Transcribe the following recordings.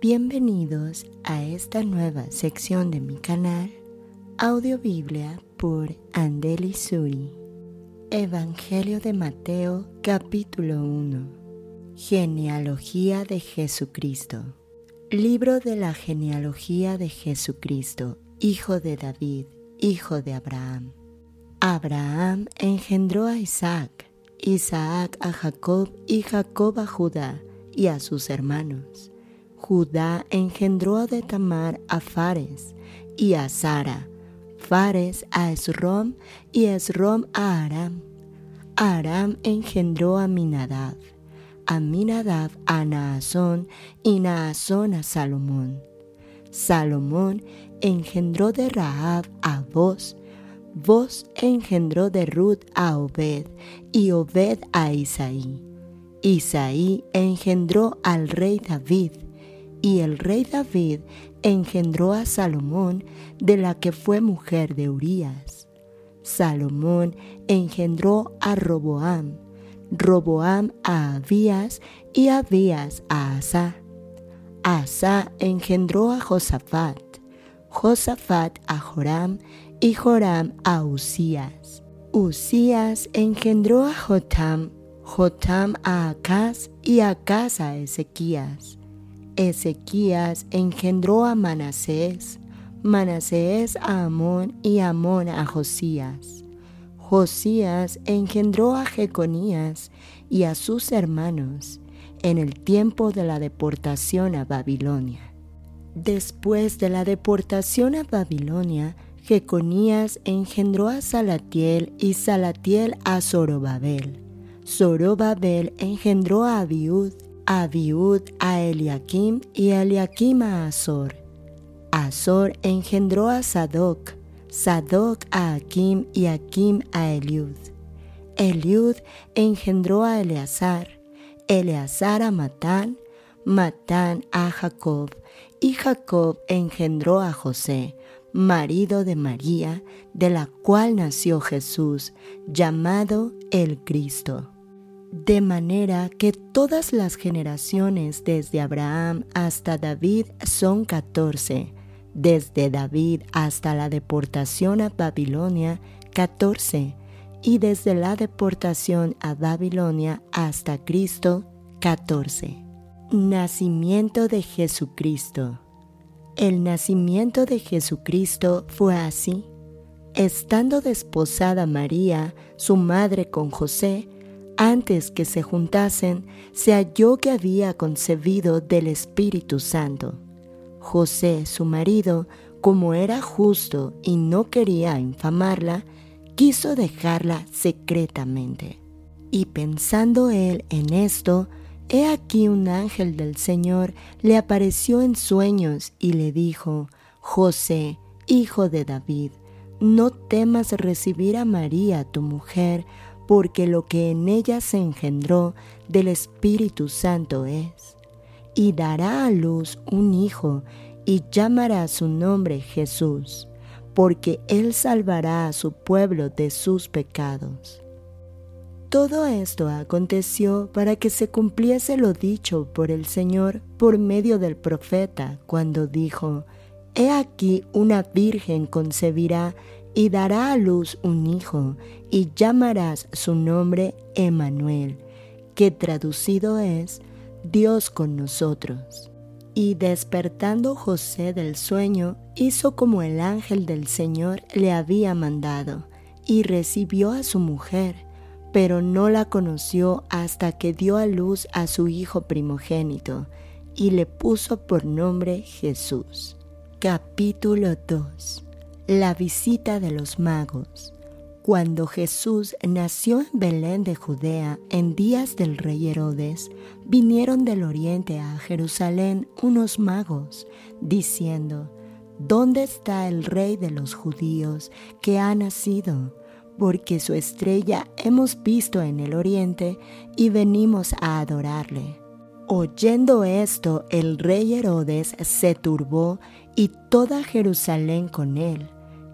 Bienvenidos a esta nueva sección de mi canal, Audio Biblia por Andeli Suri. Evangelio de Mateo capítulo 1. Genealogía de Jesucristo. Libro de la genealogía de Jesucristo, hijo de David, hijo de Abraham. Abraham engendró a Isaac, Isaac a Jacob y Jacob a Judá y a sus hermanos. Judá engendró de Tamar a Fares y a Sara, Fares a Esrom y Esrom a Aram. Aram engendró a Minadab Aminadab a Naasón y Naasón a Salomón. Salomón engendró de Rahab a Boz, Boz engendró de Ruth a Obed y Obed a Isaí. Isaí engendró al rey David y el rey David engendró a Salomón de la que fue mujer de Urías. Salomón engendró a Roboam Roboam a Abías y Abías a Asa. Asa engendró a Josafat, Josafat a Joram y Joram a Usías. Usías engendró a Jotam, Jotam a Acaz y Acaz a Ezequías. Ezequías engendró a Manasés, Manasés a Amón y Amón a Josías. Josías engendró a Jeconías y a sus hermanos en el tiempo de la deportación a Babilonia. Después de la deportación a Babilonia, Jeconías engendró a Salatiel y Salatiel a Zorobabel. Zorobabel engendró a Abiud, Abiud a Eliakim y Eliakim a Azor. Azor engendró a Sadoc, Sadoc a Akim y Akim a Eliud. Eliud engendró a Eleazar, Eleazar a Matán, Matán a Jacob, y Jacob engendró a José, marido de María, de la cual nació Jesús, llamado el Cristo. De manera que todas las generaciones desde Abraham hasta David son catorce, desde David hasta la deportación a Babilonia, 14, y desde la deportación a Babilonia hasta Cristo, 14. Nacimiento de Jesucristo. El nacimiento de Jesucristo fue así. Estando desposada María, su madre con José, antes que se juntasen, se halló que había concebido del Espíritu Santo. José, su marido, como era justo y no quería infamarla, quiso dejarla secretamente. Y pensando él en esto, he aquí un ángel del Señor le apareció en sueños y le dijo, José, hijo de David, no temas recibir a María tu mujer, porque lo que en ella se engendró del Espíritu Santo es y dará a luz un hijo y llamará su nombre Jesús, porque él salvará a su pueblo de sus pecados. Todo esto aconteció para que se cumpliese lo dicho por el Señor por medio del profeta, cuando dijo, He aquí una virgen concebirá y dará a luz un hijo, y llamarás su nombre Emmanuel, que traducido es Dios con nosotros. Y despertando José del sueño, hizo como el ángel del Señor le había mandado, y recibió a su mujer, pero no la conoció hasta que dio a luz a su hijo primogénito, y le puso por nombre Jesús. Capítulo 2 La visita de los magos cuando Jesús nació en Belén de Judea en días del rey Herodes, vinieron del oriente a Jerusalén unos magos, diciendo, ¿Dónde está el rey de los judíos que ha nacido? Porque su estrella hemos visto en el oriente y venimos a adorarle. Oyendo esto, el rey Herodes se turbó y toda Jerusalén con él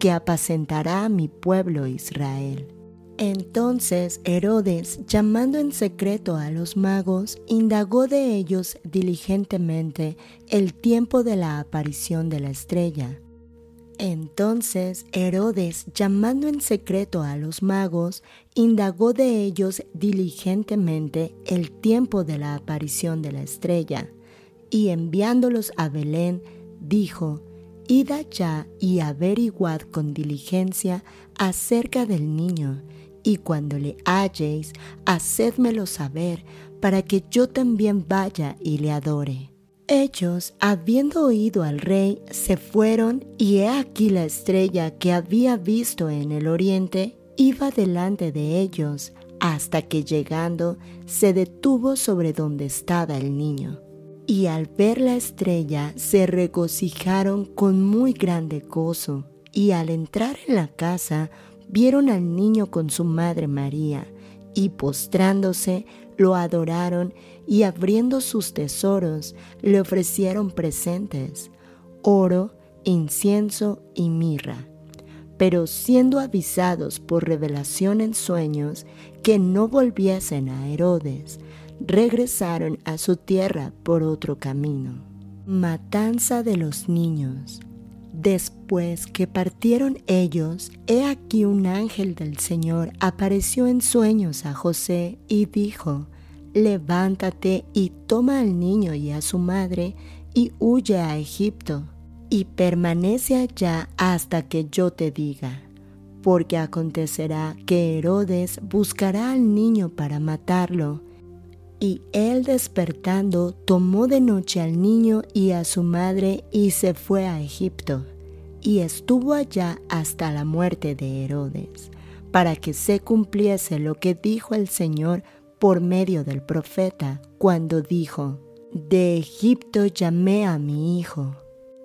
que apacentará a mi pueblo Israel. Entonces Herodes, llamando en secreto a los magos, indagó de ellos diligentemente el tiempo de la aparición de la estrella. Entonces Herodes, llamando en secreto a los magos, indagó de ellos diligentemente el tiempo de la aparición de la estrella, y enviándolos a Belén, dijo, Id allá y averiguad con diligencia acerca del niño, y cuando le halléis, hacedmelo saber, para que yo también vaya y le adore. Ellos, habiendo oído al rey, se fueron, y he aquí la estrella que había visto en el oriente, iba delante de ellos, hasta que llegando se detuvo sobre donde estaba el niño. Y al ver la estrella se regocijaron con muy grande gozo, y al entrar en la casa vieron al niño con su madre María, y postrándose lo adoraron y abriendo sus tesoros le ofrecieron presentes, oro, incienso y mirra. Pero siendo avisados por revelación en sueños que no volviesen a Herodes, regresaron a su tierra por otro camino. Matanza de los niños. Después que partieron ellos, he aquí un ángel del Señor apareció en sueños a José y dijo, levántate y toma al niño y a su madre y huye a Egipto, y permanece allá hasta que yo te diga, porque acontecerá que Herodes buscará al niño para matarlo. Y él despertando tomó de noche al niño y a su madre y se fue a Egipto, y estuvo allá hasta la muerte de Herodes, para que se cumpliese lo que dijo el Señor por medio del profeta, cuando dijo, De Egipto llamé a mi hijo.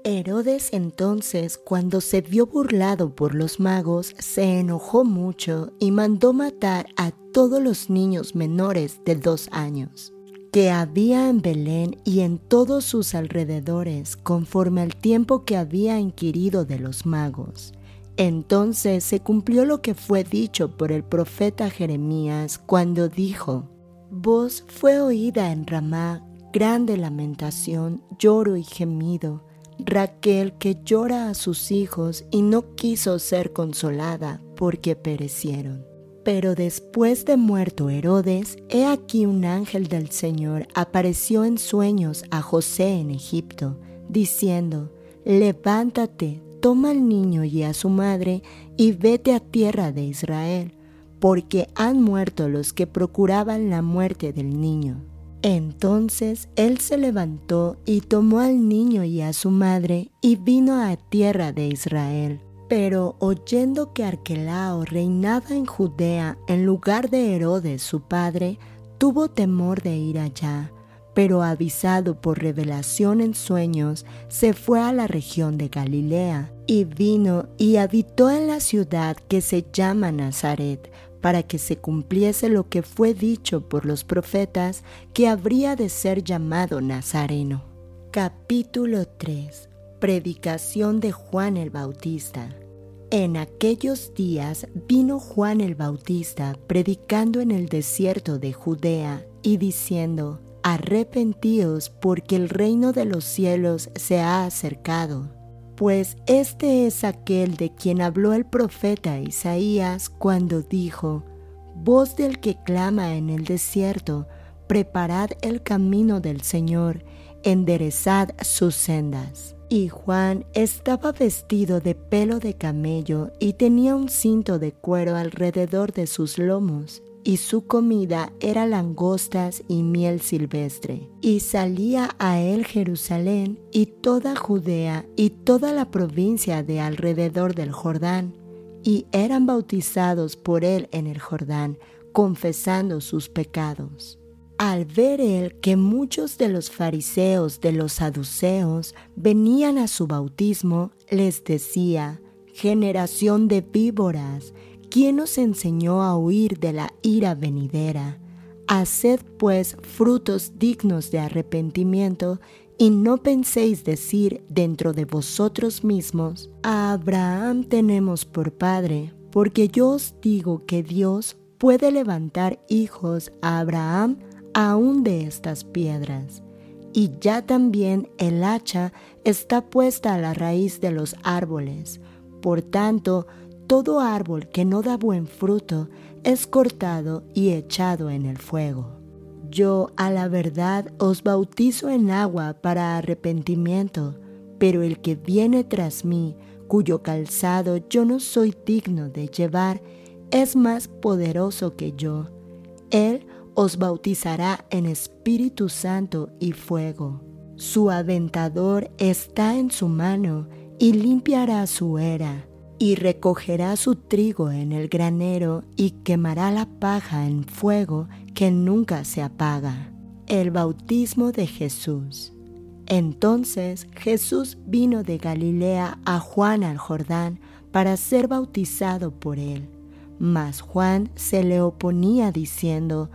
Herodes entonces, cuando se vio burlado por los magos, se enojó mucho y mandó matar a todos los niños menores de dos años que había en Belén y en todos sus alrededores, conforme al tiempo que había inquirido de los magos. Entonces se cumplió lo que fue dicho por el profeta Jeremías cuando dijo, Voz fue oída en Ramá, grande lamentación, lloro y gemido Raquel que llora a sus hijos y no quiso ser consolada porque perecieron. Pero después de muerto Herodes, he aquí un ángel del Señor apareció en sueños a José en Egipto, diciendo, Levántate, toma al niño y a su madre y vete a tierra de Israel, porque han muerto los que procuraban la muerte del niño. Entonces él se levantó y tomó al niño y a su madre y vino a tierra de Israel. Pero oyendo que Arquelao reinaba en Judea en lugar de Herodes su padre, tuvo temor de ir allá, pero avisado por revelación en sueños, se fue a la región de Galilea, y vino y habitó en la ciudad que se llama Nazaret, para que se cumpliese lo que fue dicho por los profetas que habría de ser llamado Nazareno. Capítulo 3 Predicación de Juan el Bautista. En aquellos días vino Juan el Bautista predicando en el desierto de Judea y diciendo, Arrepentíos porque el reino de los cielos se ha acercado pues este es aquel de quien habló el profeta Isaías cuando dijo, Voz del que clama en el desierto, preparad el camino del Señor, enderezad sus sendas. Y Juan estaba vestido de pelo de camello y tenía un cinto de cuero alrededor de sus lomos y su comida era langostas y miel silvestre. Y salía a él Jerusalén y toda Judea y toda la provincia de alrededor del Jordán, y eran bautizados por él en el Jordán, confesando sus pecados. Al ver él que muchos de los fariseos de los saduceos venían a su bautismo, les decía, generación de víboras, ¿quién os enseñó a huir de la ira venidera? Haced pues frutos dignos de arrepentimiento y no penséis decir dentro de vosotros mismos, a Abraham tenemos por padre, porque yo os digo que Dios puede levantar hijos a Abraham aún de estas piedras. Y ya también el hacha está puesta a la raíz de los árboles. Por tanto, todo árbol que no da buen fruto es cortado y echado en el fuego. Yo a la verdad os bautizo en agua para arrepentimiento, pero el que viene tras mí, cuyo calzado yo no soy digno de llevar, es más poderoso que yo. Él os bautizará en Espíritu Santo y fuego. Su aventador está en su mano y limpiará su era y recogerá su trigo en el granero y quemará la paja en fuego que nunca se apaga. El bautismo de Jesús. Entonces Jesús vino de Galilea a Juan al Jordán para ser bautizado por él. Mas Juan se le oponía diciendo,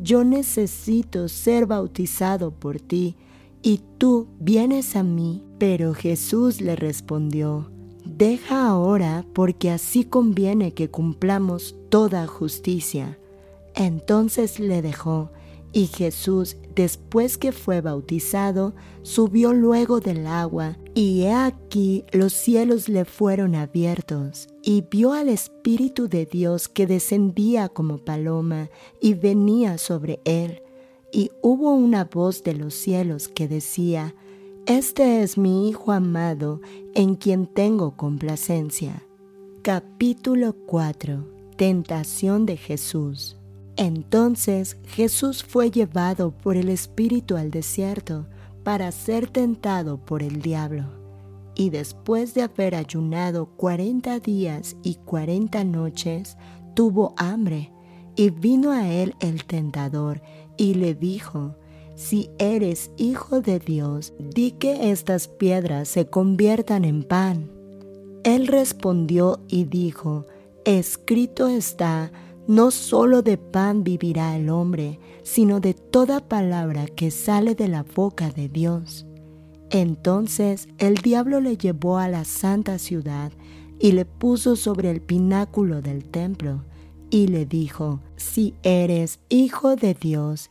Yo necesito ser bautizado por ti, y tú vienes a mí. Pero Jesús le respondió, Deja ahora, porque así conviene que cumplamos toda justicia. Entonces le dejó, y Jesús, después que fue bautizado, subió luego del agua, y he aquí los cielos le fueron abiertos, y vio al Espíritu de Dios que descendía como paloma y venía sobre él. Y hubo una voz de los cielos que decía, Este es mi Hijo amado, en quien tengo complacencia. Capítulo 4 Tentación de Jesús entonces Jesús fue llevado por el Espíritu al desierto para ser tentado por el diablo. Y después de haber ayunado cuarenta días y cuarenta noches, tuvo hambre. Y vino a él el tentador y le dijo, Si eres hijo de Dios, di que estas piedras se conviertan en pan. Él respondió y dijo, Escrito está, no solo de pan vivirá el hombre, sino de toda palabra que sale de la boca de Dios. Entonces el diablo le llevó a la santa ciudad y le puso sobre el pináculo del templo y le dijo, si eres hijo de Dios,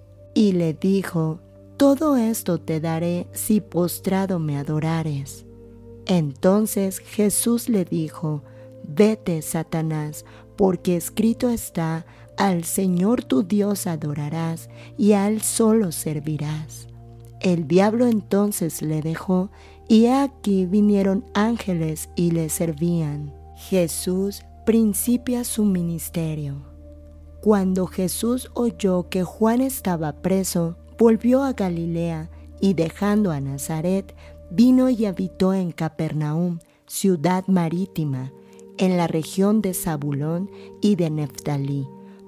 Y le dijo, todo esto te daré si postrado me adorares. Entonces Jesús le dijo, Vete, Satanás, porque escrito está, al Señor tu Dios adorarás y a Él solo servirás. El diablo entonces le dejó, y aquí vinieron ángeles y le servían. Jesús principia su ministerio. Cuando Jesús oyó que Juan estaba preso, volvió a Galilea y dejando a Nazaret, vino y habitó en Capernaum, ciudad marítima, en la región de Zabulón y de Neftalí,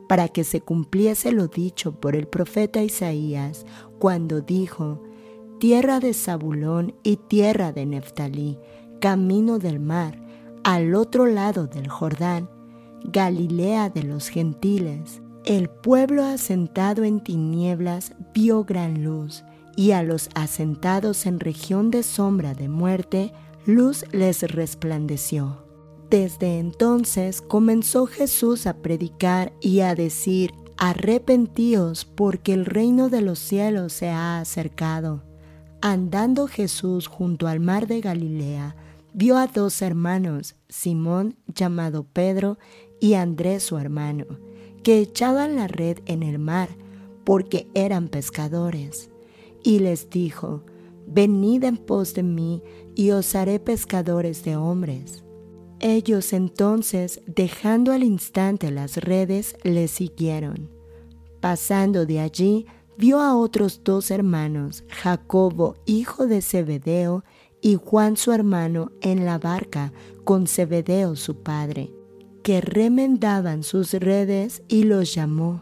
para que se cumpliese lo dicho por el profeta Isaías cuando dijo, Tierra de Zabulón y tierra de Neftalí, camino del mar, al otro lado del Jordán, Galilea de los gentiles. El pueblo asentado en tinieblas vio gran luz, y a los asentados en región de sombra de muerte, luz les resplandeció. Desde entonces comenzó Jesús a predicar y a decir, arrepentíos porque el reino de los cielos se ha acercado. Andando Jesús junto al mar de Galilea, vio a dos hermanos, Simón llamado Pedro y Andrés su hermano, que echaban la red en el mar porque eran pescadores. y les dijo, Venid en pos de mí y os haré pescadores de hombres. Ellos entonces, dejando al instante las redes, le siguieron. Pasando de allí, vio a otros dos hermanos, Jacobo, hijo de Zebedeo, y Juan su hermano, en la barca, con Zebedeo su padre, que remendaban sus redes y los llamó.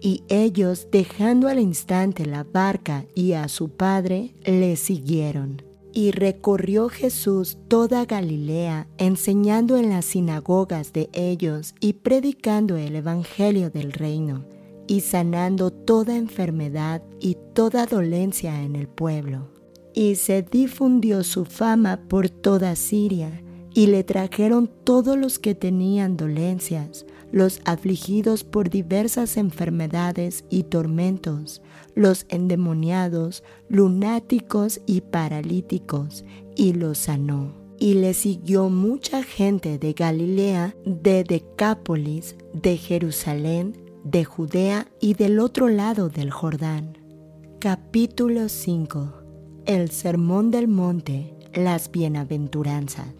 Y ellos, dejando al instante la barca y a su padre, le siguieron. Y recorrió Jesús toda Galilea, enseñando en las sinagogas de ellos y predicando el Evangelio del reino, y sanando toda enfermedad y toda dolencia en el pueblo. Y se difundió su fama por toda Siria, y le trajeron todos los que tenían dolencias, los afligidos por diversas enfermedades y tormentos, los endemoniados, lunáticos y paralíticos, y los sanó. Y le siguió mucha gente de Galilea, de Decápolis, de Jerusalén, de Judea y del otro lado del Jordán. Capítulo 5 El Sermón del Monte, las Bienaventuranzas.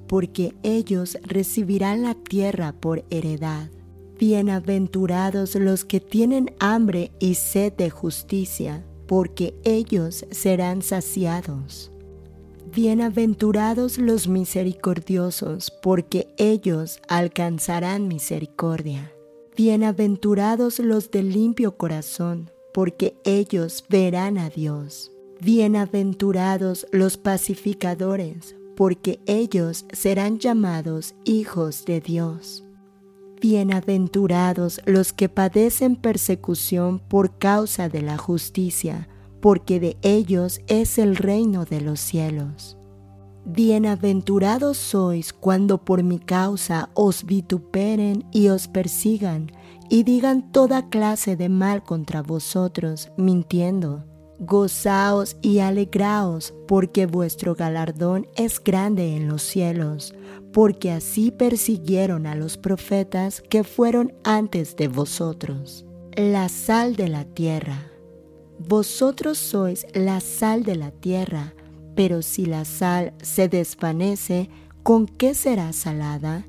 porque ellos recibirán la tierra por heredad. Bienaventurados los que tienen hambre y sed de justicia, porque ellos serán saciados. Bienaventurados los misericordiosos, porque ellos alcanzarán misericordia. Bienaventurados los de limpio corazón, porque ellos verán a Dios. Bienaventurados los pacificadores, porque ellos serán llamados hijos de Dios. Bienaventurados los que padecen persecución por causa de la justicia, porque de ellos es el reino de los cielos. Bienaventurados sois cuando por mi causa os vituperen y os persigan, y digan toda clase de mal contra vosotros, mintiendo. Gozaos y alegraos, porque vuestro galardón es grande en los cielos, porque así persiguieron a los profetas que fueron antes de vosotros. La sal de la tierra. Vosotros sois la sal de la tierra, pero si la sal se desvanece, ¿con qué será salada?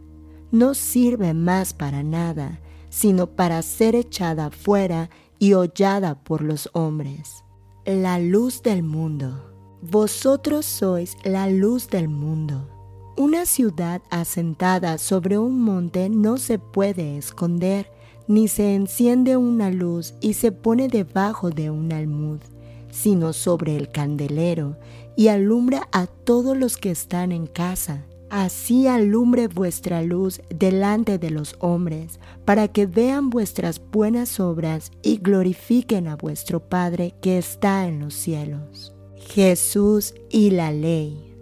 No sirve más para nada, sino para ser echada fuera y hollada por los hombres la luz del mundo. Vosotros sois la luz del mundo. Una ciudad asentada sobre un monte no se puede esconder, ni se enciende una luz y se pone debajo de un almud, sino sobre el candelero, y alumbra a todos los que están en casa. Así alumbre vuestra luz delante de los hombres, para que vean vuestras buenas obras y glorifiquen a vuestro Padre que está en los cielos. Jesús y la ley.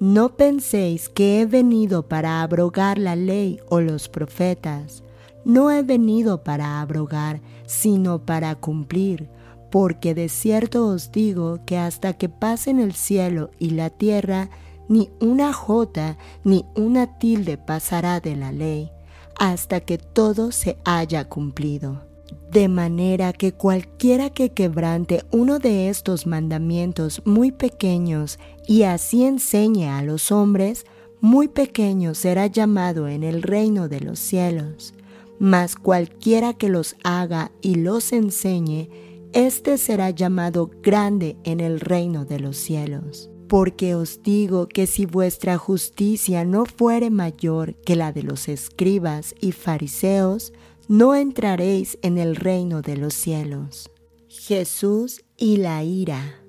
No penséis que he venido para abrogar la ley o los profetas. No he venido para abrogar, sino para cumplir, porque de cierto os digo que hasta que pasen el cielo y la tierra, ni una jota ni una tilde pasará de la ley, hasta que todo se haya cumplido. De manera que cualquiera que quebrante uno de estos mandamientos muy pequeños y así enseñe a los hombres, muy pequeño será llamado en el reino de los cielos. Mas cualquiera que los haga y los enseñe, éste será llamado grande en el reino de los cielos. Porque os digo que si vuestra justicia no fuere mayor que la de los escribas y fariseos, no entraréis en el reino de los cielos. Jesús y la ira.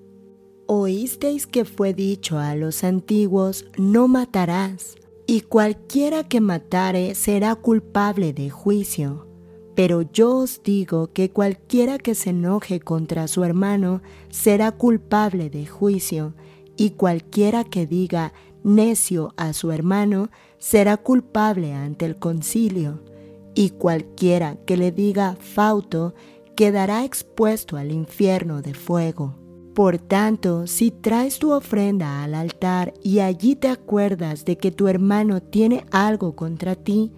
Oísteis que fue dicho a los antiguos, no matarás, y cualquiera que matare será culpable de juicio. Pero yo os digo que cualquiera que se enoje contra su hermano será culpable de juicio, y cualquiera que diga necio a su hermano será culpable ante el concilio, y cualquiera que le diga fauto quedará expuesto al infierno de fuego. Por tanto, si traes tu ofrenda al altar y allí te acuerdas de que tu hermano tiene algo contra ti,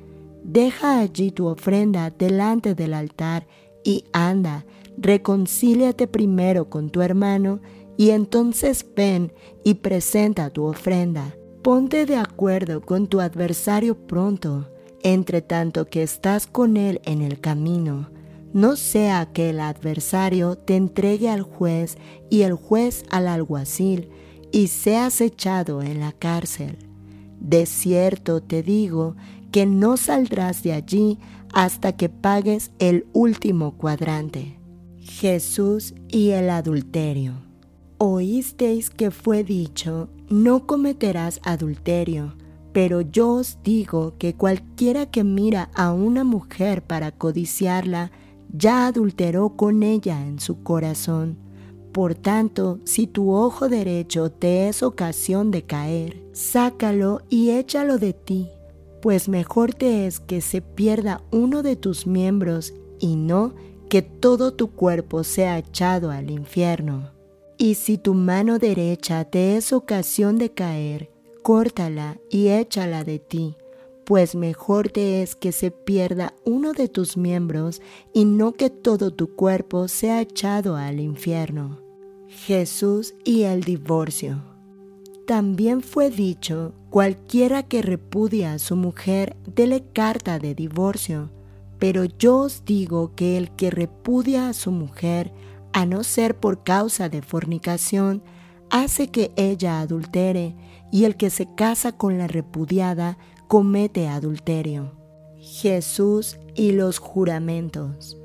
deja allí tu ofrenda delante del altar y anda, reconcíliate primero con tu hermano y entonces ven y presenta tu ofrenda. Ponte de acuerdo con tu adversario pronto, entre tanto que estás con él en el camino. No sea que el adversario te entregue al juez y el juez al alguacil y seas echado en la cárcel. De cierto te digo que no saldrás de allí hasta que pagues el último cuadrante. Jesús y el adulterio. Oísteis que fue dicho, no cometerás adulterio, pero yo os digo que cualquiera que mira a una mujer para codiciarla, ya adulteró con ella en su corazón. Por tanto, si tu ojo derecho te es ocasión de caer, sácalo y échalo de ti, pues mejor te es que se pierda uno de tus miembros y no que todo tu cuerpo sea echado al infierno. Y si tu mano derecha te es ocasión de caer, córtala y échala de ti, pues mejor te es que se pierda uno de tus miembros y no que todo tu cuerpo sea echado al infierno. Jesús y el divorcio. También fue dicho, cualquiera que repudia a su mujer, dele carta de divorcio pero yo os digo que el que repudia a su mujer, a no ser por causa de fornicación, hace que ella adultere, y el que se casa con la repudiada comete adulterio. Jesús y los juramentos.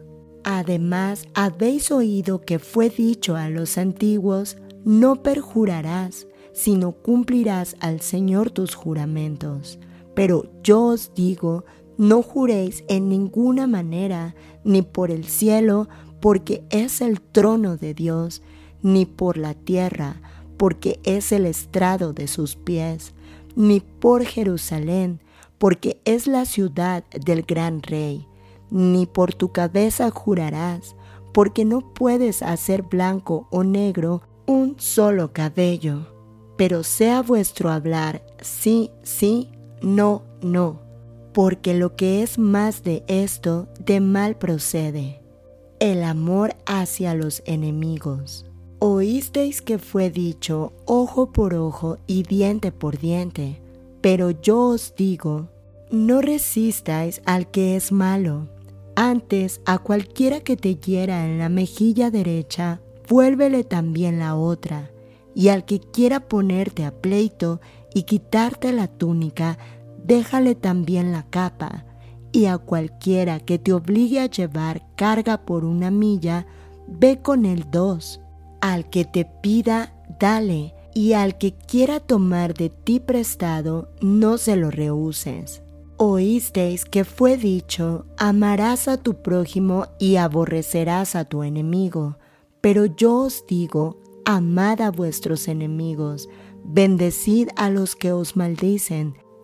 Además, habéis oído que fue dicho a los antiguos, no perjurarás, sino cumplirás al Señor tus juramentos. Pero yo os digo, no juréis en ninguna manera, ni por el cielo, porque es el trono de Dios, ni por la tierra, porque es el estrado de sus pies, ni por Jerusalén, porque es la ciudad del gran rey, ni por tu cabeza jurarás, porque no puedes hacer blanco o negro un solo cabello. Pero sea vuestro hablar sí, sí, no, no porque lo que es más de esto de mal procede, el amor hacia los enemigos. Oísteis que fue dicho ojo por ojo y diente por diente, pero yo os digo, no resistáis al que es malo. Antes a cualquiera que te hiera en la mejilla derecha, vuélvele también la otra, y al que quiera ponerte a pleito y quitarte la túnica, déjale también la capa, y a cualquiera que te obligue a llevar carga por una milla, ve con el dos. Al que te pida, dale, y al que quiera tomar de ti prestado, no se lo rehuses. Oísteis que fue dicho, amarás a tu prójimo y aborrecerás a tu enemigo. Pero yo os digo, amad a vuestros enemigos, bendecid a los que os maldicen,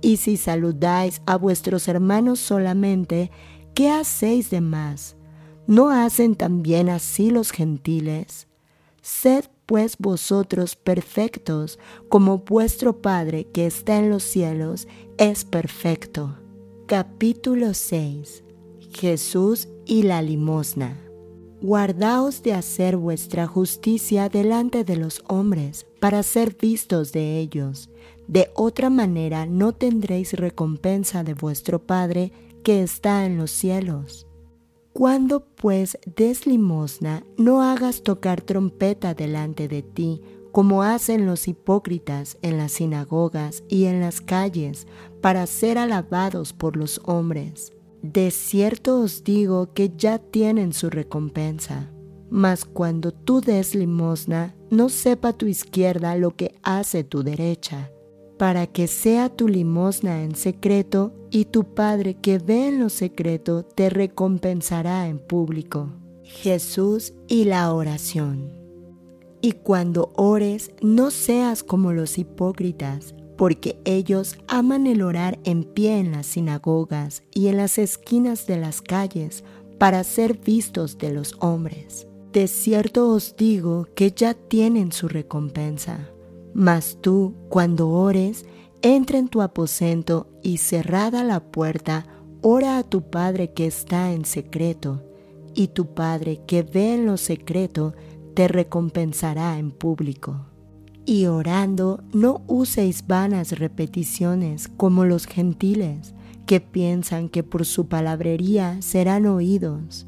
Y si saludáis a vuestros hermanos solamente, ¿qué hacéis de más? ¿No hacen también así los gentiles? Sed pues vosotros perfectos, como vuestro Padre que está en los cielos es perfecto. Capítulo 6 Jesús y la limosna. Guardaos de hacer vuestra justicia delante de los hombres, para ser vistos de ellos de otra manera no tendréis recompensa de vuestro Padre que está en los cielos. Cuando pues des limosna, no hagas tocar trompeta delante de ti, como hacen los hipócritas en las sinagogas y en las calles, para ser alabados por los hombres. De cierto os digo que ya tienen su recompensa. Mas cuando tú des limosna, no sepa tu izquierda lo que hace tu derecha, para que sea tu limosna en secreto, y tu Padre que ve en lo secreto te recompensará en público. Jesús y la oración. Y cuando ores, no seas como los hipócritas, porque ellos aman el orar en pie en las sinagogas y en las esquinas de las calles para ser vistos de los hombres. De cierto os digo que ya tienen su recompensa. Mas tú, cuando ores, entra en tu aposento y cerrada la puerta, ora a tu Padre que está en secreto, y tu Padre que ve en lo secreto te recompensará en público. Y orando, no uséis vanas repeticiones como los gentiles, que piensan que por su palabrería serán oídos.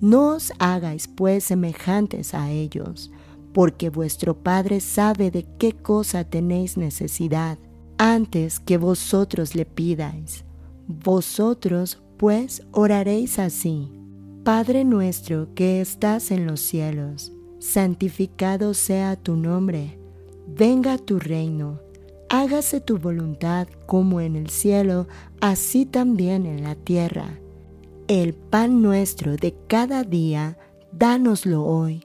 No os hagáis pues semejantes a ellos, porque vuestro Padre sabe de qué cosa tenéis necesidad antes que vosotros le pidáis. Vosotros pues oraréis así. Padre nuestro que estás en los cielos, santificado sea tu nombre venga tu reino, hágase tu voluntad como en el cielo, así también en la tierra. El pan nuestro de cada día, dánoslo hoy,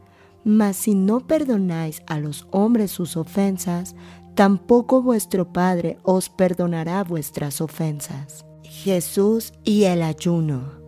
Mas si no perdonáis a los hombres sus ofensas, tampoco vuestro Padre os perdonará vuestras ofensas. Jesús y el ayuno.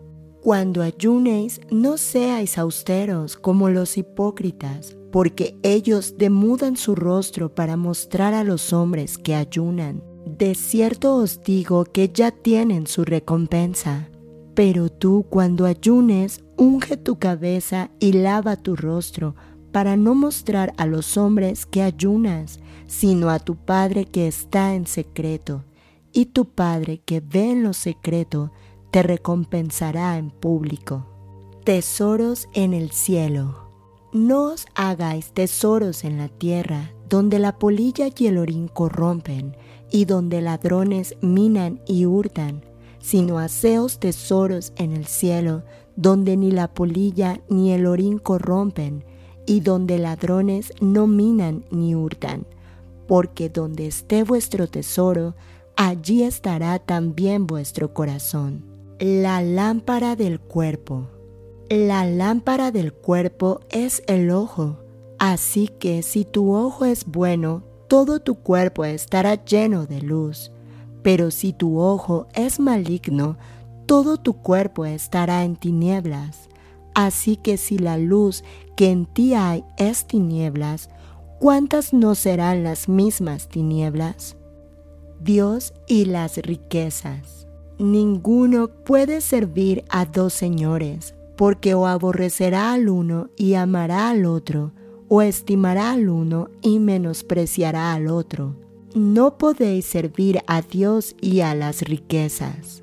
Cuando ayunéis, no seáis austeros como los hipócritas porque ellos demudan su rostro para mostrar a los hombres que ayunan. De cierto os digo que ya tienen su recompensa. Pero tú cuando ayunes, unge tu cabeza y lava tu rostro, para no mostrar a los hombres que ayunas, sino a tu Padre que está en secreto. Y tu Padre que ve en lo secreto, te recompensará en público. Tesoros en el cielo. No os hagáis tesoros en la tierra, donde la polilla y el orín corrompen, y donde ladrones minan y hurtan, sino haceos tesoros en el cielo, donde ni la polilla ni el orín corrompen, y donde ladrones no minan ni hurtan, porque donde esté vuestro tesoro, allí estará también vuestro corazón. La lámpara del cuerpo. La lámpara del cuerpo es el ojo, así que si tu ojo es bueno, todo tu cuerpo estará lleno de luz. Pero si tu ojo es maligno, todo tu cuerpo estará en tinieblas. Así que si la luz que en ti hay es tinieblas, ¿cuántas no serán las mismas tinieblas? Dios y las riquezas. Ninguno puede servir a dos señores porque o aborrecerá al uno y amará al otro, o estimará al uno y menospreciará al otro. No podéis servir a Dios y a las riquezas,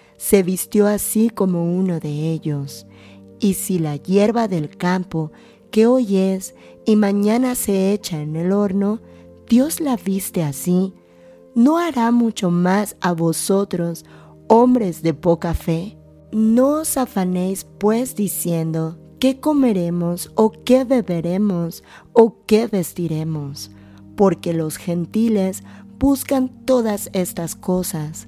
se vistió así como uno de ellos. Y si la hierba del campo, que hoy es y mañana se echa en el horno, Dios la viste así, ¿no hará mucho más a vosotros, hombres de poca fe? No os afanéis pues diciendo, ¿qué comeremos o qué beberemos o qué vestiremos? Porque los gentiles buscan todas estas cosas,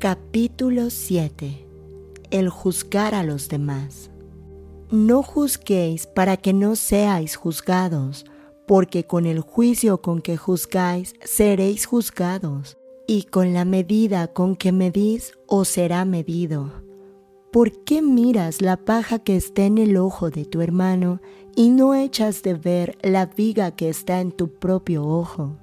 Capítulo 7 El juzgar a los demás. No juzguéis para que no seáis juzgados, porque con el juicio con que juzgáis seréis juzgados, y con la medida con que medís os será medido. ¿Por qué miras la paja que está en el ojo de tu hermano y no echas de ver la viga que está en tu propio ojo?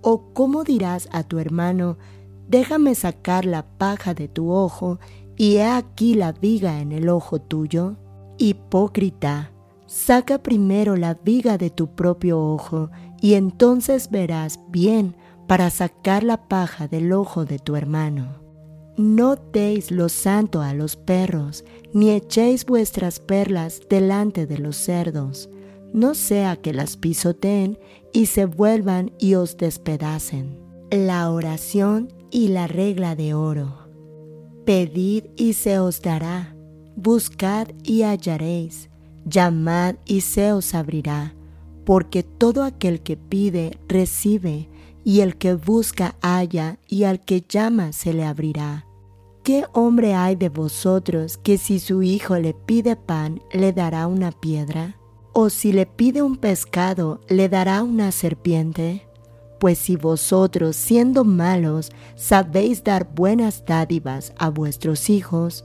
¿O cómo dirás a tu hermano, déjame sacar la paja de tu ojo y he aquí la viga en el ojo tuyo? Hipócrita, saca primero la viga de tu propio ojo y entonces verás bien para sacar la paja del ojo de tu hermano. No deis lo santo a los perros, ni echéis vuestras perlas delante de los cerdos, no sea que las pisoteen y se vuelvan y os despedacen. La oración y la regla de oro. Pedid y se os dará, buscad y hallaréis, llamad y se os abrirá, porque todo aquel que pide recibe, y el que busca halla, y al que llama se le abrirá. ¿Qué hombre hay de vosotros que si su hijo le pide pan le dará una piedra? ¿O si le pide un pescado le dará una serpiente? Pues si vosotros, siendo malos, sabéis dar buenas dádivas a vuestros hijos,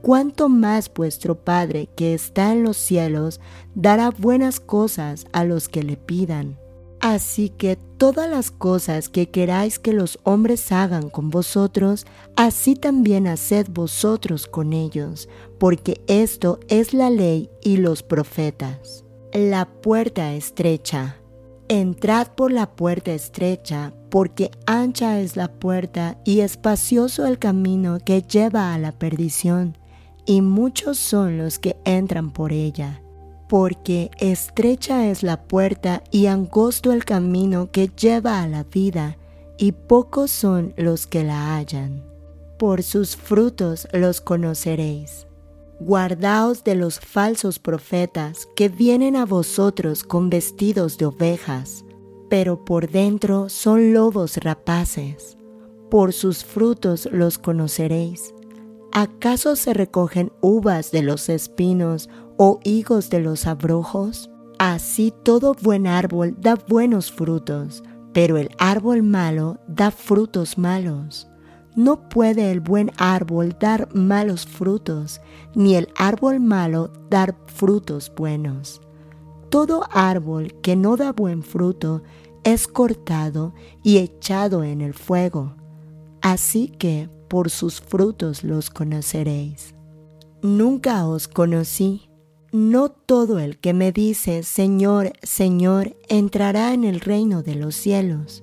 cuánto más vuestro Padre que está en los cielos dará buenas cosas a los que le pidan. Así que todas las cosas que queráis que los hombres hagan con vosotros, así también haced vosotros con ellos, porque esto es la ley y los profetas. La puerta estrecha Entrad por la puerta estrecha, porque ancha es la puerta y espacioso el camino que lleva a la perdición, y muchos son los que entran por ella. Porque estrecha es la puerta y angosto el camino que lleva a la vida, y pocos son los que la hallan. Por sus frutos los conoceréis. Guardaos de los falsos profetas que vienen a vosotros con vestidos de ovejas, pero por dentro son lobos rapaces. Por sus frutos los conoceréis. ¿Acaso se recogen uvas de los espinos o higos de los abrojos? Así todo buen árbol da buenos frutos, pero el árbol malo da frutos malos. No puede el buen árbol dar malos frutos, ni el árbol malo dar frutos buenos. Todo árbol que no da buen fruto es cortado y echado en el fuego. Así que por sus frutos los conoceréis. Nunca os conocí. No todo el que me dice Señor, Señor, entrará en el reino de los cielos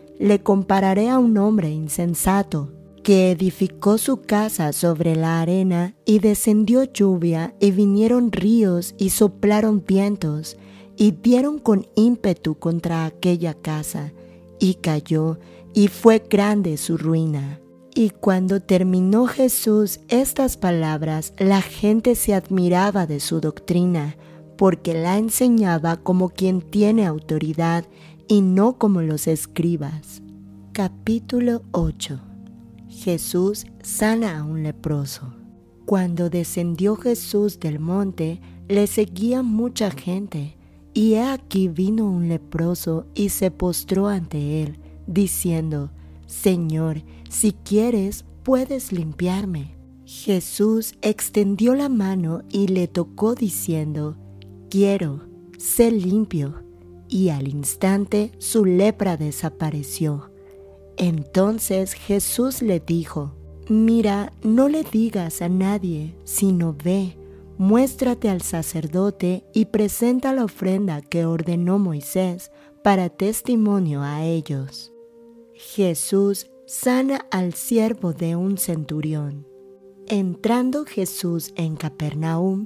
le compararé a un hombre insensato que edificó su casa sobre la arena y descendió lluvia y vinieron ríos y soplaron vientos y dieron con ímpetu contra aquella casa y cayó y fue grande su ruina. Y cuando terminó Jesús estas palabras, la gente se admiraba de su doctrina, porque la enseñaba como quien tiene autoridad y no como los escribas. Capítulo 8 Jesús sana a un leproso. Cuando descendió Jesús del monte, le seguía mucha gente, y he aquí vino un leproso y se postró ante él, diciendo, Señor, si quieres, puedes limpiarme. Jesús extendió la mano y le tocó diciendo, Quiero, sé limpio. Y al instante su lepra desapareció. Entonces Jesús le dijo, Mira, no le digas a nadie, sino ve, muéstrate al sacerdote y presenta la ofrenda que ordenó Moisés para testimonio a ellos. Jesús sana al siervo de un centurión. Entrando Jesús en Capernaum,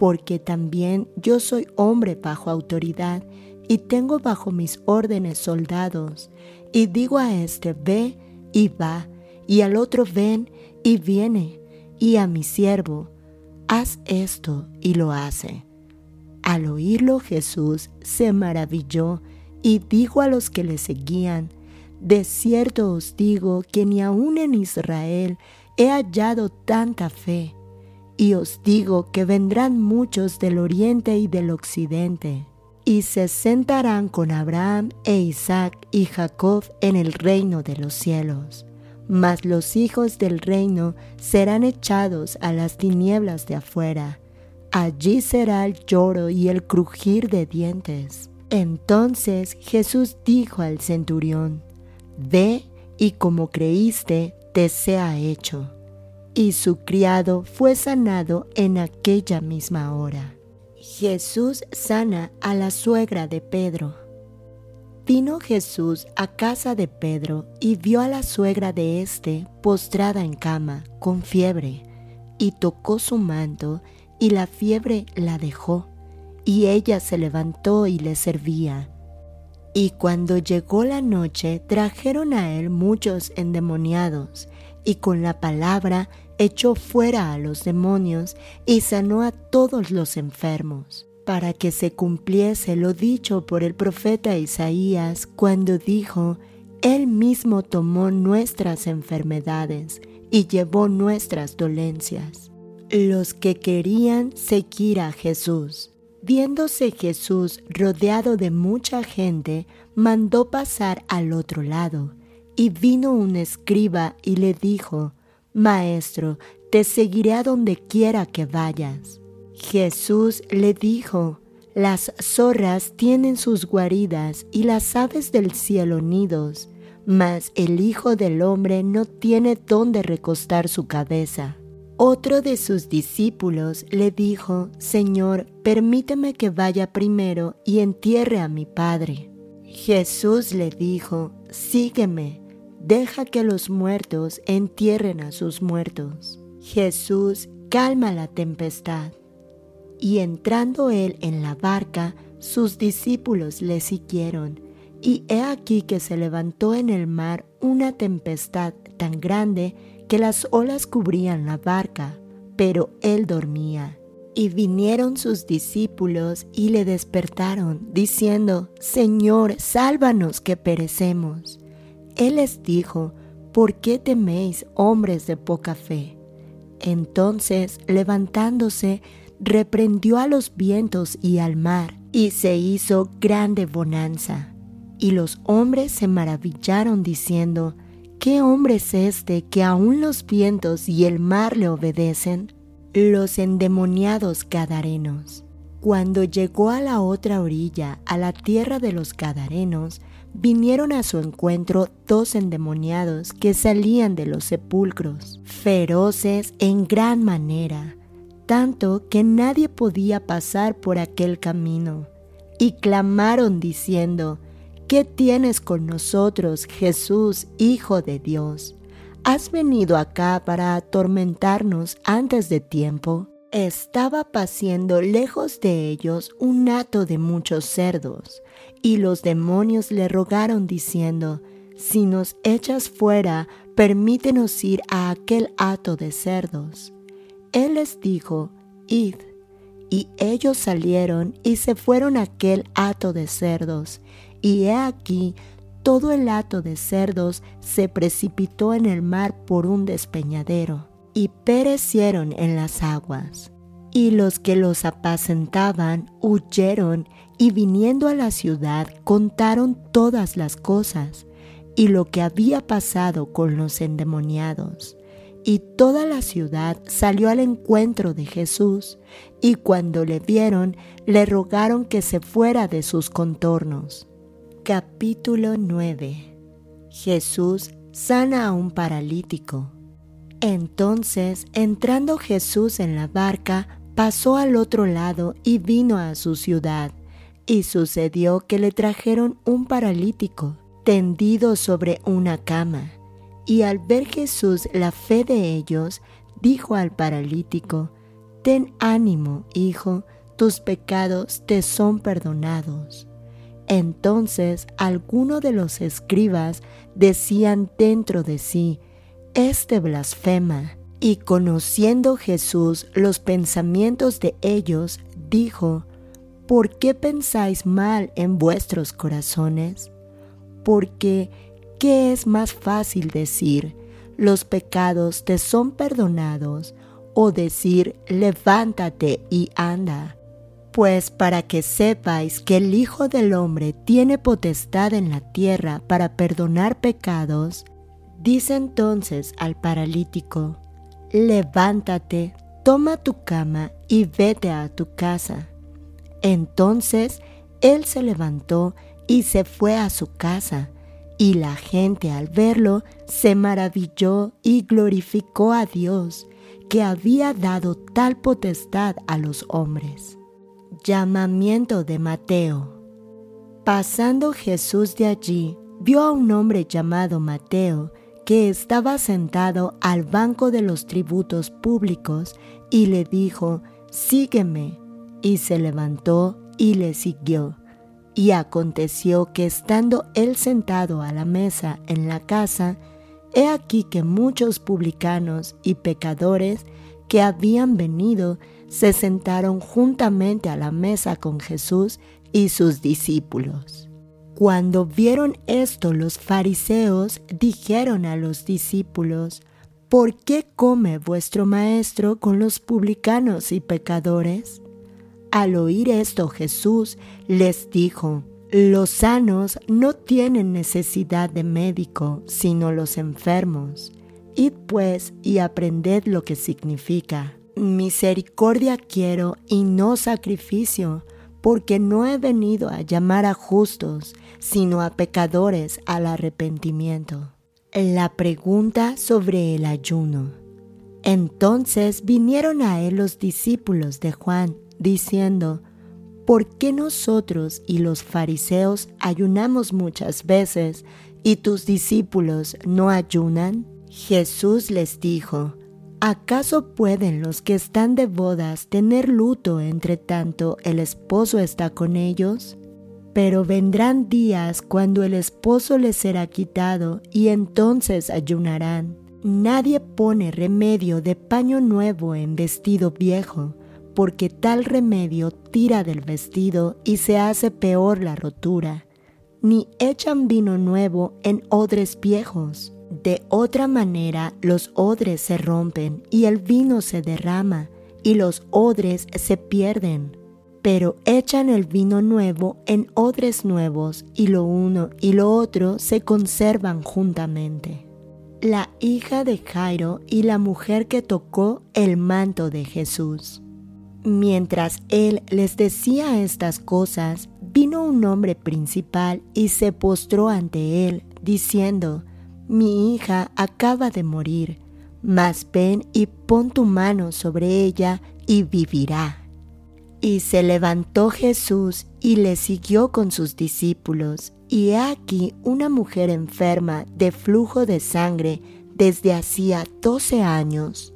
porque también yo soy hombre bajo autoridad y tengo bajo mis órdenes soldados, y digo a este, ve y va, y al otro ven y viene, y a mi siervo, haz esto y lo hace. Al oírlo Jesús se maravilló y dijo a los que le seguían, De cierto os digo que ni aun en Israel he hallado tanta fe, y os digo que vendrán muchos del oriente y del occidente y se sentarán con Abraham e Isaac y Jacob en el reino de los cielos. Mas los hijos del reino serán echados a las tinieblas de afuera. Allí será el lloro y el crujir de dientes. Entonces Jesús dijo al centurión, Ve y como creíste, te sea hecho. Y su criado fue sanado en aquella misma hora. Jesús sana a la suegra de Pedro. Vino Jesús a casa de Pedro y vio a la suegra de éste postrada en cama, con fiebre, y tocó su manto, y la fiebre la dejó, y ella se levantó y le servía. Y cuando llegó la noche, trajeron a él muchos endemoniados, y con la palabra echó fuera a los demonios y sanó a todos los enfermos, para que se cumpliese lo dicho por el profeta Isaías cuando dijo, Él mismo tomó nuestras enfermedades y llevó nuestras dolencias. Los que querían seguir a Jesús. Viéndose Jesús rodeado de mucha gente, mandó pasar al otro lado, y vino un escriba y le dijo, Maestro, te seguiré a donde quiera que vayas. Jesús le dijo, Las zorras tienen sus guaridas y las aves del cielo nidos, mas el Hijo del Hombre no tiene donde recostar su cabeza. Otro de sus discípulos le dijo, Señor, permíteme que vaya primero y entierre a mi Padre. Jesús le dijo, Sígueme deja que los muertos entierren a sus muertos. Jesús calma la tempestad. Y entrando él en la barca, sus discípulos le siguieron. Y he aquí que se levantó en el mar una tempestad tan grande que las olas cubrían la barca, pero él dormía. Y vinieron sus discípulos y le despertaron, diciendo, Señor, sálvanos que perecemos. Él les dijo, ¿por qué teméis, hombres de poca fe? Entonces, levantándose, reprendió a los vientos y al mar, y se hizo grande bonanza. Y los hombres se maravillaron diciendo, ¿qué hombre es este que aun los vientos y el mar le obedecen? Los endemoniados gadarenos. Cuando llegó a la otra orilla, a la tierra de los gadarenos, vinieron a su encuentro dos endemoniados que salían de los sepulcros, feroces en gran manera, tanto que nadie podía pasar por aquel camino, y clamaron diciendo, ¿Qué tienes con nosotros, Jesús, Hijo de Dios? ¿Has venido acá para atormentarnos antes de tiempo? Estaba paciendo lejos de ellos un hato de muchos cerdos, y los demonios le rogaron diciendo, Si nos echas fuera, permítenos ir a aquel hato de cerdos. Él les dijo, Id. Y ellos salieron y se fueron a aquel hato de cerdos, y he aquí todo el hato de cerdos se precipitó en el mar por un despeñadero, y perecieron en las aguas. Y los que los apacentaban huyeron y viniendo a la ciudad contaron todas las cosas y lo que había pasado con los endemoniados. Y toda la ciudad salió al encuentro de Jesús, y cuando le vieron, le rogaron que se fuera de sus contornos. Capítulo 9 Jesús sana a un paralítico. Entonces, entrando Jesús en la barca, pasó al otro lado y vino a su ciudad. Y sucedió que le trajeron un paralítico, tendido sobre una cama. Y al ver Jesús la fe de ellos, dijo al paralítico, Ten ánimo, hijo, tus pecados te son perdonados. Entonces algunos de los escribas decían dentro de sí, Este blasfema. Y conociendo Jesús los pensamientos de ellos, dijo, ¿por qué pensáis mal en vuestros corazones? Porque, ¿qué es más fácil decir, los pecados te son perdonados, o decir, levántate y anda? Pues para que sepáis que el Hijo del Hombre tiene potestad en la tierra para perdonar pecados, dice entonces al paralítico, levántate, toma tu cama y vete a tu casa. Entonces él se levantó y se fue a su casa, y la gente al verlo se maravilló y glorificó a Dios, que había dado tal potestad a los hombres. Llamamiento de Mateo. Pasando Jesús de allí, vio a un hombre llamado Mateo, que estaba sentado al banco de los tributos públicos, y le dijo, Sígueme. Y se levantó y le siguió. Y aconteció que estando él sentado a la mesa en la casa, he aquí que muchos publicanos y pecadores que habían venido se sentaron juntamente a la mesa con Jesús y sus discípulos. Cuando vieron esto los fariseos dijeron a los discípulos, ¿por qué come vuestro maestro con los publicanos y pecadores? Al oír esto Jesús les dijo, los sanos no tienen necesidad de médico, sino los enfermos. Id pues y aprended lo que significa. Misericordia quiero y no sacrificio, porque no he venido a llamar a justos, sino a pecadores al arrepentimiento. La pregunta sobre el ayuno. Entonces vinieron a él los discípulos de Juan, diciendo, ¿por qué nosotros y los fariseos ayunamos muchas veces y tus discípulos no ayunan? Jesús les dijo, ¿acaso pueden los que están de bodas tener luto entre tanto el esposo está con ellos? Pero vendrán días cuando el esposo les será quitado y entonces ayunarán. Nadie pone remedio de paño nuevo en vestido viejo, porque tal remedio tira del vestido y se hace peor la rotura. Ni echan vino nuevo en odres viejos De otra manera los odres se rompen y el vino se derrama y los odres se pierden. Pero echan el vino nuevo en odres nuevos y lo uno y lo otro se conservan juntamente. La hija de Jairo y la mujer que tocó el manto de Jesús. Mientras él les decía estas cosas, vino un hombre principal y se postró ante él, diciendo, Mi hija acaba de morir, mas ven y pon tu mano sobre ella y vivirá. Y se levantó Jesús y le siguió con sus discípulos, y aquí una mujer enferma de flujo de sangre desde hacía doce años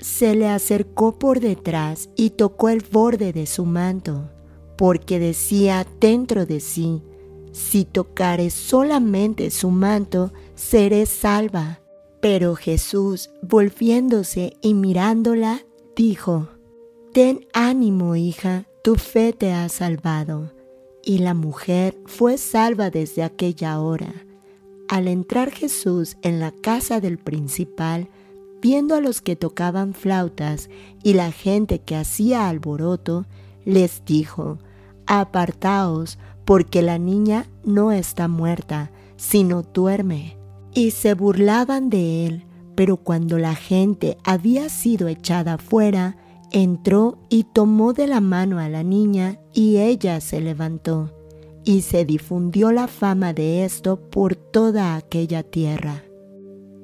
se le acercó por detrás y tocó el borde de su manto, porque decía dentro de sí, si tocare solamente su manto, seré salva. Pero Jesús, volviéndose y mirándola, dijo, Ten ánimo, hija, tu fe te ha salvado. Y la mujer fue salva desde aquella hora. Al entrar Jesús en la casa del principal, viendo a los que tocaban flautas y la gente que hacía alboroto, les dijo, Apartaos, porque la niña no está muerta, sino duerme. Y se burlaban de él, pero cuando la gente había sido echada fuera, entró y tomó de la mano a la niña y ella se levantó, y se difundió la fama de esto por toda aquella tierra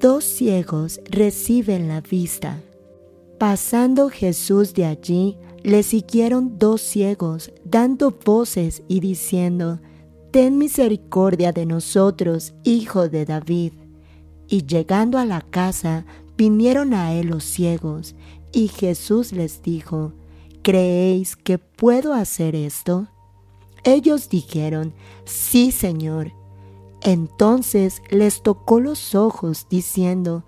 dos ciegos reciben la vista. Pasando Jesús de allí, le siguieron dos ciegos, dando voces y diciendo, Ten misericordia de nosotros, hijo de David. Y llegando a la casa, vinieron a él los ciegos, y Jesús les dijo, ¿Creéis que puedo hacer esto? Ellos dijeron, Sí, Señor. Entonces les tocó los ojos, diciendo,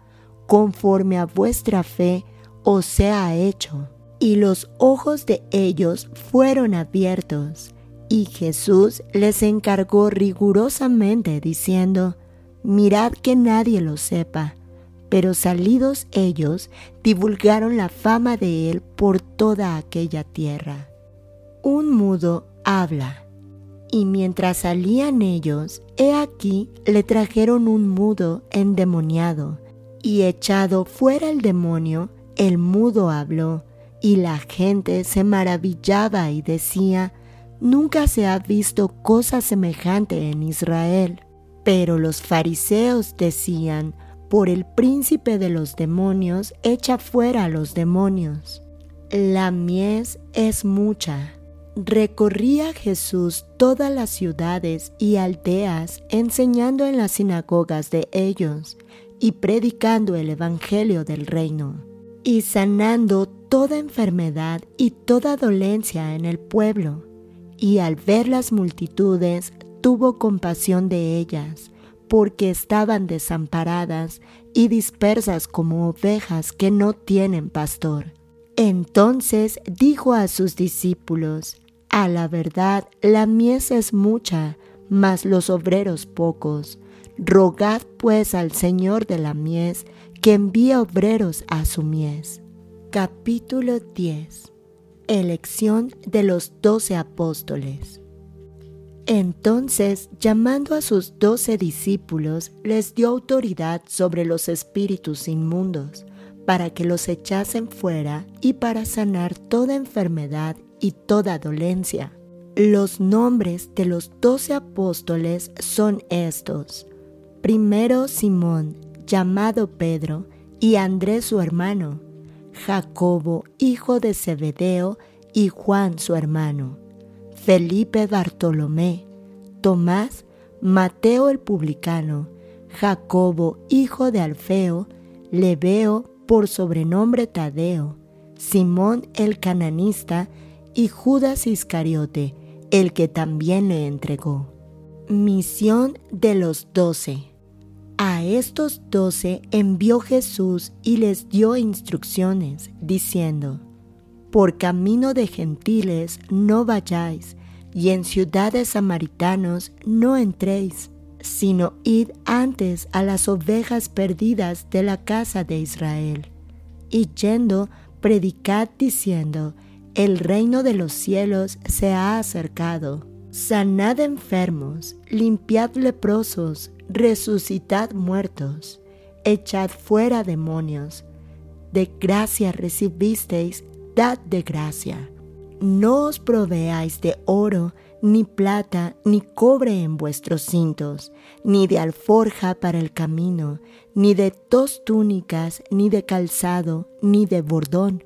conforme a vuestra fe os sea hecho. Y los ojos de ellos fueron abiertos. Y Jesús les encargó rigurosamente, diciendo, mirad que nadie lo sepa. Pero salidos ellos, divulgaron la fama de él por toda aquella tierra. Un mudo habla. Y mientras salían ellos, he aquí le trajeron un mudo endemoniado, y echado fuera el demonio, el mudo habló, y la gente se maravillaba y decía, Nunca se ha visto cosa semejante en Israel. Pero los fariseos decían, por el príncipe de los demonios, echa fuera a los demonios. La mies es mucha Recorría Jesús todas las ciudades y aldeas enseñando en las sinagogas de ellos y predicando el Evangelio del reino y sanando toda enfermedad y toda dolencia en el pueblo. Y al ver las multitudes tuvo compasión de ellas, porque estaban desamparadas y dispersas como ovejas que no tienen pastor. Entonces dijo a sus discípulos, a la verdad, la mies es mucha, mas los obreros pocos. Rogad pues al Señor de la mies que envíe obreros a su mies. Capítulo 10 Elección de los doce apóstoles Entonces, llamando a sus doce discípulos, les dio autoridad sobre los espíritus inmundos, para que los echasen fuera y para sanar toda enfermedad y toda dolencia. Los nombres de los doce apóstoles son estos. Primero Simón, llamado Pedro, y Andrés su hermano, Jacobo, hijo de Zebedeo, y Juan su hermano, Felipe Bartolomé, Tomás, Mateo el publicano, Jacobo, hijo de Alfeo, Leveo por sobrenombre Tadeo, Simón el cananista y Judas Iscariote, el que también le entregó. Misión de los doce. A estos doce envió Jesús y les dio instrucciones, diciendo, Por camino de gentiles no vayáis, y en ciudades samaritanos no entréis, sino id antes a las ovejas perdidas de la casa de Israel. Y yendo, predicad diciendo, el reino de los cielos se ha acercado. Sanad enfermos, limpiad leprosos, resucitad muertos, echad fuera demonios. De gracia recibisteis, dad de gracia. No os proveáis de oro, ni plata, ni cobre en vuestros cintos, ni de alforja para el camino, ni de dos túnicas, ni de calzado, ni de bordón,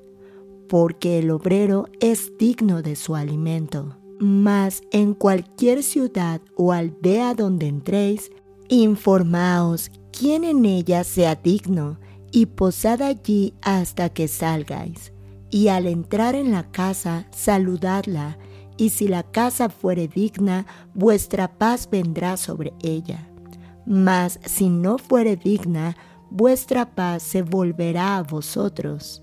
porque el obrero es digno de su alimento. Mas en cualquier ciudad o aldea donde entréis, informaos quién en ella sea digno, y posad allí hasta que salgáis y al entrar en la casa saludadla, y si la casa fuere digna, vuestra paz vendrá sobre ella. Mas si no fuere digna, vuestra paz se volverá a vosotros.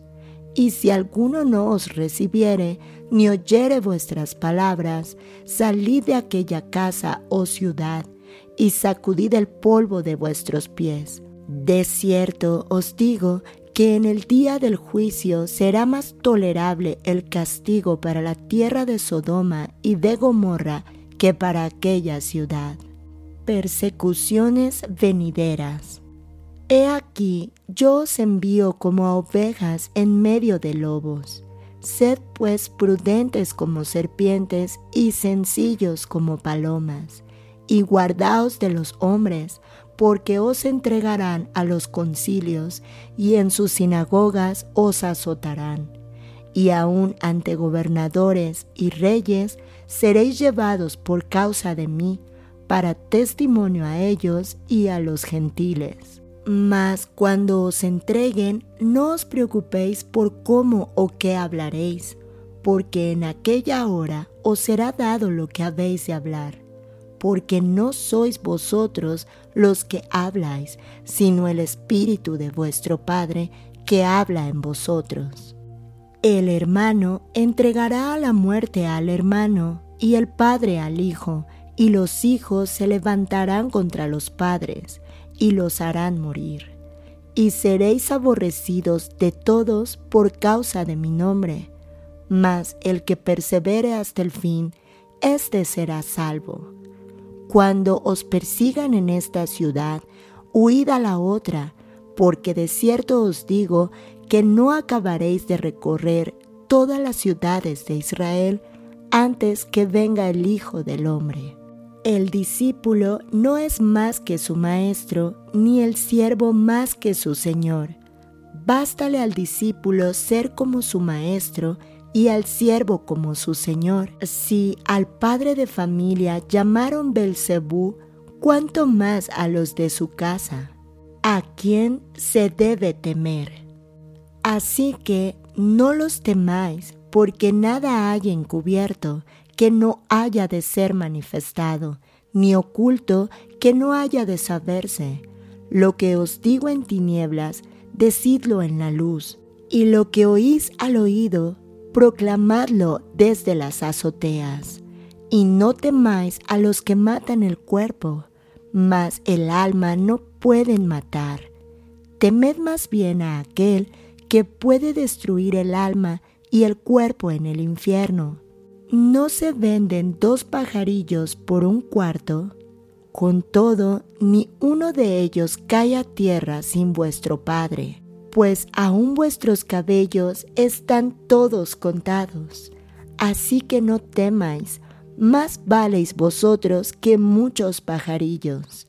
Y si alguno no os recibiere, ni oyere vuestras palabras, salid de aquella casa o ciudad, y sacudid el polvo de vuestros pies. De cierto os digo que en el día del juicio será más tolerable el castigo para la tierra de Sodoma y de Gomorra que para aquella ciudad. Persecuciones venideras. He aquí, yo os envío como a ovejas en medio de lobos. Sed pues prudentes como serpientes y sencillos como palomas, y guardaos de los hombres, porque os entregarán a los concilios y en sus sinagogas os azotarán. Y aun ante gobernadores y reyes seréis llevados por causa de mí, para testimonio a ellos y a los gentiles. Mas cuando os entreguen, no os preocupéis por cómo o qué hablaréis, porque en aquella hora os será dado lo que habéis de hablar porque no sois vosotros los que habláis, sino el Espíritu de vuestro Padre que habla en vosotros. El hermano entregará a la muerte al hermano y el padre al hijo, y los hijos se levantarán contra los padres y los harán morir. Y seréis aborrecidos de todos por causa de mi nombre, mas el que persevere hasta el fin, éste será salvo. Cuando os persigan en esta ciudad, huid a la otra, porque de cierto os digo que no acabaréis de recorrer todas las ciudades de Israel antes que venga el Hijo del Hombre. El discípulo no es más que su maestro, ni el siervo más que su Señor. Bástale al discípulo ser como su maestro y al siervo como su señor. Si al padre de familia llamaron Belcebú, cuánto más a los de su casa. ¿A quién se debe temer? Así que no los temáis, porque nada hay encubierto que no haya de ser manifestado, ni oculto que no haya de saberse. Lo que os digo en tinieblas, decidlo en la luz, y lo que oís al oído, proclamadlo desde las azoteas, y no temáis a los que matan el cuerpo, mas el alma no pueden matar. Temed más bien a aquel que puede destruir el alma y el cuerpo en el infierno. ¿No se venden dos pajarillos por un cuarto? Con todo, ni uno de ellos cae a tierra sin vuestro Padre pues aún vuestros cabellos están todos contados. Así que no temáis, más valéis vosotros que muchos pajarillos.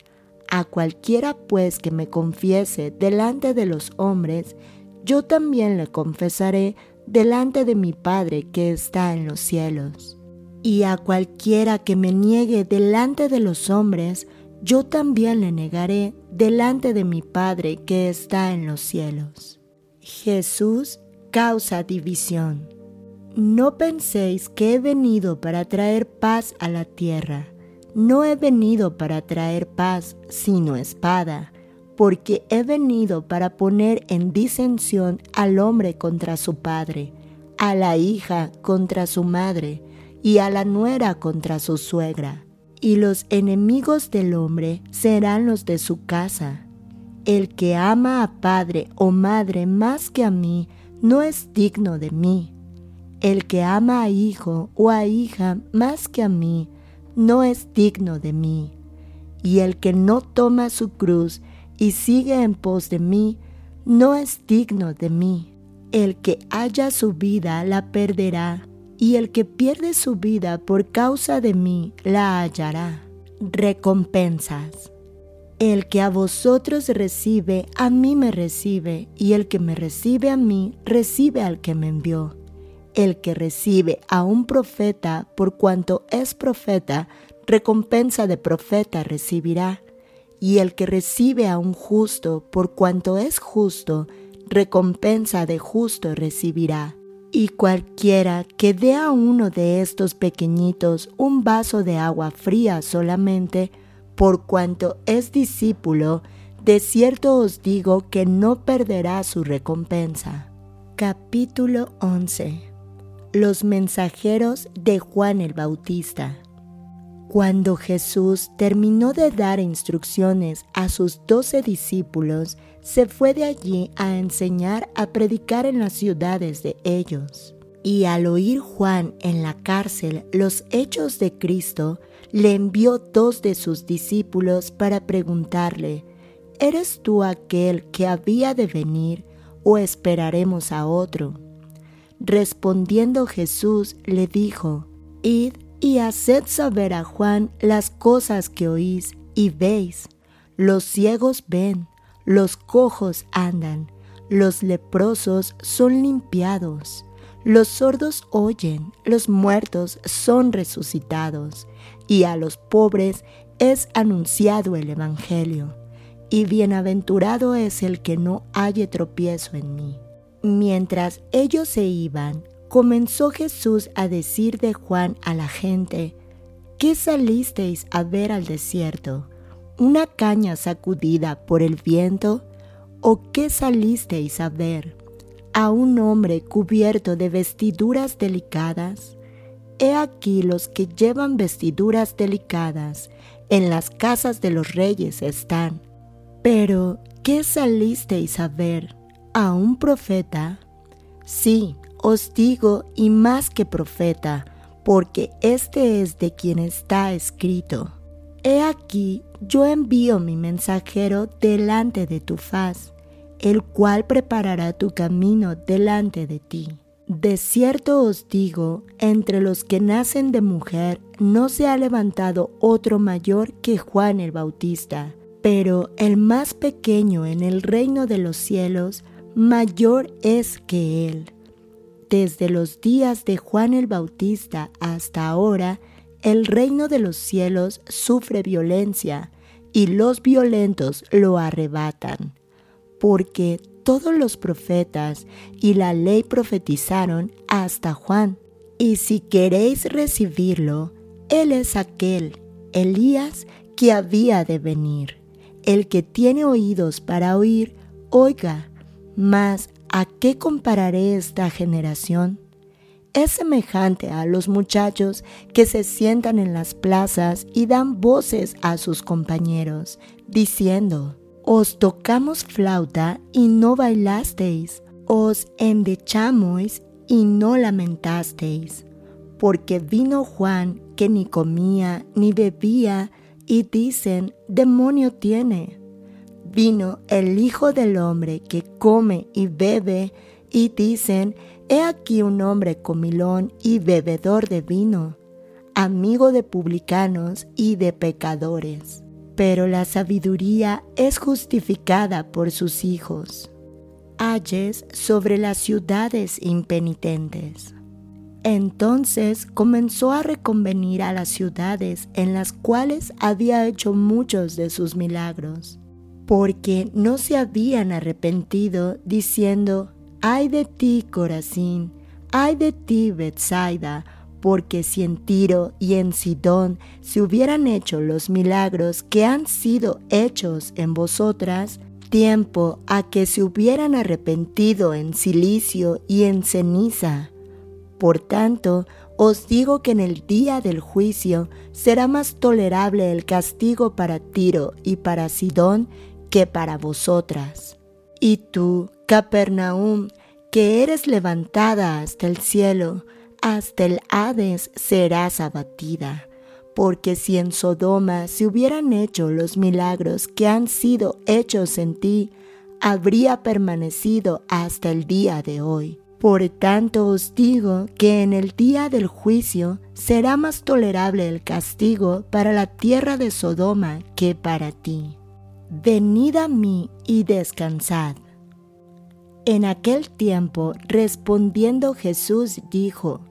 A cualquiera pues que me confiese delante de los hombres, yo también le confesaré delante de mi Padre que está en los cielos. Y a cualquiera que me niegue delante de los hombres, yo también le negaré delante de mi Padre que está en los cielos. Jesús causa división. No penséis que he venido para traer paz a la tierra. No he venido para traer paz, sino espada, porque he venido para poner en disensión al hombre contra su padre, a la hija contra su madre, y a la nuera contra su suegra y los enemigos del hombre serán los de su casa. El que ama a padre o madre más que a mí, no es digno de mí. El que ama a hijo o a hija más que a mí, no es digno de mí. Y el que no toma su cruz y sigue en pos de mí, no es digno de mí. El que haya su vida la perderá, y el que pierde su vida por causa de mí la hallará. Recompensas. El que a vosotros recibe, a mí me recibe, y el que me recibe a mí, recibe al que me envió. El que recibe a un profeta por cuanto es profeta, recompensa de profeta recibirá. Y el que recibe a un justo por cuanto es justo, recompensa de justo recibirá. Y cualquiera que dé a uno de estos pequeñitos un vaso de agua fría solamente, por cuanto es discípulo, de cierto os digo que no perderá su recompensa. Capítulo 11 Los mensajeros de Juan el Bautista cuando Jesús terminó de dar instrucciones a sus doce discípulos, se fue de allí a enseñar a predicar en las ciudades de ellos. Y al oír Juan en la cárcel los hechos de Cristo, le envió dos de sus discípulos para preguntarle, ¿Eres tú aquel que había de venir o esperaremos a otro? Respondiendo Jesús le dijo, Id y haced saber a Juan las cosas que oís y veis. Los ciegos ven, los cojos andan, los leprosos son limpiados, los sordos oyen, los muertos son resucitados, y a los pobres es anunciado el Evangelio. Y bienaventurado es el que no halle tropiezo en mí. Mientras ellos se iban, comenzó Jesús a decir de Juan a la gente, ¿qué salisteis a ver al desierto? ¿Una caña sacudida por el viento? ¿O qué salisteis a ver? ¿A un hombre cubierto de vestiduras delicadas? He aquí los que llevan vestiduras delicadas, en las casas de los reyes están. Pero, ¿qué salisteis a ver? ¿A un profeta? Sí, os digo, y más que profeta, porque este es de quien está escrito. He aquí, yo envío mi mensajero delante de tu faz, el cual preparará tu camino delante de ti. De cierto os digo, entre los que nacen de mujer no se ha levantado otro mayor que Juan el Bautista, pero el más pequeño en el reino de los cielos mayor es que él. Desde los días de Juan el Bautista hasta ahora, el reino de los cielos sufre violencia y los violentos lo arrebatan, porque todos los profetas y la ley profetizaron hasta Juan. Y si queréis recibirlo, Él es aquel, Elías, que había de venir. El que tiene oídos para oír, oiga, mas ¿A qué compararé esta generación? Es semejante a los muchachos que se sientan en las plazas y dan voces a sus compañeros, diciendo, Os tocamos flauta y no bailasteis, os endechamos y no lamentasteis, porque vino Juan que ni comía ni bebía y dicen, demonio tiene vino el Hijo del Hombre que come y bebe, y dicen, He aquí un hombre comilón y bebedor de vino, amigo de publicanos y de pecadores. Pero la sabiduría es justificada por sus hijos. Ayes sobre las ciudades impenitentes. Entonces comenzó a reconvenir a las ciudades en las cuales había hecho muchos de sus milagros porque no se habían arrepentido, diciendo, ay de ti, Corazín, ay de ti, Bethsaida, porque si en Tiro y en Sidón se hubieran hecho los milagros que han sido hechos en vosotras, tiempo a que se hubieran arrepentido en silicio y en ceniza. Por tanto, os digo que en el día del juicio será más tolerable el castigo para Tiro y para Sidón que para vosotras. Y tú, Capernaum, que eres levantada hasta el cielo, hasta el Hades serás abatida. Porque si en Sodoma se hubieran hecho los milagros que han sido hechos en ti, habría permanecido hasta el día de hoy. Por tanto os digo que en el día del juicio será más tolerable el castigo para la tierra de Sodoma que para ti. Venid a mí y descansad. En aquel tiempo, respondiendo Jesús, dijo,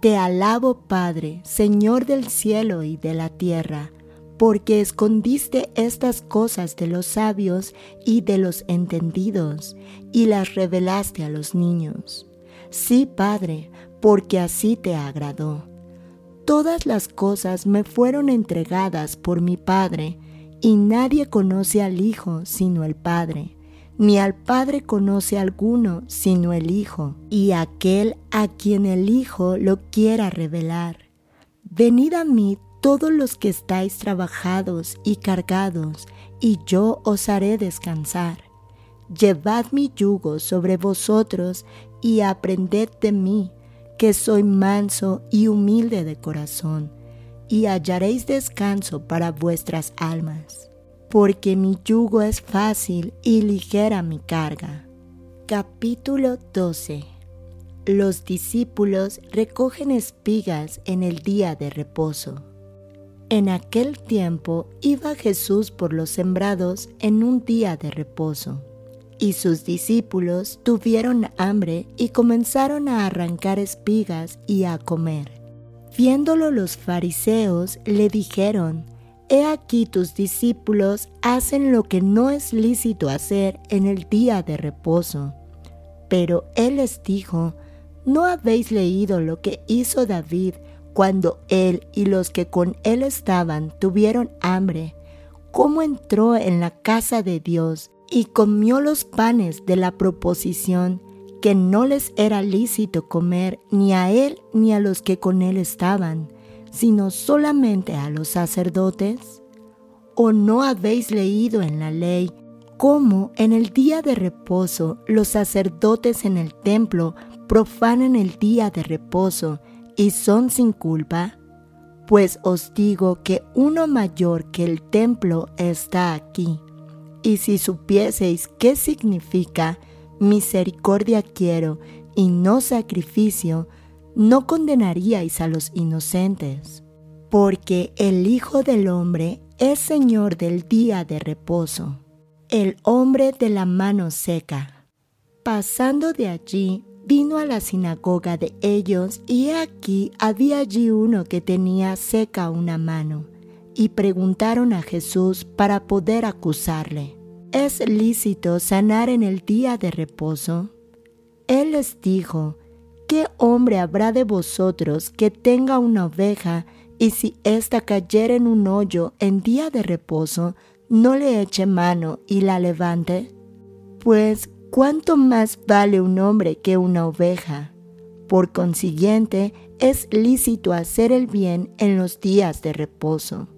Te alabo, Padre, Señor del cielo y de la tierra, porque escondiste estas cosas de los sabios y de los entendidos, y las revelaste a los niños. Sí, Padre, porque así te agradó. Todas las cosas me fueron entregadas por mi Padre, y nadie conoce al Hijo sino el Padre, ni al Padre conoce alguno sino el Hijo, y aquel a quien el Hijo lo quiera revelar. Venid a mí todos los que estáis trabajados y cargados, y yo os haré descansar. Llevad mi yugo sobre vosotros y aprended de mí, que soy manso y humilde de corazón, y hallaréis descanso para vuestras almas, porque mi yugo es fácil y ligera mi carga. Capítulo 12 Los discípulos recogen espigas en el día de reposo. En aquel tiempo iba Jesús por los sembrados en un día de reposo y sus discípulos tuvieron hambre y comenzaron a arrancar espigas y a comer. Viéndolo los fariseos le dijeron, He aquí tus discípulos hacen lo que no es lícito hacer en el día de reposo. Pero él les dijo, ¿no habéis leído lo que hizo David cuando él y los que con él estaban tuvieron hambre? ¿Cómo entró en la casa de Dios y comió los panes de la proposición que no les era lícito comer ni a él ni a los que con él estaban, sino solamente a los sacerdotes? ¿O no habéis leído en la ley cómo en el día de reposo los sacerdotes en el templo profanan el día de reposo y son sin culpa? Pues os digo que uno mayor que el templo está aquí. Y si supieseis qué significa misericordia quiero y no sacrificio, no condenaríais a los inocentes, porque el Hijo del Hombre es Señor del día de reposo, el hombre de la mano seca. Pasando de allí, vino a la sinagoga de ellos y aquí había allí uno que tenía seca una mano y preguntaron a Jesús para poder acusarle, ¿es lícito sanar en el día de reposo? Él les dijo, ¿qué hombre habrá de vosotros que tenga una oveja y si ésta cayera en un hoyo en día de reposo, no le eche mano y la levante? Pues, ¿cuánto más vale un hombre que una oveja? Por consiguiente, es lícito hacer el bien en los días de reposo.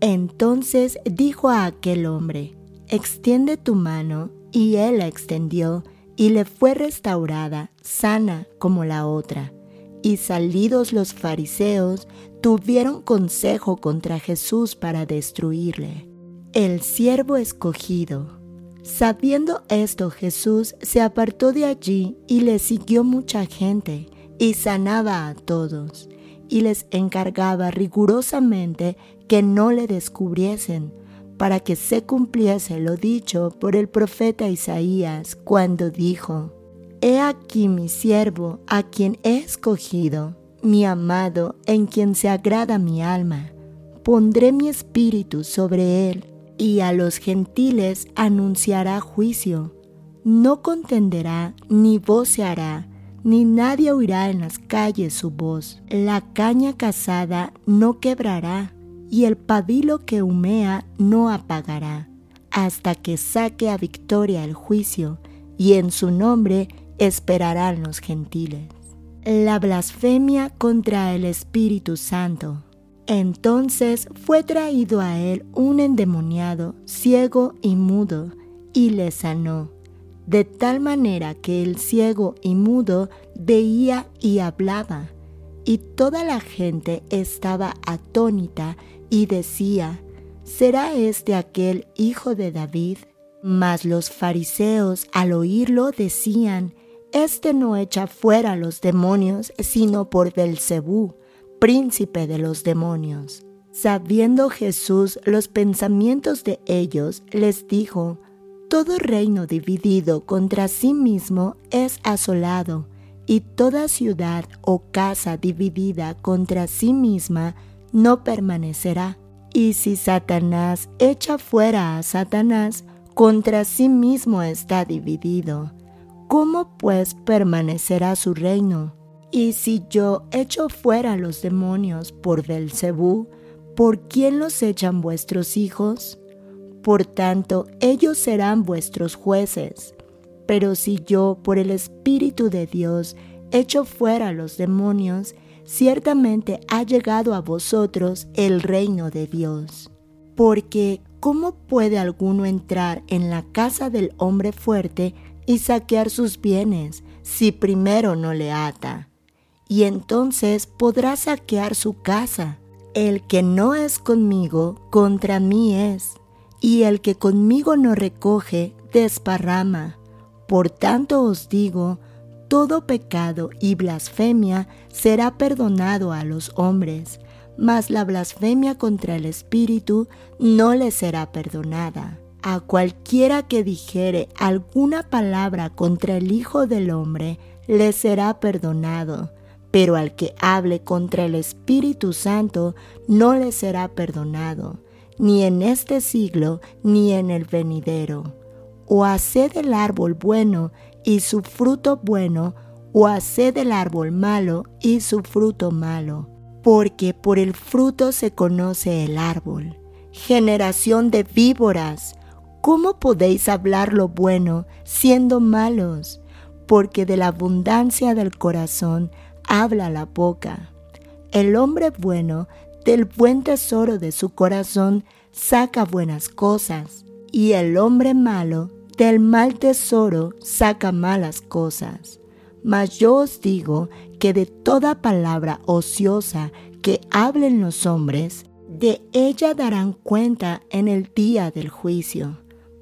Entonces dijo a aquel hombre, extiende tu mano, y él la extendió, y le fue restaurada, sana como la otra. Y salidos los fariseos, tuvieron consejo contra Jesús para destruirle. El siervo escogido. Sabiendo esto, Jesús se apartó de allí y le siguió mucha gente, y sanaba a todos, y les encargaba rigurosamente que no le descubriesen, para que se cumpliese lo dicho por el profeta Isaías cuando dijo, He aquí mi siervo a quien he escogido, mi amado en quien se agrada mi alma. Pondré mi espíritu sobre él, y a los gentiles anunciará juicio. No contenderá, ni voceará, ni nadie oirá en las calles su voz. La caña casada no quebrará y el pabilo que humea no apagará, hasta que saque a victoria el juicio, y en su nombre esperarán los gentiles. La blasfemia contra el Espíritu Santo. Entonces fue traído a él un endemoniado, ciego y mudo, y le sanó, de tal manera que el ciego y mudo veía y hablaba, y toda la gente estaba atónita y decía, ¿será este aquel hijo de David? Mas los fariseos al oírlo decían, Este no echa fuera los demonios, sino por Belcebú príncipe de los demonios. Sabiendo Jesús los pensamientos de ellos, les dijo, Todo reino dividido contra sí mismo es asolado, y toda ciudad o casa dividida contra sí misma no permanecerá. Y si Satanás echa fuera a Satanás, contra sí mismo está dividido. ¿Cómo pues permanecerá su reino? Y si yo echo fuera los demonios por Belcebú, ¿por quién los echan vuestros hijos? Por tanto, ellos serán vuestros jueces. Pero si yo por el Espíritu de Dios echo fuera los demonios, ciertamente ha llegado a vosotros el reino de Dios. Porque, ¿cómo puede alguno entrar en la casa del hombre fuerte y saquear sus bienes si primero no le ata? y entonces podrá saquear su casa. El que no es conmigo, contra mí es, y el que conmigo no recoge, desparrama. Por tanto os digo, todo pecado y blasfemia será perdonado a los hombres, mas la blasfemia contra el Espíritu no le será perdonada. A cualquiera que dijere alguna palabra contra el Hijo del Hombre, le será perdonado pero al que hable contra el Espíritu Santo no le será perdonado, ni en este siglo ni en el venidero. O haced el árbol bueno y su fruto bueno, o haced el árbol malo y su fruto malo, porque por el fruto se conoce el árbol. Generación de víboras, ¿cómo podéis hablar lo bueno siendo malos? Porque de la abundancia del corazón habla la boca. El hombre bueno del buen tesoro de su corazón saca buenas cosas, y el hombre malo del mal tesoro saca malas cosas. Mas yo os digo que de toda palabra ociosa que hablen los hombres, de ella darán cuenta en el día del juicio,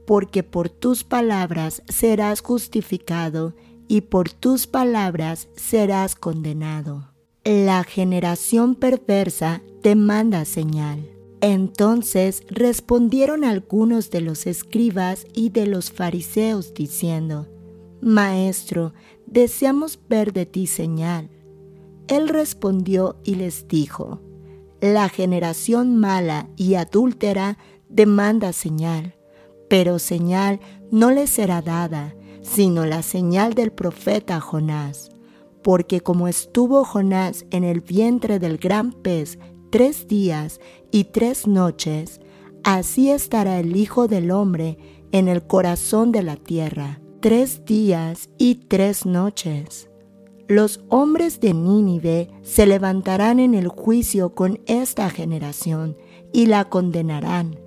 porque por tus palabras serás justificado y por tus palabras serás condenado. La generación perversa te manda señal. Entonces respondieron algunos de los escribas y de los fariseos diciendo, Maestro, deseamos ver de ti señal. Él respondió y les dijo, La generación mala y adúltera demanda señal, pero señal no le será dada sino la señal del profeta Jonás. Porque como estuvo Jonás en el vientre del gran pez tres días y tres noches, así estará el Hijo del Hombre en el corazón de la tierra, tres días y tres noches. Los hombres de Nínive se levantarán en el juicio con esta generación y la condenarán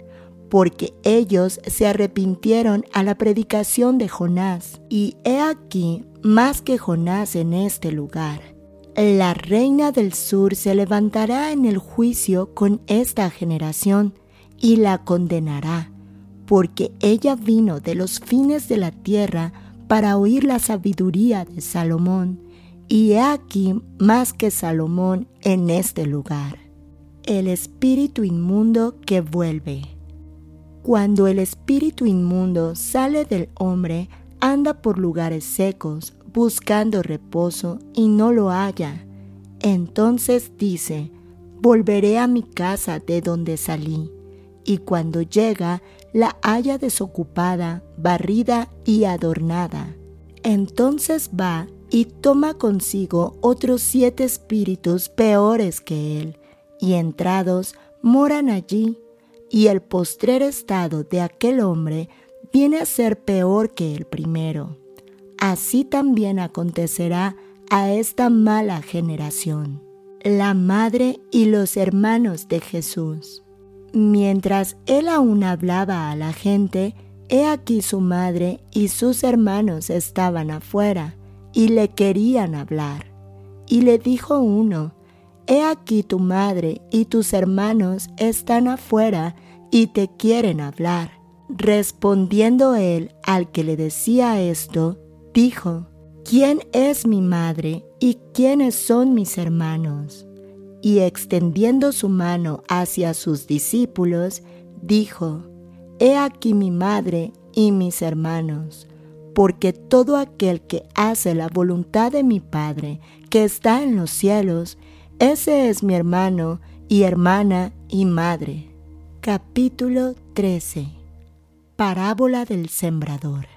porque ellos se arrepintieron a la predicación de Jonás, y he aquí más que Jonás en este lugar. La reina del sur se levantará en el juicio con esta generación y la condenará, porque ella vino de los fines de la tierra para oír la sabiduría de Salomón, y he aquí más que Salomón en este lugar. El espíritu inmundo que vuelve. Cuando el espíritu inmundo sale del hombre, anda por lugares secos, buscando reposo y no lo halla. Entonces dice, volveré a mi casa de donde salí. Y cuando llega, la halla desocupada, barrida y adornada. Entonces va y toma consigo otros siete espíritus peores que él, y entrados moran allí y el postrer estado de aquel hombre viene a ser peor que el primero. Así también acontecerá a esta mala generación. La madre y los hermanos de Jesús. Mientras él aún hablaba a la gente, he aquí su madre y sus hermanos estaban afuera y le querían hablar. Y le dijo uno, He aquí tu madre y tus hermanos están afuera y te quieren hablar. Respondiendo él al que le decía esto, dijo, ¿quién es mi madre y quiénes son mis hermanos? Y extendiendo su mano hacia sus discípulos, dijo, He aquí mi madre y mis hermanos, porque todo aquel que hace la voluntad de mi Padre que está en los cielos, ese es mi hermano y hermana y madre. Capítulo 13 Parábola del Sembrador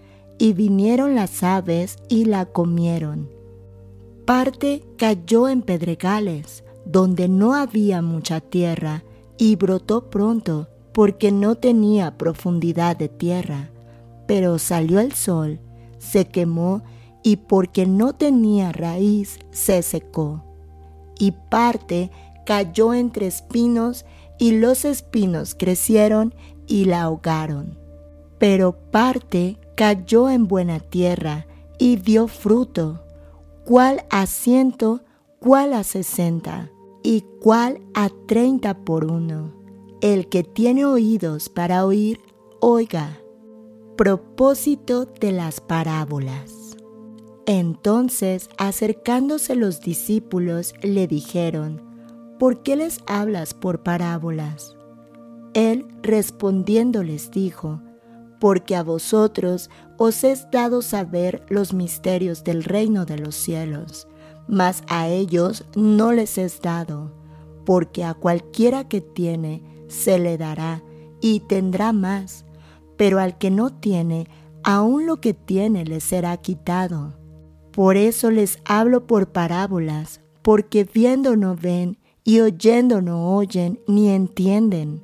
y vinieron las aves y la comieron. Parte cayó en pedregales, donde no había mucha tierra, y brotó pronto, porque no tenía profundidad de tierra. Pero salió el sol, se quemó, y porque no tenía raíz, se secó y parte cayó entre espinos y los espinos crecieron y la ahogaron. Pero parte cayó en buena tierra y dio fruto, cual a ciento, cual a sesenta y cual a treinta por uno. El que tiene oídos para oír, oiga. Propósito de las parábolas. Entonces, acercándose los discípulos, le dijeron, ¿por qué les hablas por parábolas? Él respondiendo les dijo, porque a vosotros os es dado saber los misterios del reino de los cielos, mas a ellos no les es dado, porque a cualquiera que tiene se le dará y tendrá más, pero al que no tiene, aun lo que tiene le será quitado. Por eso les hablo por parábolas, porque viendo no ven y oyendo no oyen ni entienden,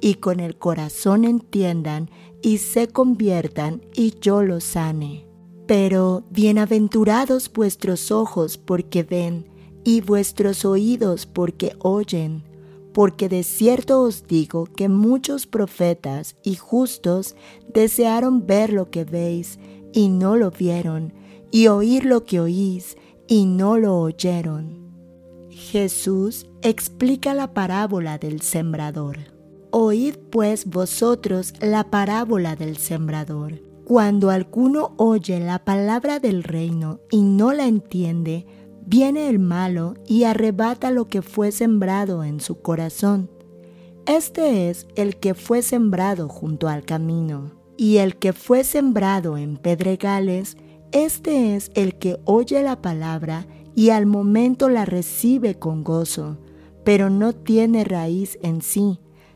y con el corazón entiendan y se conviertan y yo los sane. Pero bienaventurados vuestros ojos porque ven y vuestros oídos porque oyen, porque de cierto os digo que muchos profetas y justos desearon ver lo que veis y no lo vieron, y oír lo que oís y no lo oyeron. Jesús explica la parábola del sembrador. Oíd pues vosotros la parábola del sembrador. Cuando alguno oye la palabra del reino y no la entiende, viene el malo y arrebata lo que fue sembrado en su corazón. Este es el que fue sembrado junto al camino, y el que fue sembrado en pedregales, este es el que oye la palabra y al momento la recibe con gozo, pero no tiene raíz en sí,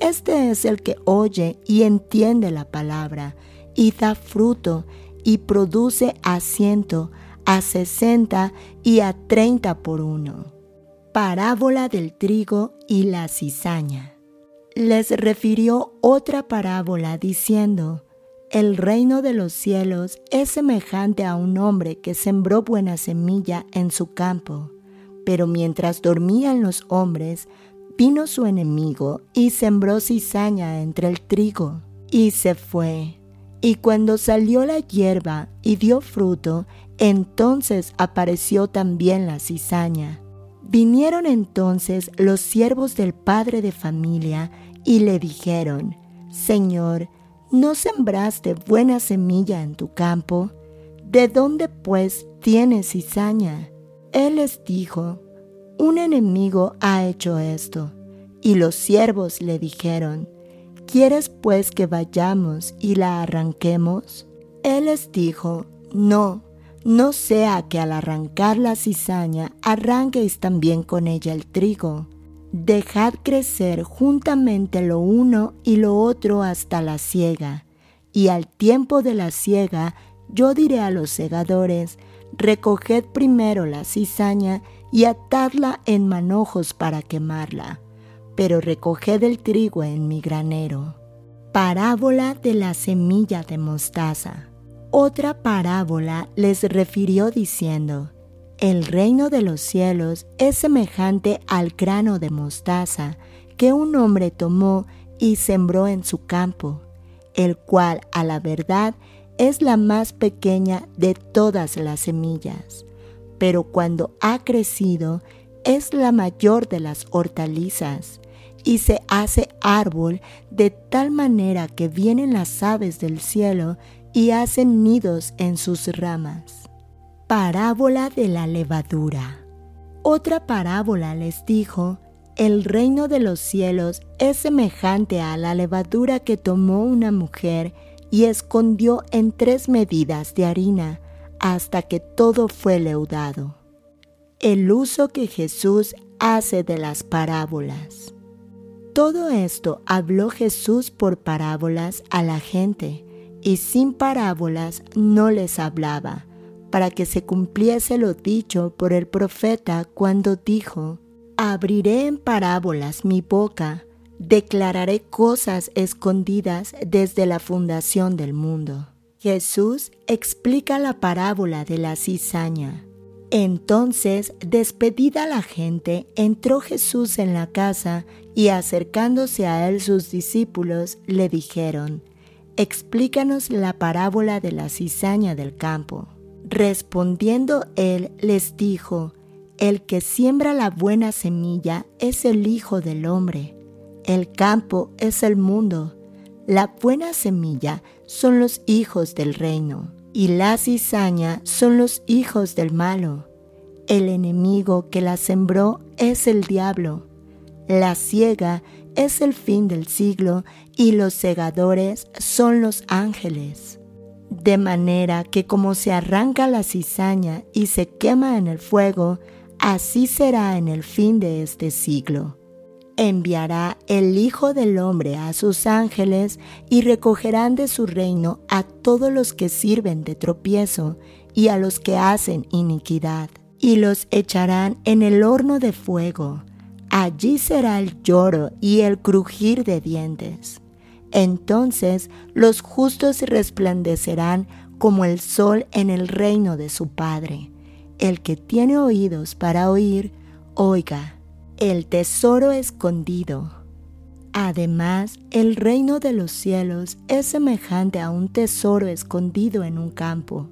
este es el que oye y entiende la palabra, y da fruto, y produce a ciento, a sesenta y a treinta por uno. Parábola del trigo y la cizaña. Les refirió otra parábola diciendo, el reino de los cielos es semejante a un hombre que sembró buena semilla en su campo, pero mientras dormían los hombres, vino su enemigo y sembró cizaña entre el trigo, y se fue. Y cuando salió la hierba y dio fruto, entonces apareció también la cizaña. Vinieron entonces los siervos del padre de familia y le dijeron, Señor, ¿no sembraste buena semilla en tu campo? ¿De dónde pues tienes cizaña? Él les dijo, Un enemigo ha hecho esto. Y los siervos le dijeron, ¿Quieres pues que vayamos y la arranquemos? Él les dijo, No, no sea que al arrancar la cizaña arranquéis también con ella el trigo. Dejad crecer juntamente lo uno y lo otro hasta la siega. Y al tiempo de la siega yo diré a los segadores, recoged primero la cizaña y atadla en manojos para quemarla pero recoged el trigo en mi granero. Parábola de la semilla de mostaza. Otra parábola les refirió diciendo, el reino de los cielos es semejante al grano de mostaza que un hombre tomó y sembró en su campo, el cual a la verdad es la más pequeña de todas las semillas, pero cuando ha crecido es la mayor de las hortalizas y se hace árbol de tal manera que vienen las aves del cielo y hacen nidos en sus ramas. Parábola de la levadura. Otra parábola les dijo, el reino de los cielos es semejante a la levadura que tomó una mujer y escondió en tres medidas de harina hasta que todo fue leudado. El uso que Jesús hace de las parábolas. Todo esto habló Jesús por parábolas a la gente, y sin parábolas no les hablaba, para que se cumpliese lo dicho por el profeta cuando dijo, Abriré en parábolas mi boca, declararé cosas escondidas desde la fundación del mundo. Jesús explica la parábola de la cizaña. Entonces, despedida la gente, entró Jesús en la casa y acercándose a él sus discípulos le dijeron, Explícanos la parábola de la cizaña del campo. Respondiendo él les dijo, El que siembra la buena semilla es el Hijo del Hombre. El campo es el mundo. La buena semilla son los hijos del reino y la cizaña son los hijos del malo. El enemigo que la sembró es el diablo. La ciega es el fin del siglo y los segadores son los ángeles. De manera que como se arranca la cizaña y se quema en el fuego, así será en el fin de este siglo enviará el Hijo del Hombre a sus ángeles y recogerán de su reino a todos los que sirven de tropiezo y a los que hacen iniquidad, y los echarán en el horno de fuego. Allí será el lloro y el crujir de dientes. Entonces los justos resplandecerán como el sol en el reino de su Padre. El que tiene oídos para oír, oiga el tesoro escondido. Además, el reino de los cielos es semejante a un tesoro escondido en un campo,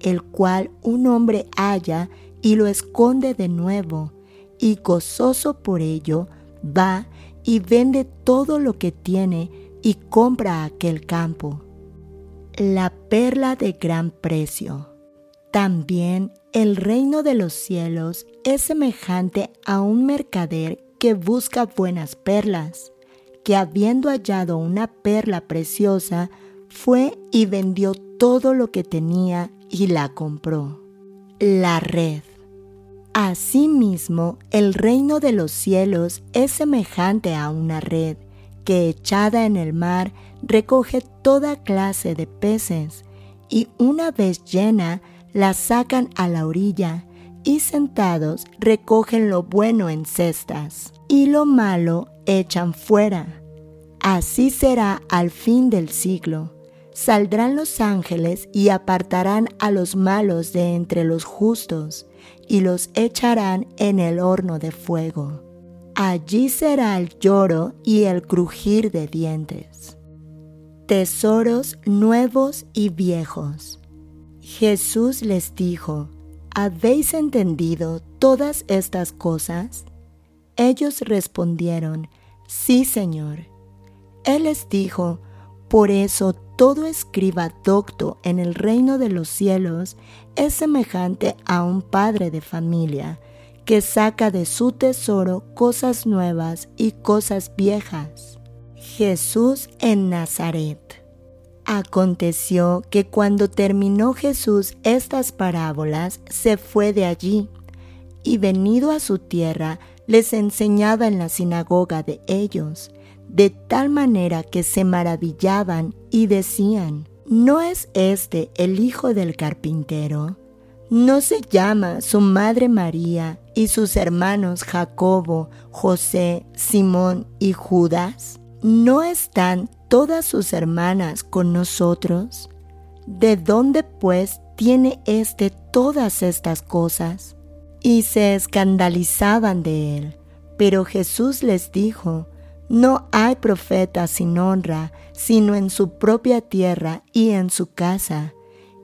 el cual un hombre halla y lo esconde de nuevo, y gozoso por ello va y vende todo lo que tiene y compra aquel campo. La perla de gran precio. También el reino de los cielos es semejante a un mercader que busca buenas perlas, que habiendo hallado una perla preciosa, fue y vendió todo lo que tenía y la compró. La red. Asimismo, el reino de los cielos es semejante a una red que echada en el mar recoge toda clase de peces, y una vez llena, la sacan a la orilla y sentados recogen lo bueno en cestas y lo malo echan fuera. Así será al fin del siglo. Saldrán los ángeles y apartarán a los malos de entre los justos y los echarán en el horno de fuego. Allí será el lloro y el crujir de dientes. Tesoros nuevos y viejos. Jesús les dijo, ¿habéis entendido todas estas cosas? Ellos respondieron, sí, Señor. Él les dijo, por eso todo escriba docto en el reino de los cielos es semejante a un padre de familia que saca de su tesoro cosas nuevas y cosas viejas. Jesús en Nazaret. Aconteció que cuando terminó Jesús estas parábolas, se fue de allí, y venido a su tierra, les enseñaba en la sinagoga de ellos, de tal manera que se maravillaban y decían, ¿no es este el hijo del carpintero? ¿No se llama su madre María y sus hermanos Jacobo, José, Simón y Judas? ¿No están todas sus hermanas con nosotros? ¿De dónde pues tiene éste todas estas cosas? Y se escandalizaban de él. Pero Jesús les dijo, no hay profeta sin honra, sino en su propia tierra y en su casa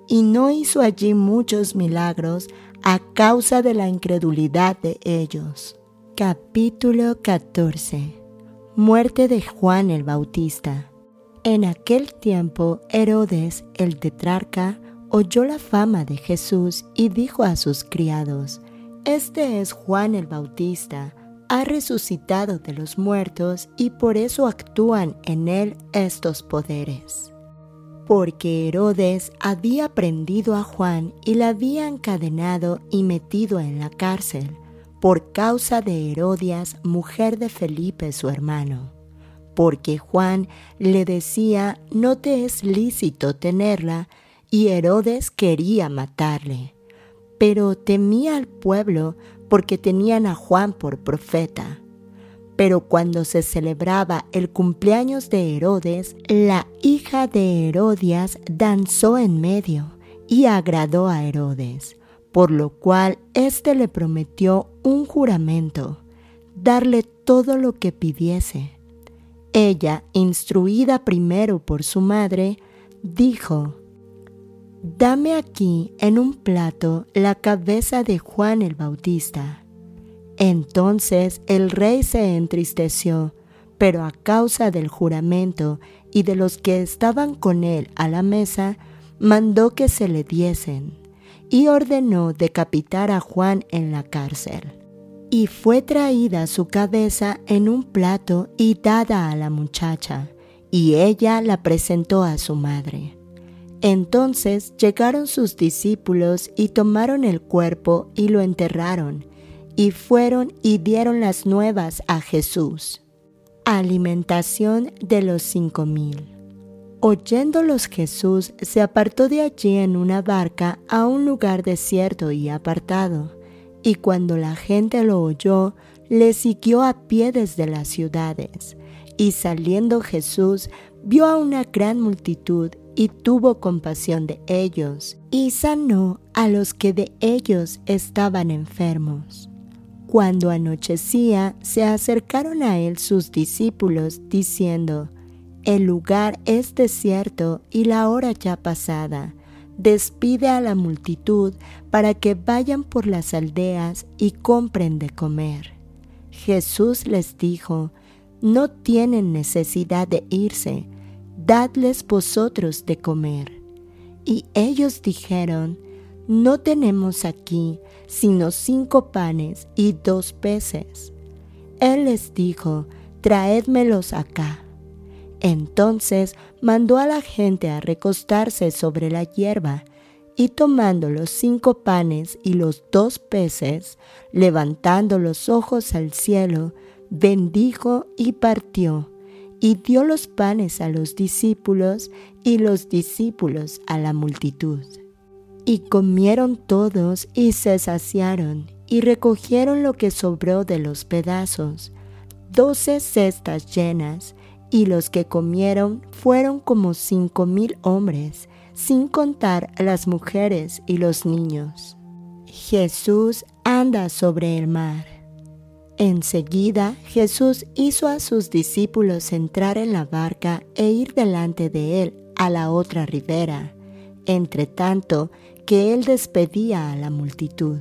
y no hizo allí muchos milagros a causa de la incredulidad de ellos. Capítulo 14 Muerte de Juan el Bautista En aquel tiempo Herodes el tetrarca oyó la fama de Jesús y dijo a sus criados, Este es Juan el Bautista, ha resucitado de los muertos y por eso actúan en él estos poderes porque Herodes había prendido a Juan y la había encadenado y metido en la cárcel por causa de Herodias, mujer de Felipe su hermano, porque Juan le decía no te es lícito tenerla y Herodes quería matarle, pero temía al pueblo porque tenían a Juan por profeta. Pero cuando se celebraba el cumpleaños de Herodes, la hija de Herodias danzó en medio y agradó a Herodes, por lo cual éste le prometió un juramento, darle todo lo que pidiese. Ella, instruida primero por su madre, dijo, Dame aquí en un plato la cabeza de Juan el Bautista. Entonces el rey se entristeció, pero a causa del juramento y de los que estaban con él a la mesa, mandó que se le diesen, y ordenó decapitar a Juan en la cárcel. Y fue traída su cabeza en un plato y dada a la muchacha, y ella la presentó a su madre. Entonces llegaron sus discípulos y tomaron el cuerpo y lo enterraron, y fueron y dieron las nuevas a Jesús. Alimentación de los cinco mil. Oyéndolos Jesús se apartó de allí en una barca a un lugar desierto y apartado, y cuando la gente lo oyó, le siguió a pie desde las ciudades, y saliendo Jesús vio a una gran multitud y tuvo compasión de ellos, y sanó a los que de ellos estaban enfermos cuando anochecía, se acercaron a él sus discípulos, diciendo, El lugar es desierto y la hora ya pasada. Despide a la multitud para que vayan por las aldeas y compren de comer. Jesús les dijo, No tienen necesidad de irse, dadles vosotros de comer. Y ellos dijeron, No tenemos aquí sino cinco panes y dos peces. Él les dijo, traédmelos acá. Entonces mandó a la gente a recostarse sobre la hierba, y tomando los cinco panes y los dos peces, levantando los ojos al cielo, bendijo y partió, y dio los panes a los discípulos y los discípulos a la multitud. Y comieron todos y se saciaron, y recogieron lo que sobró de los pedazos, doce cestas llenas, y los que comieron fueron como cinco mil hombres, sin contar las mujeres y los niños. Jesús anda sobre el mar. Enseguida Jesús hizo a sus discípulos entrar en la barca e ir delante de él a la otra ribera, entre tanto que él despedía a la multitud.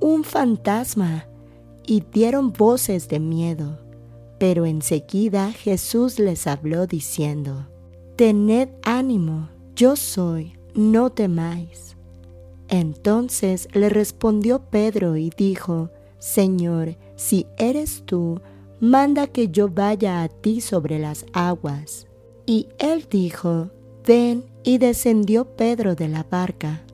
Un fantasma, y dieron voces de miedo. Pero enseguida Jesús les habló diciendo, Tened ánimo, yo soy, no temáis. Entonces le respondió Pedro y dijo, Señor, si eres tú, manda que yo vaya a ti sobre las aguas. Y él dijo, Ven, y descendió Pedro de la barca,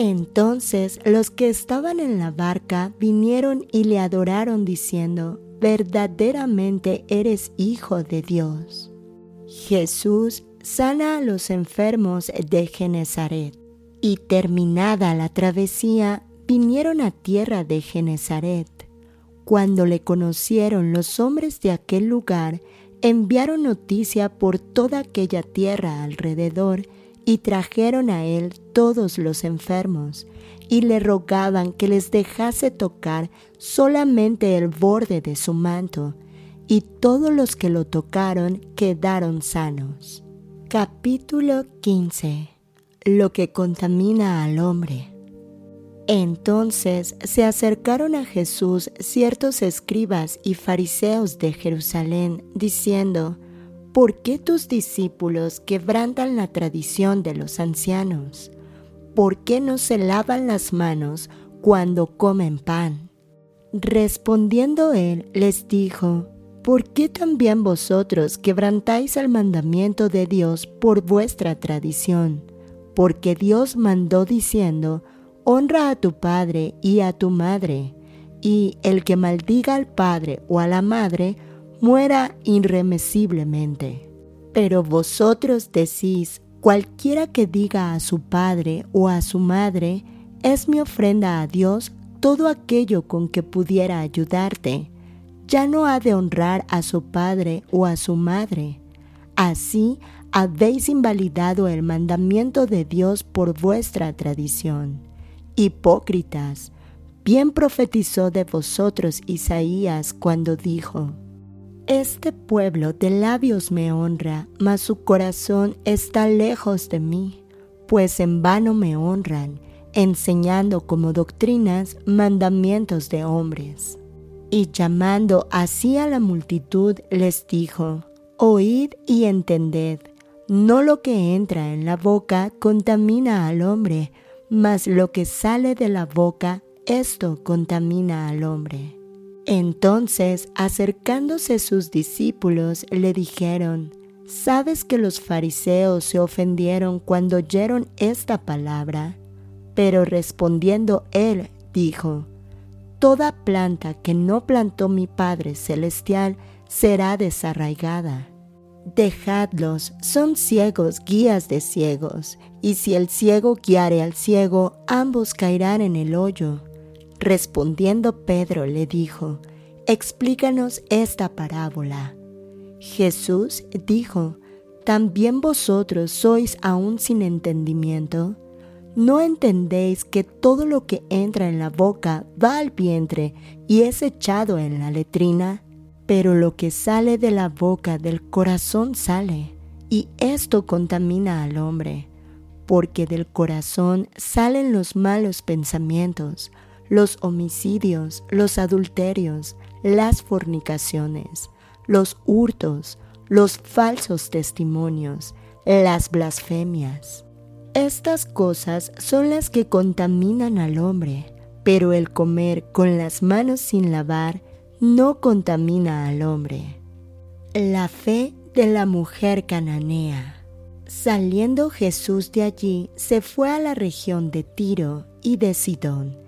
Entonces los que estaban en la barca vinieron y le adoraron diciendo, verdaderamente eres hijo de Dios. Jesús sana a los enfermos de Genezaret. Y terminada la travesía, vinieron a tierra de Genezaret. Cuando le conocieron los hombres de aquel lugar, enviaron noticia por toda aquella tierra alrededor y trajeron a él todos los enfermos y le rogaban que les dejase tocar solamente el borde de su manto, y todos los que lo tocaron quedaron sanos. Capítulo 15 Lo que contamina al hombre. Entonces se acercaron a Jesús ciertos escribas y fariseos de Jerusalén, diciendo, ¿Por qué tus discípulos quebrantan la tradición de los ancianos? ¿Por qué no se lavan las manos cuando comen pan? Respondiendo él, les dijo, ¿por qué también vosotros quebrantáis el mandamiento de Dios por vuestra tradición? Porque Dios mandó diciendo, honra a tu padre y a tu madre, y el que maldiga al padre o a la madre, muera irremisiblemente. Pero vosotros decís, cualquiera que diga a su padre o a su madre, es mi ofrenda a Dios todo aquello con que pudiera ayudarte, ya no ha de honrar a su padre o a su madre. Así habéis invalidado el mandamiento de Dios por vuestra tradición. Hipócritas, bien profetizó de vosotros Isaías cuando dijo, Este pueblo de labios me honra, mas su corazón está lejos de mí, pues en vano me honran, enseñando como doctrinas mandamientos de hombres. Y llamando así a la multitud les dijo, Oíd y entended, no lo que entra en la boca contamina al hombre, mas lo que sale de la boca, esto contamina al hombre. Entonces, acercándose sus discípulos, le dijeron, ¿Sabes que los fariseos se ofendieron cuando oyeron esta palabra? Pero respondiendo él, dijo, Toda planta que no plantó mi Padre Celestial será desarraigada. Dejadlos, son ciegos guías de ciegos, y si el ciego guiare al ciego, ambos caerán en el hoyo. Respondiendo Pedro le dijo, Explícanos esta parábola. Jesús dijo, ¿también vosotros sois aún sin entendimiento? ¿No entendéis que todo lo que entra en la boca va al vientre y es echado en la letrina? Pero lo que sale de la boca del corazón sale, y esto contamina al hombre, porque del corazón salen los malos pensamientos, los homicidios, los adulterios, las fornicaciones, los hurtos, los falsos testimonios, las blasfemias. Estas cosas son las que contaminan al hombre, pero el comer con las manos sin lavar no contamina al hombre. La fe de la mujer cananea. Saliendo Jesús de allí, se fue a la región de Tiro y de Sidón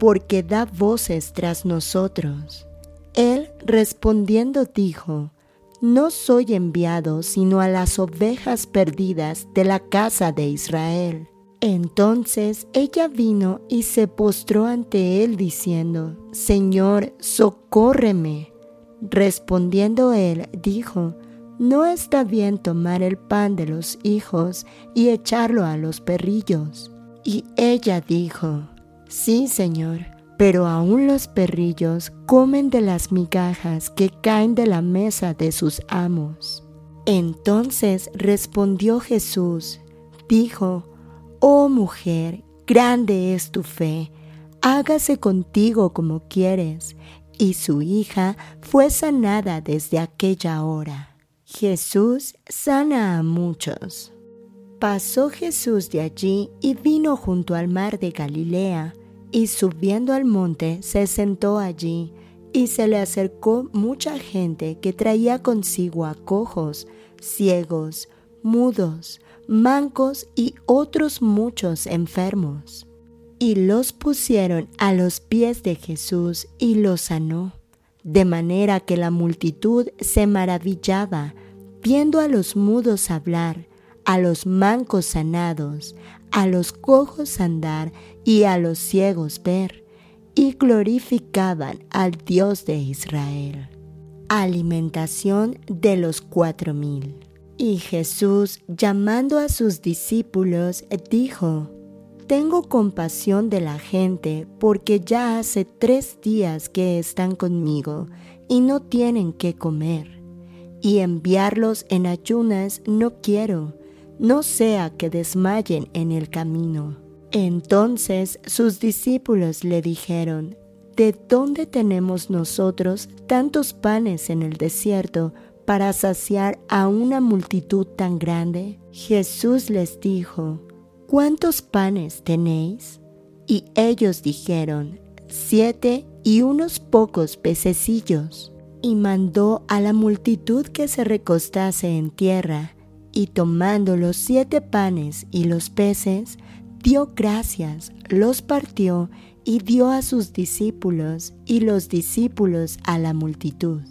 porque da voces tras nosotros. Él respondiendo dijo, No soy enviado sino a las ovejas perdidas de la casa de Israel. Entonces ella vino y se postró ante él diciendo, Señor, socórreme. Respondiendo él, dijo, No está bien tomar el pan de los hijos y echarlo a los perrillos. Y ella dijo, Sí, Señor, pero aún los perrillos comen de las migajas que caen de la mesa de sus amos. Entonces respondió Jesús, dijo, Oh mujer, grande es tu fe, hágase contigo como quieres. Y su hija fue sanada desde aquella hora. Jesús sana a muchos. Pasó Jesús de allí y vino junto al mar de Galilea y subiendo al monte se sentó allí, y se le acercó mucha gente que traía consigo a cojos, ciegos, mudos, mancos y otros muchos enfermos. Y los pusieron a los pies de Jesús y los sanó, de manera que la multitud se maravillaba viendo a los mudos hablar, a los mancos sanados, a los cojos andar y a los ciegos ver, y glorificaban al Dios de Israel. Alimentación de los cuatro mil. Y Jesús, llamando a sus discípulos, dijo, Tengo compasión de la gente porque ya hace tres días que están conmigo y no tienen qué comer. Y enviarlos en ayunas no quiero no sea que desmayen en el camino. Entonces sus discípulos le dijeron, ¿De dónde tenemos nosotros tantos panes en el desierto para saciar a una multitud tan grande? Jesús les dijo, ¿cuántos panes tenéis? Y ellos dijeron, siete y unos pocos pececillos. Y mandó a la multitud que se recostase en tierra, y tomando los siete panes y los peces, dio gracias, los partió y dio a sus discípulos y los discípulos a la multitud.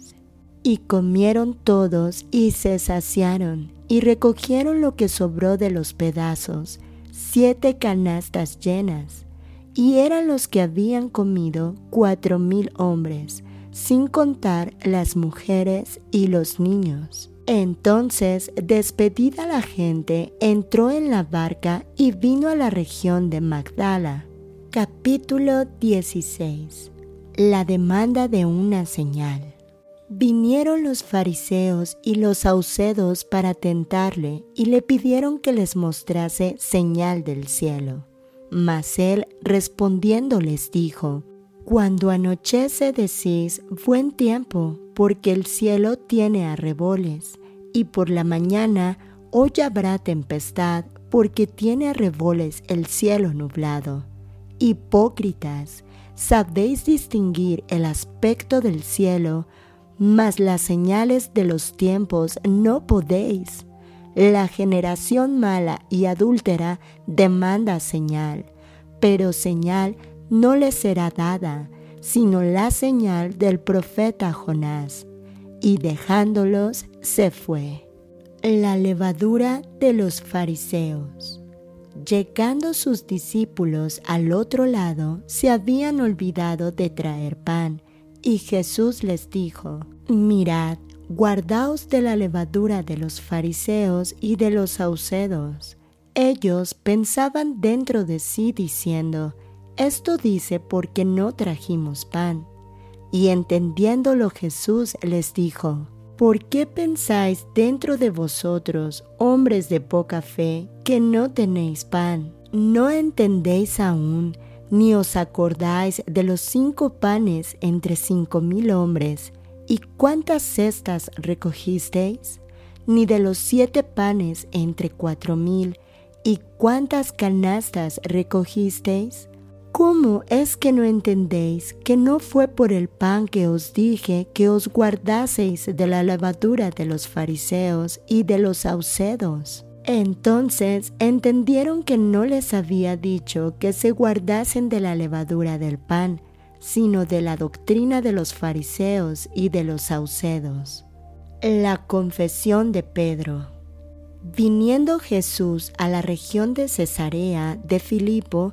Y comieron todos y se saciaron y recogieron lo que sobró de los pedazos, siete canastas llenas. Y eran los que habían comido cuatro mil hombres, sin contar las mujeres y los niños. Entonces, despedida la gente, entró en la barca y vino a la región de Magdala. Capítulo 16 La demanda de una señal. Vinieron los fariseos y los saucedos para tentarle y le pidieron que les mostrase señal del cielo. Mas él respondiendo les dijo, Cuando anochece decís buen tiempo, porque el cielo tiene arreboles y por la mañana hoy habrá tempestad, porque tiene arreboles el cielo nublado. Hipócritas, sabéis distinguir el aspecto del cielo, mas las señales de los tiempos no podéis. La generación mala y adúltera demanda señal, pero señal no les será dada, sino la señal del profeta Jonás. Y dejándolos, se fue. La levadura de los fariseos. Llegando sus discípulos al otro lado, se habían olvidado de traer pan, y Jesús les dijo, Mirad, guardaos de la levadura de los fariseos y de los saucedos. Ellos pensaban dentro de sí diciendo, esto dice porque no trajimos pan. Y entendiéndolo Jesús les dijo, ¿por qué pensáis dentro de vosotros, hombres de poca fe, que no tenéis pan? ¿No entendéis aún, ni os acordáis de los cinco panes entre cinco mil hombres, ¿Y cuántas cestas recogisteis? Ni de los siete panes entre cuatro mil, ¿y cuántas canastas recogisteis? ¿Cómo es que no entendéis que no fue por el pan que os dije que os guardaseis de la levadura de los fariseos y de los saucedos? Entonces entendieron que no les había dicho que se guardasen de la levadura del pan, sino de la doctrina de los fariseos y de los saucedos. La confesión de Pedro. Viniendo Jesús a la región de Cesarea de Filipo,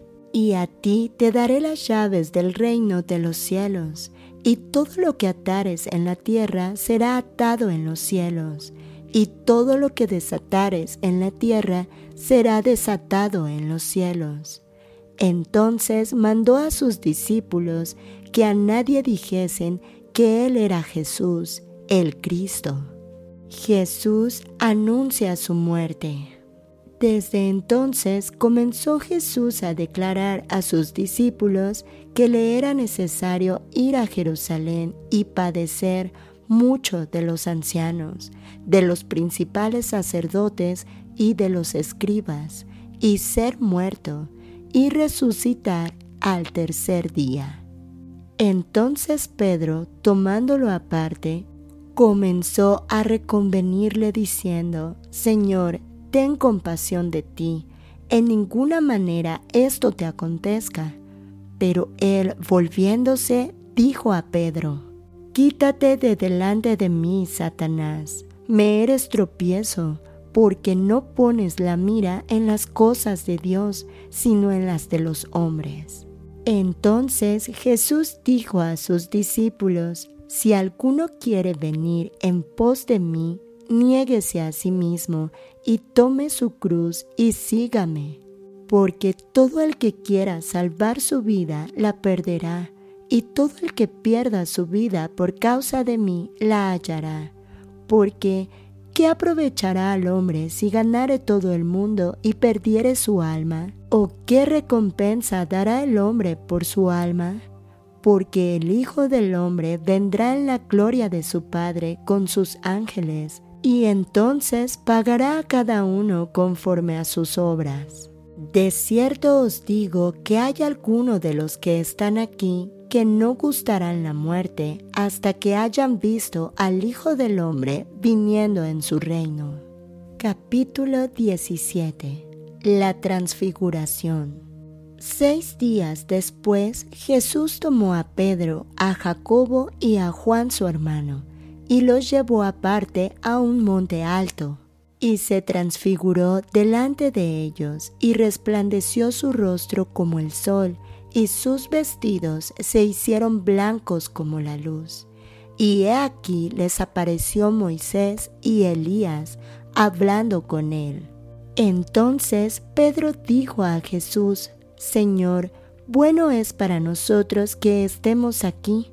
Y a ti te daré las llaves del reino de los cielos, y todo lo que atares en la tierra será atado en los cielos, y todo lo que desatares en la tierra será desatado en los cielos. Entonces mandó a sus discípulos que a nadie dijesen que Él era Jesús, el Cristo. Jesús anuncia su muerte. Desde entonces comenzó Jesús a declarar a sus discípulos que le era necesario ir a Jerusalén y padecer mucho de los ancianos, de los principales sacerdotes y de los escribas, y ser muerto y resucitar al tercer día. Entonces Pedro, tomándolo aparte, comenzó a reconvenirle diciendo, Señor, ten compasión de ti, en ninguna manera esto te acontezca. Pero él, volviéndose, dijo a Pedro, Quítate de delante de mí, Satanás, me eres tropiezo, porque no pones la mira en las cosas de Dios, sino en las de los hombres. Entonces Jesús dijo a sus discípulos, si alguno quiere venir en pos de mí, niéguese a sí mismo y tome su cruz y sígame, porque todo el que quiera salvar su vida la perderá, y todo el que pierda su vida por causa de mí la hallará, porque ¿qué aprovechará al hombre si ganare todo el mundo y perdiere su alma? ¿O qué recompensa dará el hombre por su alma? Porque el Hijo del Hombre vendrá en la gloria de su Padre con sus ángeles, y entonces pagará a cada uno conforme a sus obras. De cierto os digo que hay alguno de los que están aquí que no gustarán la muerte hasta que hayan visto al Hijo del Hombre viniendo en su reino. Capítulo 17 la transfiguración. Seis días después Jesús tomó a Pedro, a Jacobo y a Juan su hermano, y los llevó aparte a un monte alto, y se transfiguró delante de ellos, y resplandeció su rostro como el sol, y sus vestidos se hicieron blancos como la luz. Y he aquí les apareció Moisés y Elías hablando con él. Entonces Pedro dijo a Jesús, Señor, bueno es para nosotros que estemos aquí.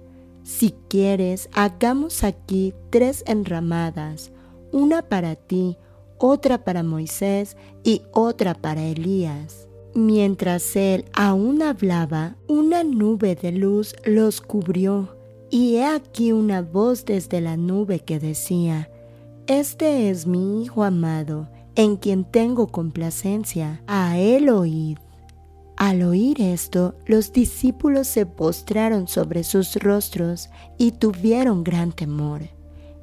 Si quieres, hagamos aquí tres enramadas, una para ti, otra para Moisés y otra para Elías. Mientras él aún hablaba, una nube de luz los cubrió, y he aquí una voz desde la nube que decía, Este es mi Hijo amado, en quien tengo complacencia, a él oíd. Al oír esto, los discípulos se postraron sobre sus rostros y tuvieron gran temor.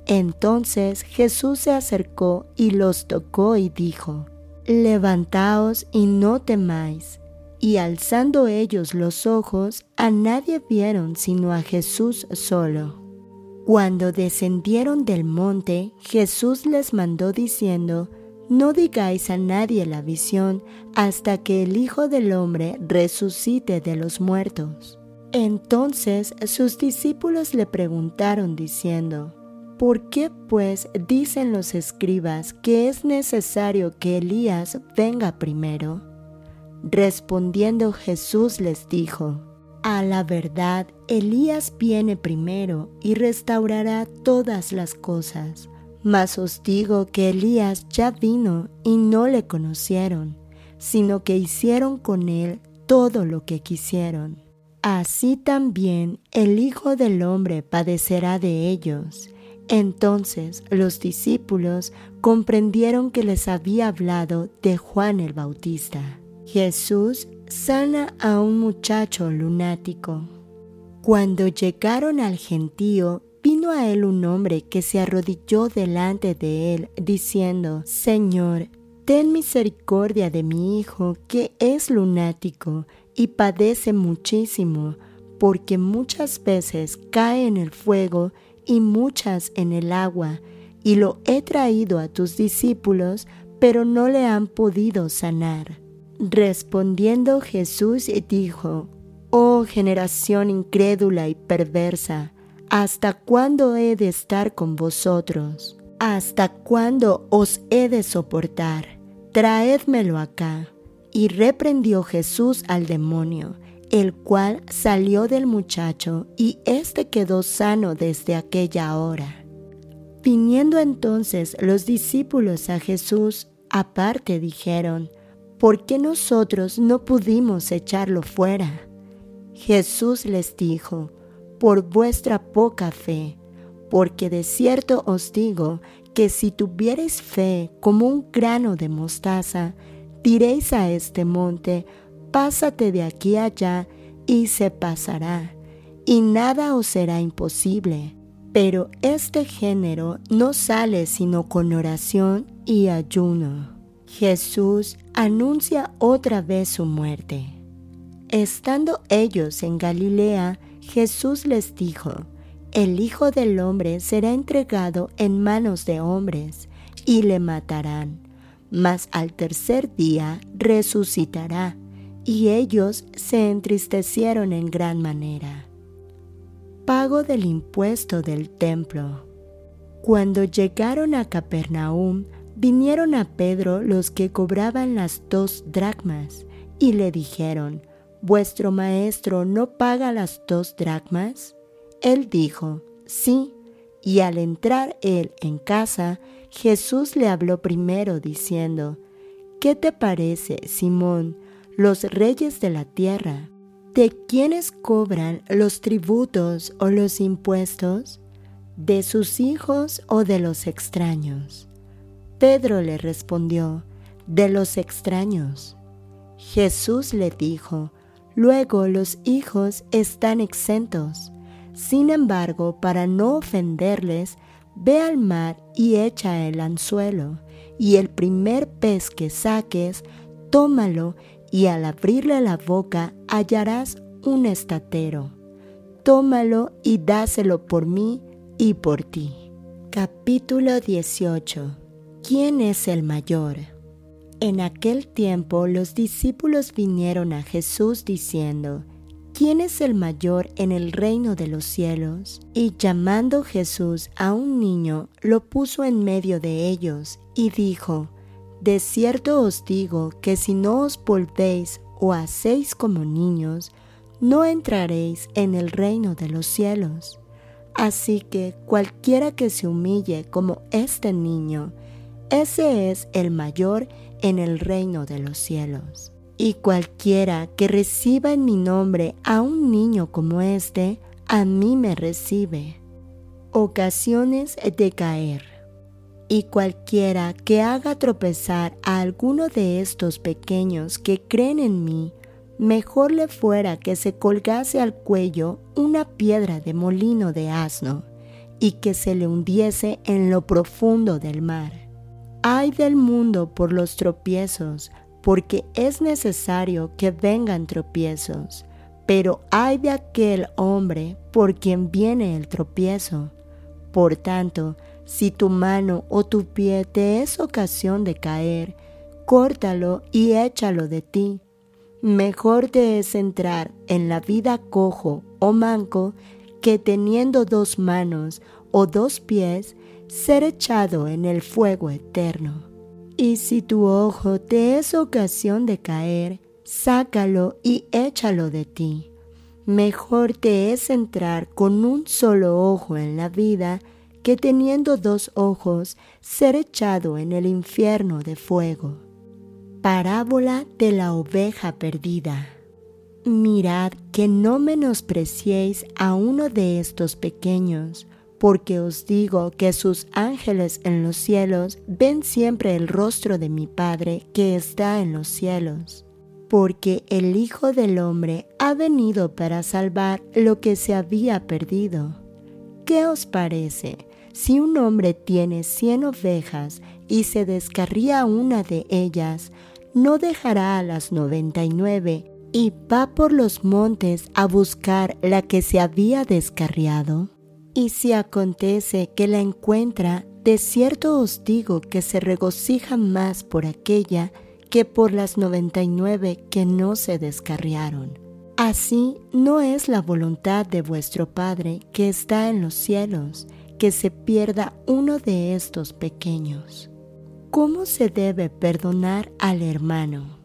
Entonces Jesús se acercó y los tocó y dijo, Levantaos y no temáis. Y alzando ellos los ojos, a nadie vieron sino a Jesús solo. Cuando descendieron del monte, Jesús les mandó diciendo, No digáis a nadie la visión hasta que el Hijo del Hombre resucite de los muertos. Entonces sus discípulos le preguntaron diciendo, ¿Por qué pues dicen los escribas que es necesario que Elías venga primero? Respondiendo Jesús les dijo, A la verdad, Elías viene primero y restaurará todas las cosas. Mas os digo que Elías ya vino y no le conocieron, sino que hicieron con él todo lo que quisieron. Así también el Hijo del Hombre padecerá de ellos entonces los discípulos comprendieron que les había hablado de Juan el Bautista. Jesús sana a un muchacho lunático. Cuando llegaron al gentío, vino a él un hombre que se arrodilló delante de él, diciendo, Señor, ten misericordia de mi hijo, que es lunático y padece muchísimo, porque muchas veces cae en el fuego y muchas en el agua, y lo he traído a tus discípulos, pero no le han podido sanar. Respondiendo Jesús dijo, Oh generación incrédula y perversa, ¿hasta cuándo he de estar con vosotros? ¿Hasta cuándo os he de soportar? Traédmelo acá. Y reprendió Jesús al demonio, el cual salió del muchacho y éste quedó sano desde aquella hora. Viniendo entonces los discípulos a Jesús, aparte dijeron, ¿por qué nosotros no pudimos echarlo fuera? Jesús les dijo, por vuestra poca fe, porque de cierto os digo que si tuviereis fe como un grano de mostaza, diréis a este monte, pásate de aquí allá y se pasará, y nada os será imposible. Pero este género no sale sino con oración y ayuno. Jesús anuncia otra vez su muerte. Estando ellos en Galilea, Jesús les dijo, el Hijo del Hombre será entregado en manos de hombres, y le matarán, mas al tercer día resucitará y ellos se entristecieron en gran manera. Pago del impuesto del templo. Cuando llegaron a Capernaum, vinieron a Pedro los que cobraban las dos dracmas y le dijeron, ¿Vuestro maestro no paga las dos dracmas? Él dijo, sí, y al entrar él en casa, Jesús le habló primero diciendo, ¿Qué te parece, Simón? los reyes de la tierra, ¿de quiénes cobran los tributos o los impuestos? ¿De sus hijos o de los extraños? Pedro le respondió, de los extraños. Jesús le dijo, luego los hijos están exentos. Sin embargo, para no ofenderles, ve al mar y echa el anzuelo, y el primer pez que saques, tómalo y al abrirle la boca hallarás un estatero. Tómalo y dáselo por mí y por ti. Capítulo 18 ¿Quién es el mayor? En aquel tiempo los discípulos vinieron a Jesús diciendo, ¿quién es el mayor en el reino de los cielos? Y llamando Jesús a un niño, lo puso en medio de ellos, y dijo, De cierto os digo que si no os volvéis o hacéis como niños, no entraréis en el reino de los cielos. Así que cualquiera que se humille como este niño, ese es el mayor en el reino de los cielos. Y cualquiera que reciba en mi nombre a un niño como este, a mí me recibe. Ocasiones de caer. Y cualquiera que haga tropezar a alguno de estos pequeños que creen en mí, mejor le fuera que se colgase al cuello una piedra de molino de asno y que se le hundiese en lo profundo del mar. Ay del mundo por los tropiezos, porque es necesario que vengan tropiezos, pero hay de aquel hombre por quien viene el tropiezo. Por tanto, si tu mano o tu pie te es ocasión de caer, córtalo y échalo de ti. Mejor te es entrar en la vida cojo o manco que teniendo dos manos o dos pies, ser echado en el fuego eterno. Y si tu ojo te es ocasión de caer, sácalo y échalo de ti. Mejor te es entrar con un solo ojo en la vida que teniendo dos ojos ser echado en el infierno de fuego. Parábola de la oveja perdida. Mirad que no menospreciéis a uno de estos pequeños, porque os digo que sus ángeles en los cielos ven siempre el rostro de mi Padre que está en los cielos. Porque el Hijo del Hombre ha venido para salvar lo que se había perdido. ¿Qué os parece? Si un hombre tiene cien ovejas y se descarría una de ellas, ¿no dejará a las noventa y nueve y va por los montes a buscar la que se había descarriado? Y si acontece que la encuentra, de cierto os digo que se regocija más por aquella que por las noventa y nueve que no se descarriaron. Así no es la voluntad de vuestro Padre que está en los cielos, que se pierda uno de estos pequeños. ¿Cómo se debe perdonar al hermano?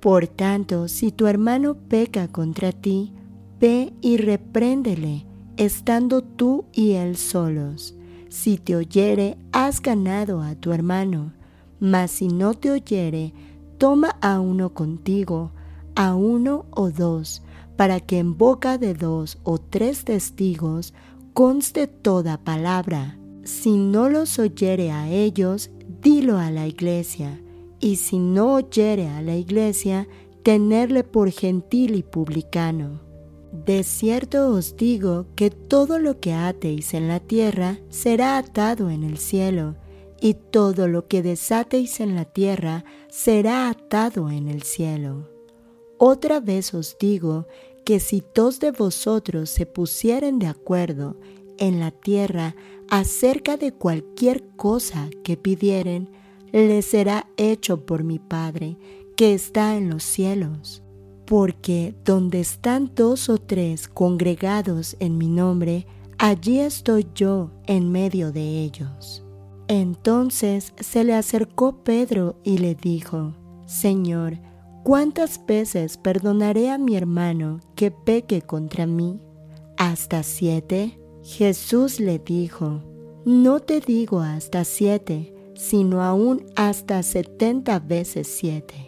Por tanto, si tu hermano peca contra ti, ve y repréndele estando tú y él solos. Si te oyere, has ganado a tu hermano, mas si no te oyere, toma a uno contigo, a uno o dos, para que en boca de dos o tres testigos conste toda palabra. Si no los oyere a ellos, dilo a la iglesia, y si no oyere a la iglesia, tenerle por gentil y publicano de cierto os digo que todo lo que atéis en la tierra será atado en el cielo, y todo lo que desatéis en la tierra será atado en el cielo. Otra vez os digo que si dos de vosotros se pusieren de acuerdo en la tierra acerca de cualquier cosa que pidieren, les será hecho por mi Padre que está en los cielos porque donde están dos o tres congregados en mi nombre, allí estoy yo en medio de ellos. Entonces se le acercó Pedro y le dijo, Señor, ¿cuántas veces perdonaré a mi hermano que peque contra mí? ¿Hasta siete? Jesús le dijo, No te digo hasta siete, sino aún hasta setenta veces siete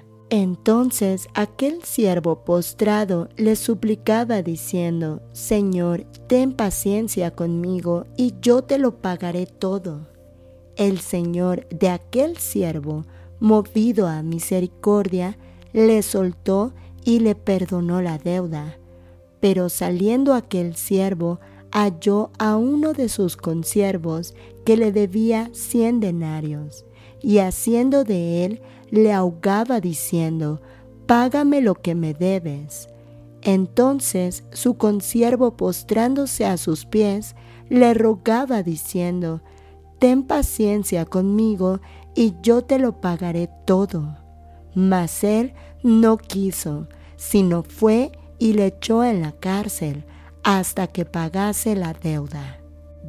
Entonces aquel siervo postrado le suplicaba diciendo, Señor, ten paciencia conmigo y yo te lo pagaré todo. El Señor de aquel siervo, movido a misericordia, le soltó y le perdonó la deuda. Pero saliendo aquel siervo, halló a uno de sus consiervos que le debía cien denarios, y haciendo de él, le ahogaba diciendo, Págame lo que me debes. Entonces su consiervo postrándose a sus pies, le rogaba diciendo, Ten paciencia conmigo y yo te lo pagaré todo. Mas él no quiso, sino fue y le echó en la cárcel hasta que pagase la deuda.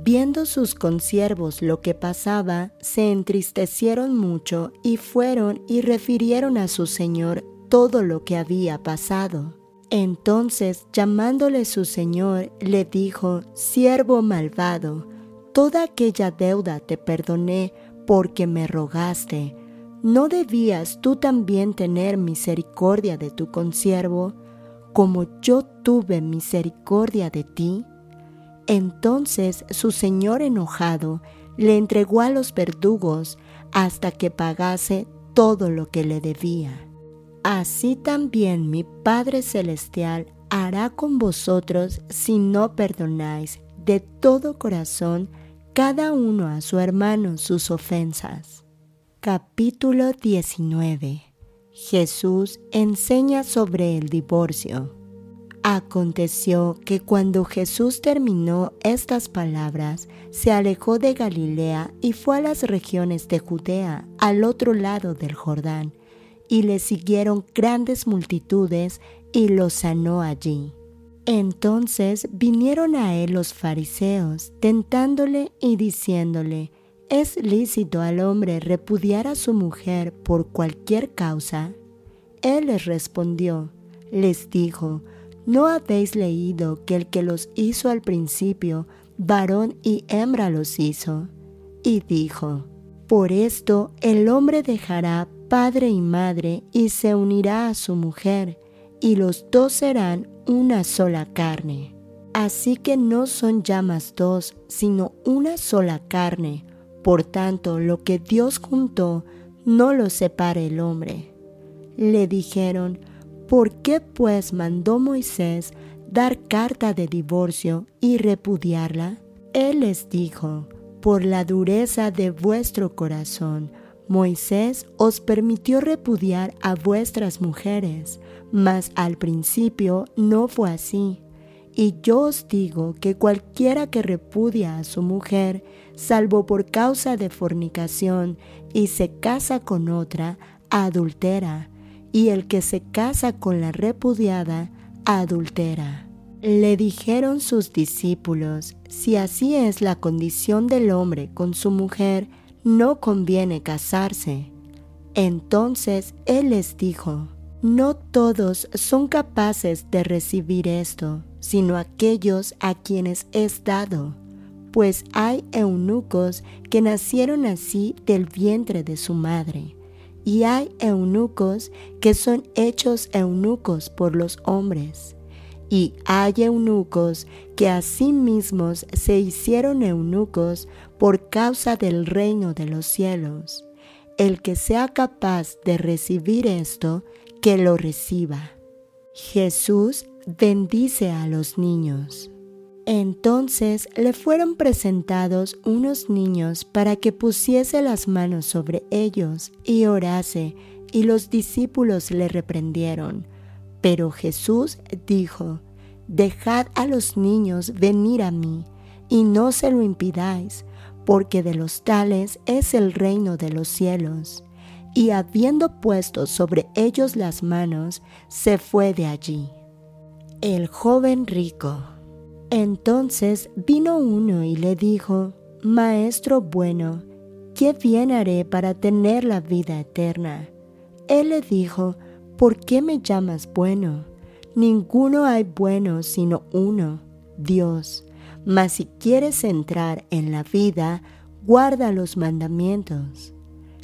Viendo sus consiervos lo que pasaba, se entristecieron mucho y fueron y refirieron a su señor todo lo que había pasado. Entonces, llamándole su señor, le dijo, Siervo malvado, toda aquella deuda te perdoné porque me rogaste. ¿No debías tú también tener misericordia de tu consiervo, como yo tuve misericordia de ti? Entonces su señor enojado le entregó a los verdugos hasta que pagase todo lo que le debía. Así también mi Padre Celestial hará con vosotros si no perdonáis de todo corazón cada uno a su hermano sus ofensas. Capítulo 19 Jesús enseña sobre el divorcio. Aconteció que cuando Jesús terminó estas palabras, se alejó de Galilea y fue a las regiones de Judea, al otro lado del Jordán, y le siguieron grandes multitudes y lo sanó allí. Entonces vinieron a él los fariseos, tentándole y diciéndole, ¿es lícito al hombre repudiar a su mujer por cualquier causa? Él les respondió, les dijo, ¿no habéis leído que el que los hizo al principio, varón y hembra los hizo? Y dijo, por esto el hombre dejará padre y madre y se unirá a su mujer, y los dos serán una sola carne. Así que no son ya más dos, sino una sola carne. Por tanto, lo que Dios juntó, no lo separe el hombre. Le dijeron, ¿por qué pues mandó Moisés dar carta de divorcio y repudiarla? Él les dijo, por la dureza de vuestro corazón, Moisés os permitió repudiar a vuestras mujeres, mas al principio no fue así. Y yo os digo que cualquiera que repudia a su mujer, salvo por causa de fornicación, y se casa con otra, adultera, y el que se casa con la repudiada, adultera. Le dijeron sus discípulos, si así es la condición del hombre con su mujer, no conviene casarse. Entonces él les dijo, no todos son capaces de recibir esto, sino aquellos a quienes es dado, pues hay eunucos que nacieron así del vientre de su madre, y hay eunucos que son hechos eunucos por los hombres, y hay eunucos que a sí mismos se hicieron eunucos por causa del reino de los cielos. El que sea capaz de recibir esto, que lo reciba. Jesús bendice a los niños. Entonces le fueron presentados unos niños para que pusiese las manos sobre ellos y orase, y los discípulos le reprendieron. Pero Jesús dijo, Dejad a los niños venir a mí, y no se lo impidáis, porque de los tales es el reino de los cielos. Y habiendo puesto sobre ellos las manos, se fue de allí. El joven rico. Entonces vino uno y le dijo, Maestro bueno, ¿qué bien haré para tener la vida eterna? Él le dijo, ¿por qué me llamas bueno? Ninguno hay bueno sino uno, Dios. Mas si quieres entrar en la vida, guarda los mandamientos.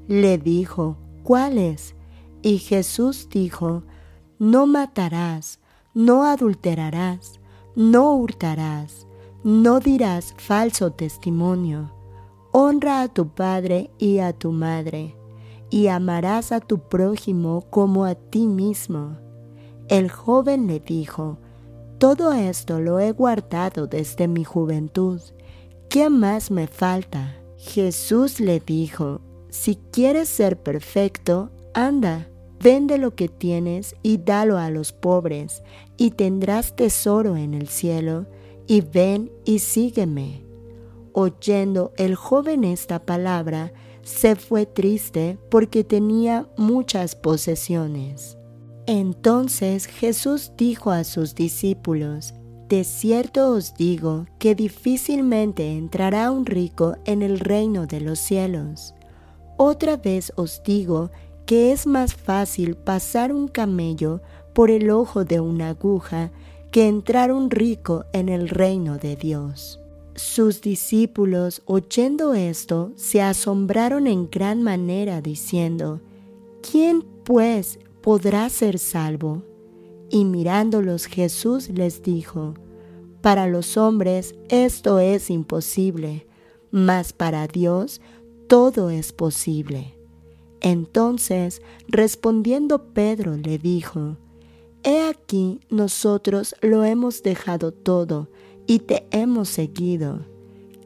Le dijo, ¿cuáles? Y Jesús dijo, no matarás, no adulterarás, no hurtarás, no dirás falso testimonio, honra a tu padre y a tu madre, y amarás a tu prójimo como a ti mismo. El joven le dijo, todo esto lo he guardado desde mi juventud. ¿Qué más me falta? Jesús le dijo, si quieres ser perfecto, anda, vende lo que tienes y dalo a los pobres, y tendrás tesoro en el cielo, y ven y sígueme. Oyendo el joven esta palabra, se fue triste porque tenía muchas posesiones. Entonces Jesús dijo a sus discípulos, De cierto os digo que difícilmente entrará un rico en el reino de los cielos. Otra vez os digo que es más fácil pasar un camello por el ojo de una aguja que entrar un rico en el reino de Dios. Sus discípulos, oyendo esto, se asombraron en gran manera, diciendo, ¿quién pues podrá ser salvo? Y mirándolos Jesús les dijo, Para los hombres esto es imposible, mas para Dios todo es posible. Entonces, respondiendo Pedro, le dijo, He aquí nosotros lo hemos dejado todo y te hemos seguido.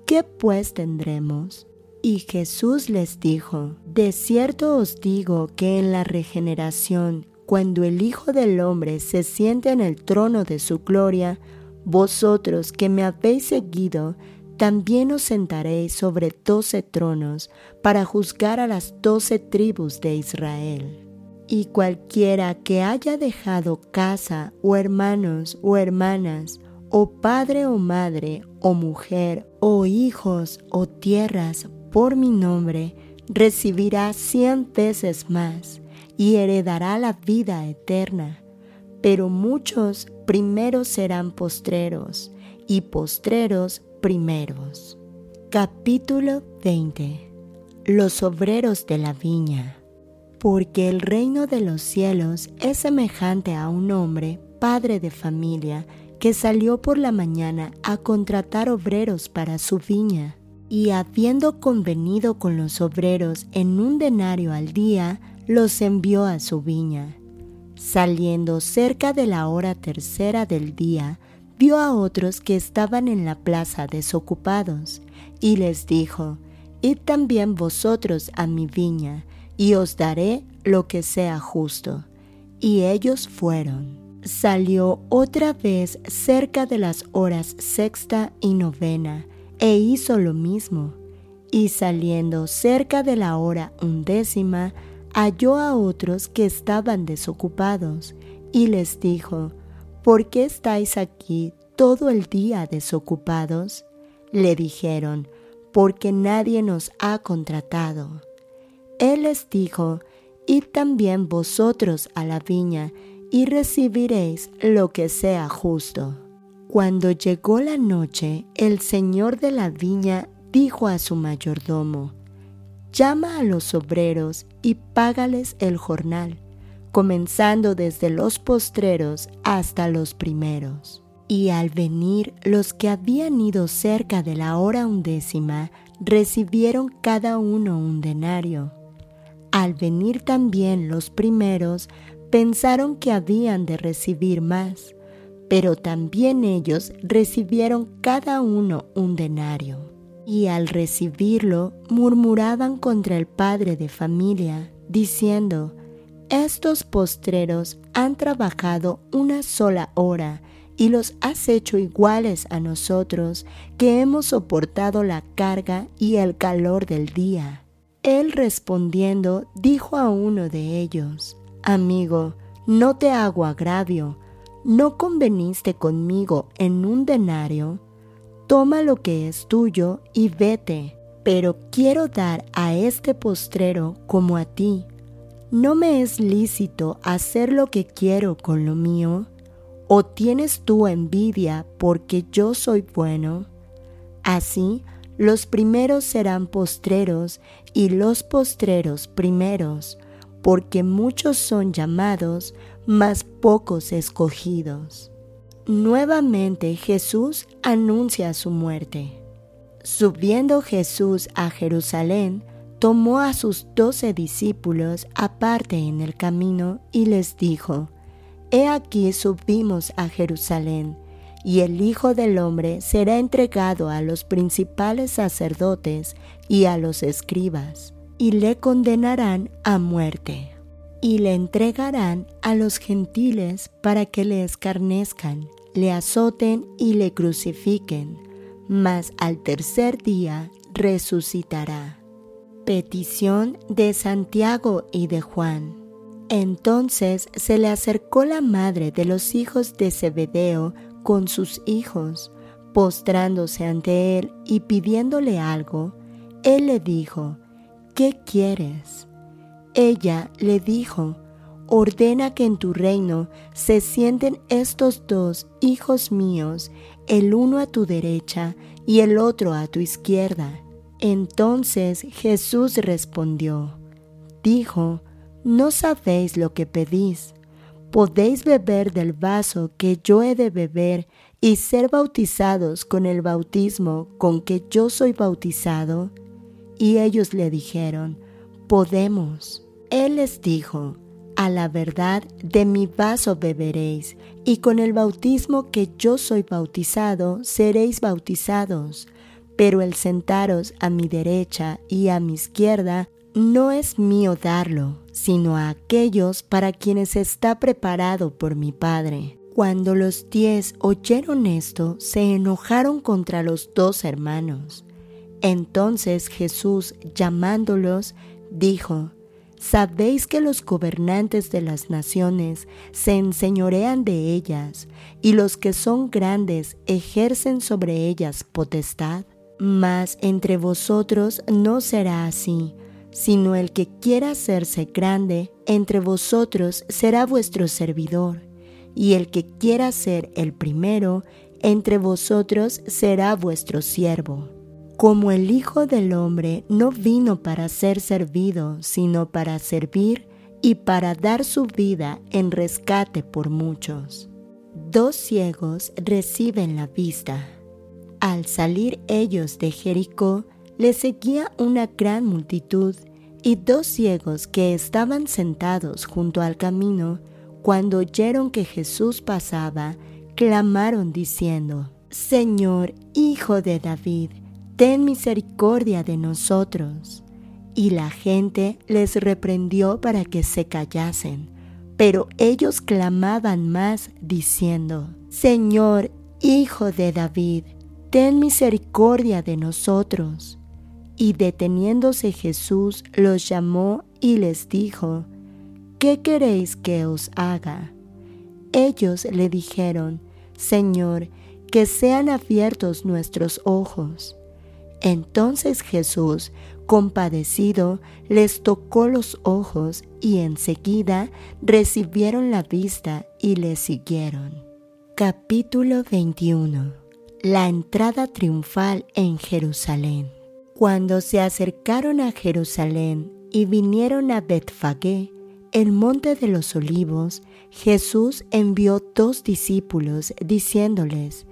¿Qué pues tendremos? Y Jesús les dijo, De cierto os digo que en la regeneración, cuando el Hijo del Hombre se siente en el trono de su gloria, vosotros que me habéis seguido, también os sentaréis sobre doce tronos para juzgar a las doce tribus de Israel. Y cualquiera que haya dejado casa o hermanos o hermanas, o padre o madre, o mujer, o hijos, o tierras, por mi nombre, recibirá cien veces más y heredará la vida eterna. Pero muchos primeros serán postreros y postreros primeros. Capítulo 20 Los obreros de la viña. Porque el reino de los cielos es semejante a un hombre, padre de familia, que salió por la mañana a contratar obreros para su viña, y habiendo convenido con los obreros en un denario al día, los envió a su viña. Saliendo cerca de la hora tercera del día, vio a otros que estaban en la plaza desocupados, y les dijo, Id también vosotros a mi viña, y os daré lo que sea justo. Y ellos fueron salió otra vez cerca de las horas sexta y novena e hizo lo mismo. Y saliendo cerca de la hora undécima, halló a otros que estaban desocupados y les dijo, ¿por qué estáis aquí todo el día desocupados? Le dijeron, porque nadie nos ha contratado. Él les dijo, Id también vosotros a la viña y recibiréis lo que sea justo. Cuando llegó la noche, el señor de la viña dijo a su mayordomo, llama a los obreros y págales el jornal, comenzando desde los postreros hasta los primeros. Y al venir los que habían ido cerca de la hora undécima, recibieron cada uno un denario. Al venir también los primeros, pensaron que habían de recibir más, pero también ellos recibieron cada uno un denario. Y al recibirlo murmuraban contra el padre de familia, diciendo, Estos postreros han trabajado una sola hora y los has hecho iguales a nosotros que hemos soportado la carga y el calor del día. Él respondiendo dijo a uno de ellos, Amigo, no te hago agravio, ¿no conveniste conmigo en un denario? Toma lo que es tuyo y vete, pero quiero dar a este postrero como a ti. ¿No me es lícito hacer lo que quiero con lo mío? ¿O tienes tú envidia porque yo soy bueno? Así, los primeros serán postreros y los postreros primeros porque muchos son llamados, mas pocos escogidos. Nuevamente Jesús anuncia su muerte. Subiendo Jesús a Jerusalén, tomó a sus doce discípulos aparte en el camino y les dijo, He aquí subimos a Jerusalén, y el Hijo del Hombre será entregado a los principales sacerdotes y a los escribas, y le condenarán a muerte, y le entregarán a los gentiles para que le escarnezcan, le azoten y le crucifiquen, mas al tercer día resucitará. Petición de Santiago y de Juan. Entonces se le acercó la madre de los hijos de Zebedeo con sus hijos, postrándose ante él y pidiéndole algo, él le dijo, ¿qué quieres? Ella le dijo, ordena que en tu reino se sienten estos dos hijos míos, el uno a tu derecha y el otro a tu izquierda. Entonces Jesús respondió, dijo, no sabéis lo que pedís podéis beber del vaso que yo he de beber y ser bautizados con el bautismo con que yo soy bautizado? Y ellos le dijeron, podemos. Él les dijo, a la verdad de mi vaso beberéis, y con el bautismo que yo soy bautizado seréis bautizados, pero el sentaros a mi derecha y a mi izquierda no es mío darlo, sino a aquellos para quienes está preparado por mi Padre. Cuando los diez oyeron esto, se enojaron contra los dos hermanos. Entonces Jesús, llamándolos, dijo, Sabéis que los gobernantes de las naciones se enseñorean de ellas, y los que son grandes ejercen sobre ellas potestad. Mas entre vosotros no será así sino el que quiera hacerse grande entre vosotros será vuestro servidor, y el que quiera ser el primero entre vosotros será vuestro siervo. Como el Hijo del Hombre no vino para ser servido, sino para servir y para dar su vida en rescate por muchos. Dos ciegos reciben la vista. Al salir ellos de Jericó, le seguía una gran multitud y dos ciegos que estaban sentados junto al camino, cuando oyeron que Jesús pasaba, clamaron diciendo, Señor, Hijo de David, ten misericordia de nosotros. Y la gente les reprendió para que se callasen, pero ellos clamaban más diciendo, Señor, Hijo de David, ten misericordia de nosotros. Y deteniéndose Jesús los llamó y les dijo, ¿qué queréis que os haga? Ellos le dijeron, Señor, que sean abiertos nuestros ojos. Entonces Jesús, compadecido, les tocó los ojos y enseguida recibieron la vista y le siguieron. Capítulo 21 La entrada triunfal en Jerusalén. Cuando se acercaron a Jerusalén y vinieron a Betfagé, el monte de los olivos, Jesús envió dos discípulos diciéndoles,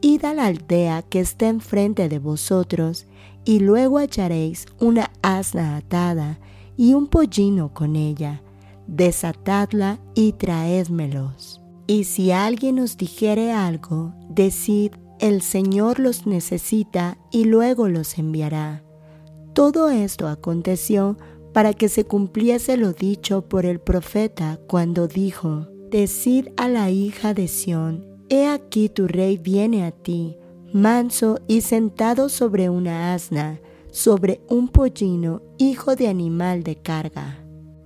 Id a la aldea que está enfrente de vosotros, y luego hallaréis una asna atada y un pollino con ella. Desatadla y traédmelos. Y si alguien os dijere algo, decid, el Señor los necesita y luego los enviará. Todo esto aconteció para que se cumpliese lo dicho por el profeta cuando dijo, Decid a la hija de Sión, He aquí tu rey viene a ti, manso y sentado sobre una asna, sobre un pollino, hijo de animal de carga.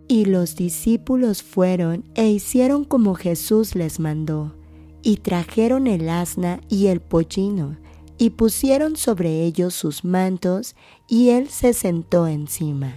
Y los discípulos fueron e hicieron como Jesús les mandó y trajeron el asna y el pollino, y pusieron sobre ellos sus mantos, y él se sentó encima.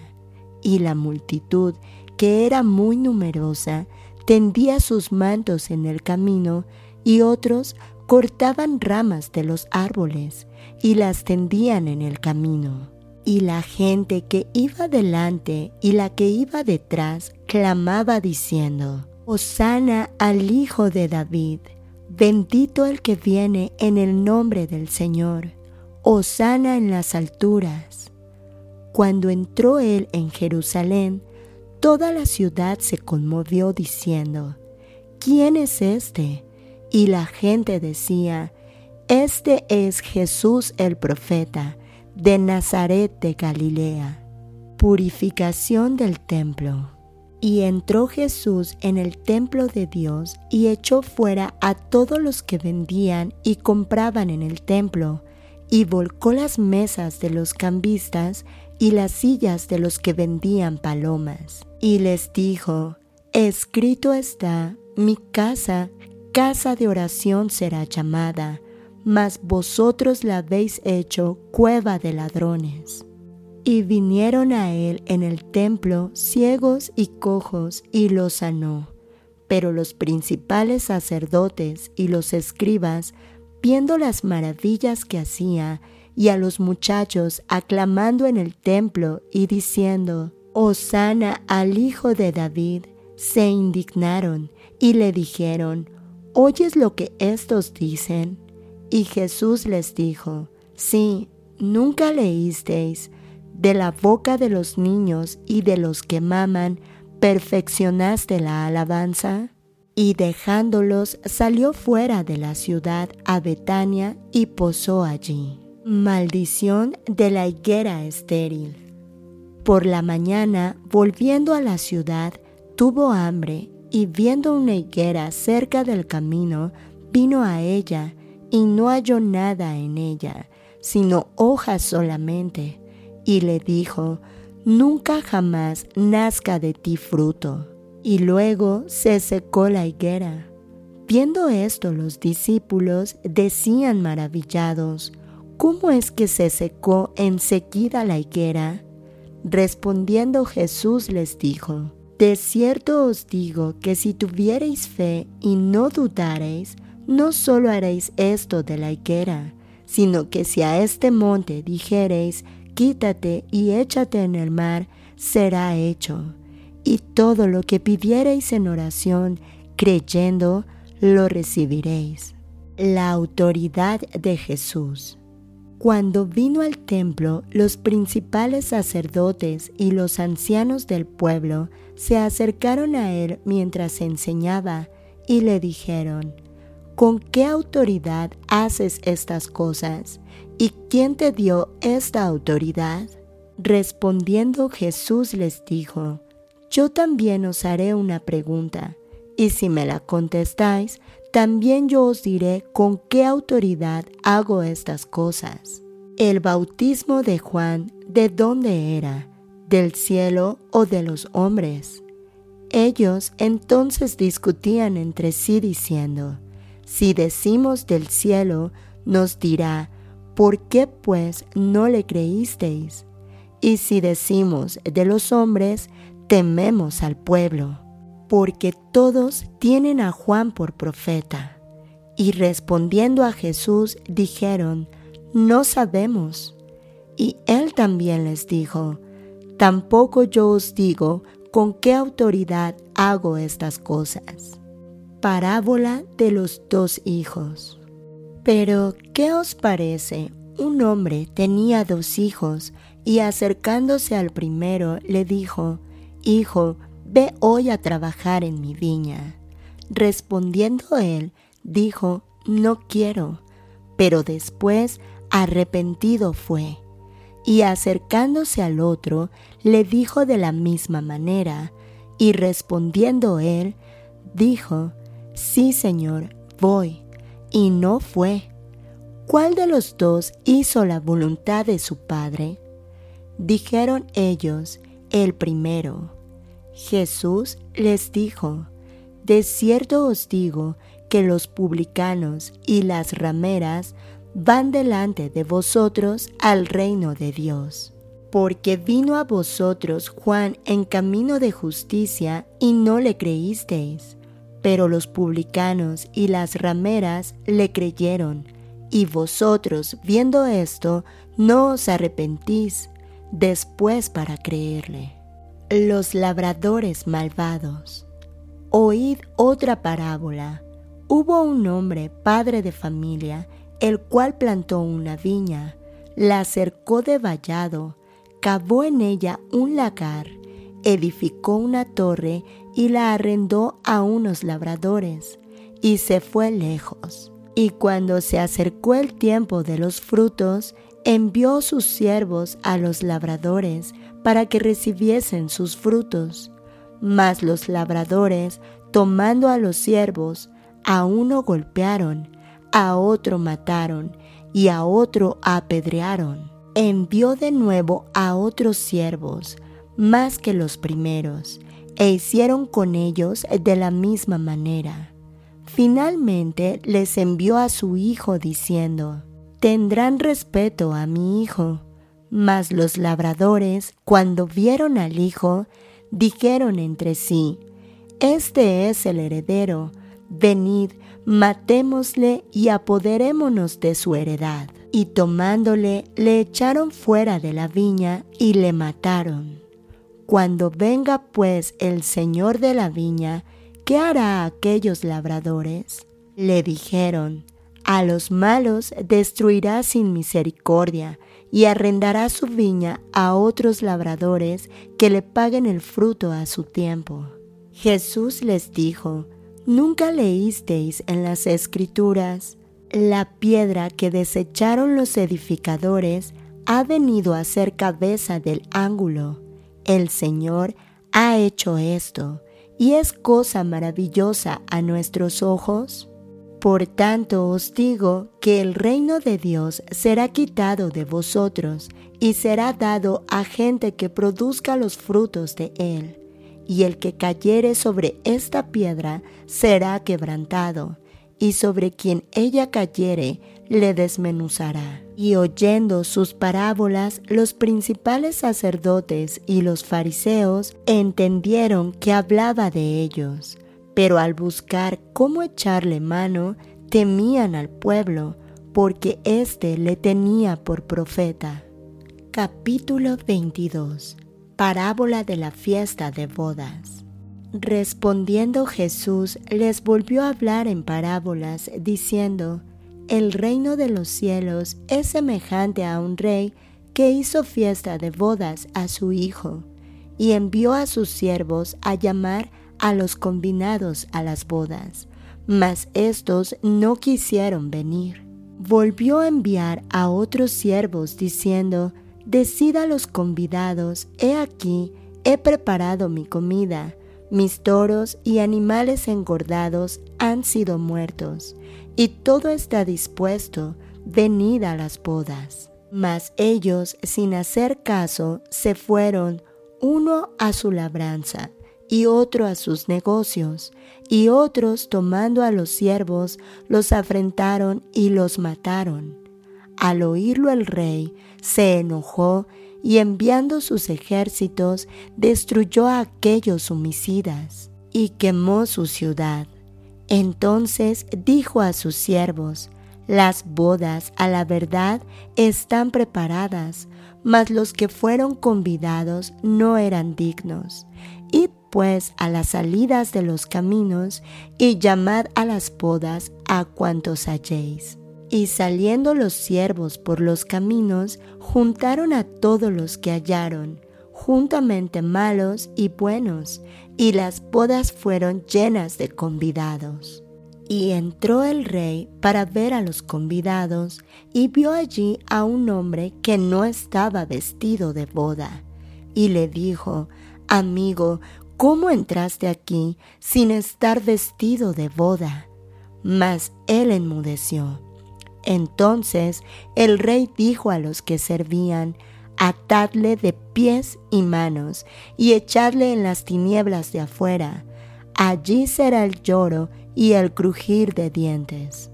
Y la multitud, que era muy numerosa, tendía sus mantos en el camino, y otros cortaban ramas de los árboles, y las tendían en el camino. Y la gente que iba delante y la que iba detrás clamaba diciendo, Hosana al Hijo de David Bendito el que viene en el nombre del Señor, sana en las alturas. Cuando entró él en Jerusalén, toda la ciudad se conmovió diciendo, ¿quién es este? y la gente decía, Este es Jesús el profeta, de Nazaret de Galilea. Purificación del templo. Y entró Jesús en el templo de Dios y echó fuera a todos los que vendían y compraban en el templo, y volcó las mesas de los cambistas y las sillas de los que vendían palomas. Y les dijo, Escrito está, mi casa casa de oración será llamada, mas vosotros la habéis hecho cueva de ladrones. Y vinieron a él en el templo ciegos y cojos, y los sanó. Pero los principales sacerdotes y los escribas, viendo las maravillas que hacía, y a los muchachos aclamando en el templo y diciendo, Hosana al Hijo de David, se indignaron y le dijeron, ¿oyes lo que estos dicen? Y Jesús les dijo, sí, nunca leísteis, de la boca de los niños y de los que maman, perfeccionaste la alabanza. Y dejándolos salió fuera de la ciudad a Betania y posó allí. Maldición de la higuera estéril. Por la mañana, volviendo a la ciudad, tuvo hambre y viendo una higuera cerca del camino, vino a ella y no halló nada en ella, sino hojas solamente, y le dijo, Nunca jamás nazca de ti fruto. Y luego se secó la higuera. Viendo esto los discípulos decían maravillados, ¿cómo es que se secó enseguida la higuera? Respondiendo Jesús les dijo, de cierto os digo que si tuviereis fe y no dudareis, no solo haréis esto de la higuera, sino que si a este monte dijereis, quítate y échate en el mar, será hecho. Y todo lo que pidiereis en oración, creyendo, lo recibiréis. La autoridad de Jesús. Cuando vino al templo, los principales sacerdotes y los ancianos del pueblo se acercaron a él mientras enseñaba y le dijeron, ¿con qué autoridad haces estas cosas? ¿Y quién te dio esta autoridad? Respondiendo Jesús les dijo, Yo también os haré una pregunta, y si me la contestáis, también yo os diré con qué autoridad hago estas cosas. El bautismo de Juan, ¿de dónde era? ¿Del cielo o de los hombres? Ellos entonces discutían entre sí diciendo, si decimos del cielo, nos dirá, ¿por qué pues no le creísteis? Y si decimos de los hombres, tememos al pueblo porque todos tienen a Juan por profeta. Y respondiendo a Jesús dijeron, no sabemos. Y él también les dijo, tampoco yo os digo con qué autoridad hago estas cosas. Parábola de los dos hijos. Pero, ¿qué os parece? Un hombre tenía dos hijos y acercándose al primero le dijo, Hijo, Ve hoy a trabajar en mi viña. Respondiendo él, dijo, No quiero. Pero después arrepentido fue. Y acercándose al otro, le dijo de la misma manera, y respondiendo él, dijo, Sí, Señor, voy. Y no fue. ¿Cuál de los dos hizo la voluntad de su padre? Dijeron ellos, el primero. Jesús les dijo, De cierto os digo que los publicanos y las rameras van delante de vosotros al reino de Dios. Porque vino a vosotros Juan en camino de justicia y no le creísteis, pero los publicanos y las rameras le creyeron, y vosotros, viendo esto, no os arrepentís después para creerle. Los labradores malvados. Oíd otra parábola. Hubo un hombre, padre de familia, el cual plantó una viña, la cercó de vallado, cavó en ella un lagar, edificó una torre y la arrendó a unos labradores, y se fue lejos. Y cuando se acercó el tiempo de los frutos, envió sus siervos a los labradores para que recibiesen sus frutos. Mas los labradores, tomando a los siervos, a uno golpearon, a otro mataron y a otro apedrearon. Envió de nuevo a otros siervos, más que los primeros, e hicieron con ellos de la misma manera. Finalmente les envió a su hijo diciendo, Tendrán respeto a mi hijo. Mas los labradores, cuando vieron al hijo, dijeron entre sí, Este es el heredero, venid, matémosle y apoderémonos de su heredad. Y tomándole, le echaron fuera de la viña y le mataron. Cuando venga pues el señor de la viña, ¿qué hará aquellos labradores? Le dijeron, a los malos destruirá sin misericordia y arrendará su viña a otros labradores que le paguen el fruto a su tiempo. Jesús les dijo, ¿nunca leísteis en las escrituras? La piedra que desecharon los edificadores ha venido a ser cabeza del ángulo. El Señor ha hecho esto y es cosa maravillosa a nuestros ojos? Por tanto os digo que el reino de Dios será quitado de vosotros y será dado a gente que produzca los frutos de él. Y el que cayere sobre esta piedra será quebrantado, y sobre quien ella cayere le desmenuzará. Y oyendo sus parábolas, los principales sacerdotes y los fariseos entendieron que hablaba de ellos, pero al buscar cómo echarle mano, temían al pueblo, porque éste le tenía por profeta. Capítulo 22 Parábola de la fiesta de bodas. Respondiendo Jesús les volvió a hablar en parábolas, diciendo, El reino de los cielos es semejante a un rey que hizo fiesta de bodas a su hijo, y envió a sus siervos a llamar a los convinados a las bodas, mas éstos no quisieron venir. Volvió a enviar a otros siervos diciendo, Decid a los convidados, he aquí, he preparado mi comida, mis toros y animales engordados han sido muertos, y todo está dispuesto, venid a las bodas. Mas ellos, sin hacer caso, se fueron, uno a su labranza y otro a sus negocios, y otros tomando a los siervos los afrentaron y los mataron. Al oírlo el rey se enojó y enviando sus ejércitos destruyó a aquellos homicidas y quemó su ciudad. Entonces dijo a sus siervos, las bodas a la verdad están preparadas, mas los que fueron convidados no eran dignos. Id pues a las salidas de los caminos y llamad a las bodas a cuantos halléis. Y saliendo los siervos por los caminos, juntaron a todos los que hallaron, juntamente malos y buenos, y las bodas fueron llenas de convidados. Y entró el rey para ver a los convidados, y vio allí a un hombre que no estaba vestido de boda, y le dijo, Amigo, ¿cómo entraste aquí sin estar vestido de boda? Mas él enmudeció. Entonces el rey dijo a los que servían, atadle de pies y manos y echadle en las tinieblas de afuera. Allí será el lloro y el crujir de dientes.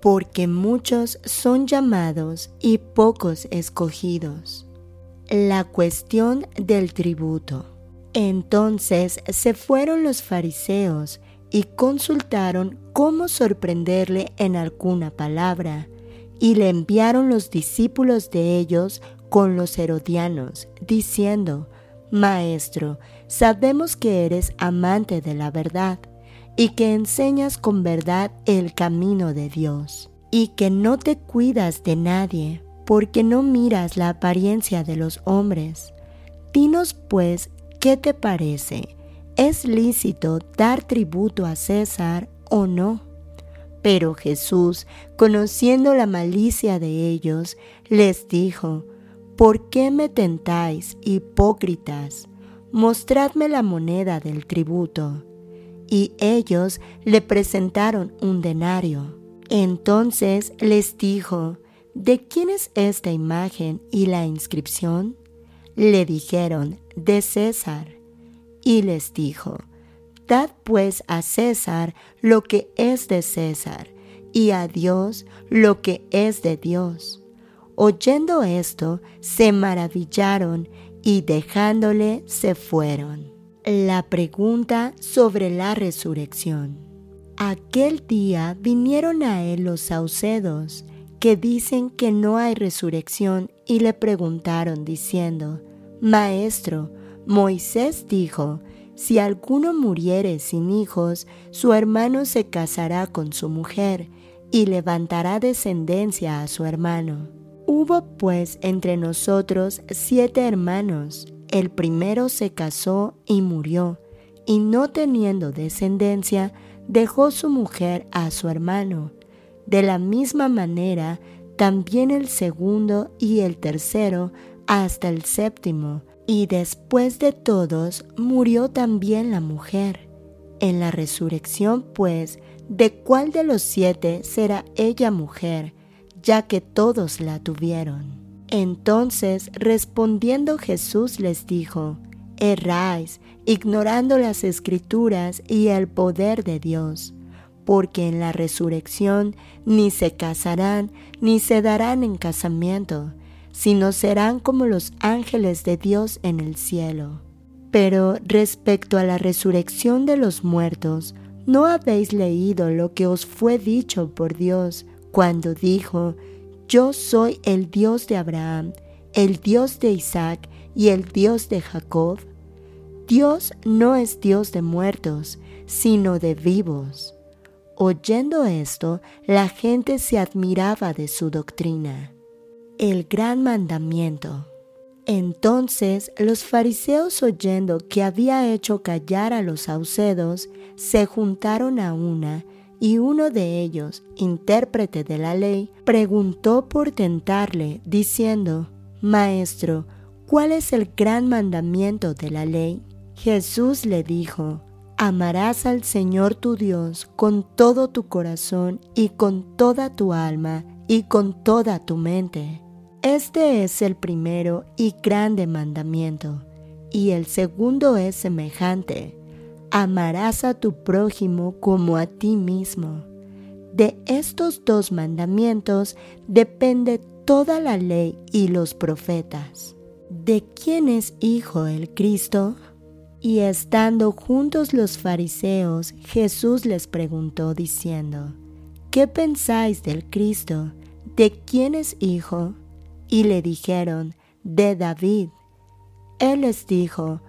Porque muchos son llamados y pocos escogidos. La cuestión del tributo. Entonces se fueron los fariseos y consultaron cómo sorprenderle en alguna palabra, y le enviaron los discípulos de ellos con los herodianos, diciendo, Maestro, sabemos que eres amante de la verdad, y que enseñas con verdad el camino de Dios, y que no te cuidas de nadie, porque no miras la apariencia de los hombres. Dinos pues, ¿qué te parece? ¿Es lícito dar tributo a César o no? Pero Jesús, conociendo la malicia de ellos, les dijo, ¿Por qué me tentáis, hipócritas? Mostradme la moneda del tributo. Y ellos le presentaron un denario. Entonces les dijo, ¿de quién es esta imagen y la inscripción? Le dijeron, de César. Y les dijo, Dad pues a César lo que es de César, y a Dios lo que es de Dios. Oyendo esto, se maravillaron y dejándole se fueron. La pregunta sobre la resurrección. Aquel día vinieron a él los saucedos, que dicen que no hay resurrección, y le preguntaron diciendo, Maestro, Moisés dijo, si alguno muriere sin hijos, su hermano se casará con su mujer y levantará descendencia a su hermano. Hubo pues entre nosotros siete hermanos. El primero se casó y murió, y no teniendo descendencia, dejó su mujer a su hermano. De la misma manera, también el segundo y el tercero hasta el séptimo, y después de todos murió también la mujer. En la resurrección, pues, ¿de cuál de los siete será ella mujer, ya que todos la tuvieron? Entonces, respondiendo Jesús les dijo, Erráis, ignorando las escrituras y el poder de Dios, porque en la resurrección ni se casarán ni se darán en casamiento sino serán como los ángeles de Dios en el cielo. Pero respecto a la resurrección de los muertos, ¿no habéis leído lo que os fue dicho por Dios cuando dijo, Yo soy el Dios de Abraham, el Dios de Isaac y el Dios de Jacob? Dios no es Dios de muertos, sino de vivos. Oyendo esto, la gente se admiraba de su doctrina el gran mandamiento. Entonces los fariseos oyendo que había hecho callar a los saucedos, se juntaron a una, y uno de ellos, intérprete de la ley, preguntó por tentarle, diciendo, Maestro, ¿cuál es el gran mandamiento de la ley? Jesús le dijo, Amarás al Señor tu Dios con todo tu corazón y con toda tu alma y con toda tu mente este es el primero y grande mandamiento, y el segundo es semejante. Amarás a tu prójimo como a ti mismo. De estos dos mandamientos depende toda la ley y los profetas. ¿De quién es hijo el Cristo? Y estando juntos los fariseos, Jesús les preguntó diciendo, ¿qué pensáis del Cristo? ¿De quién es hijo? y le dijeron, de David. Él les dijo,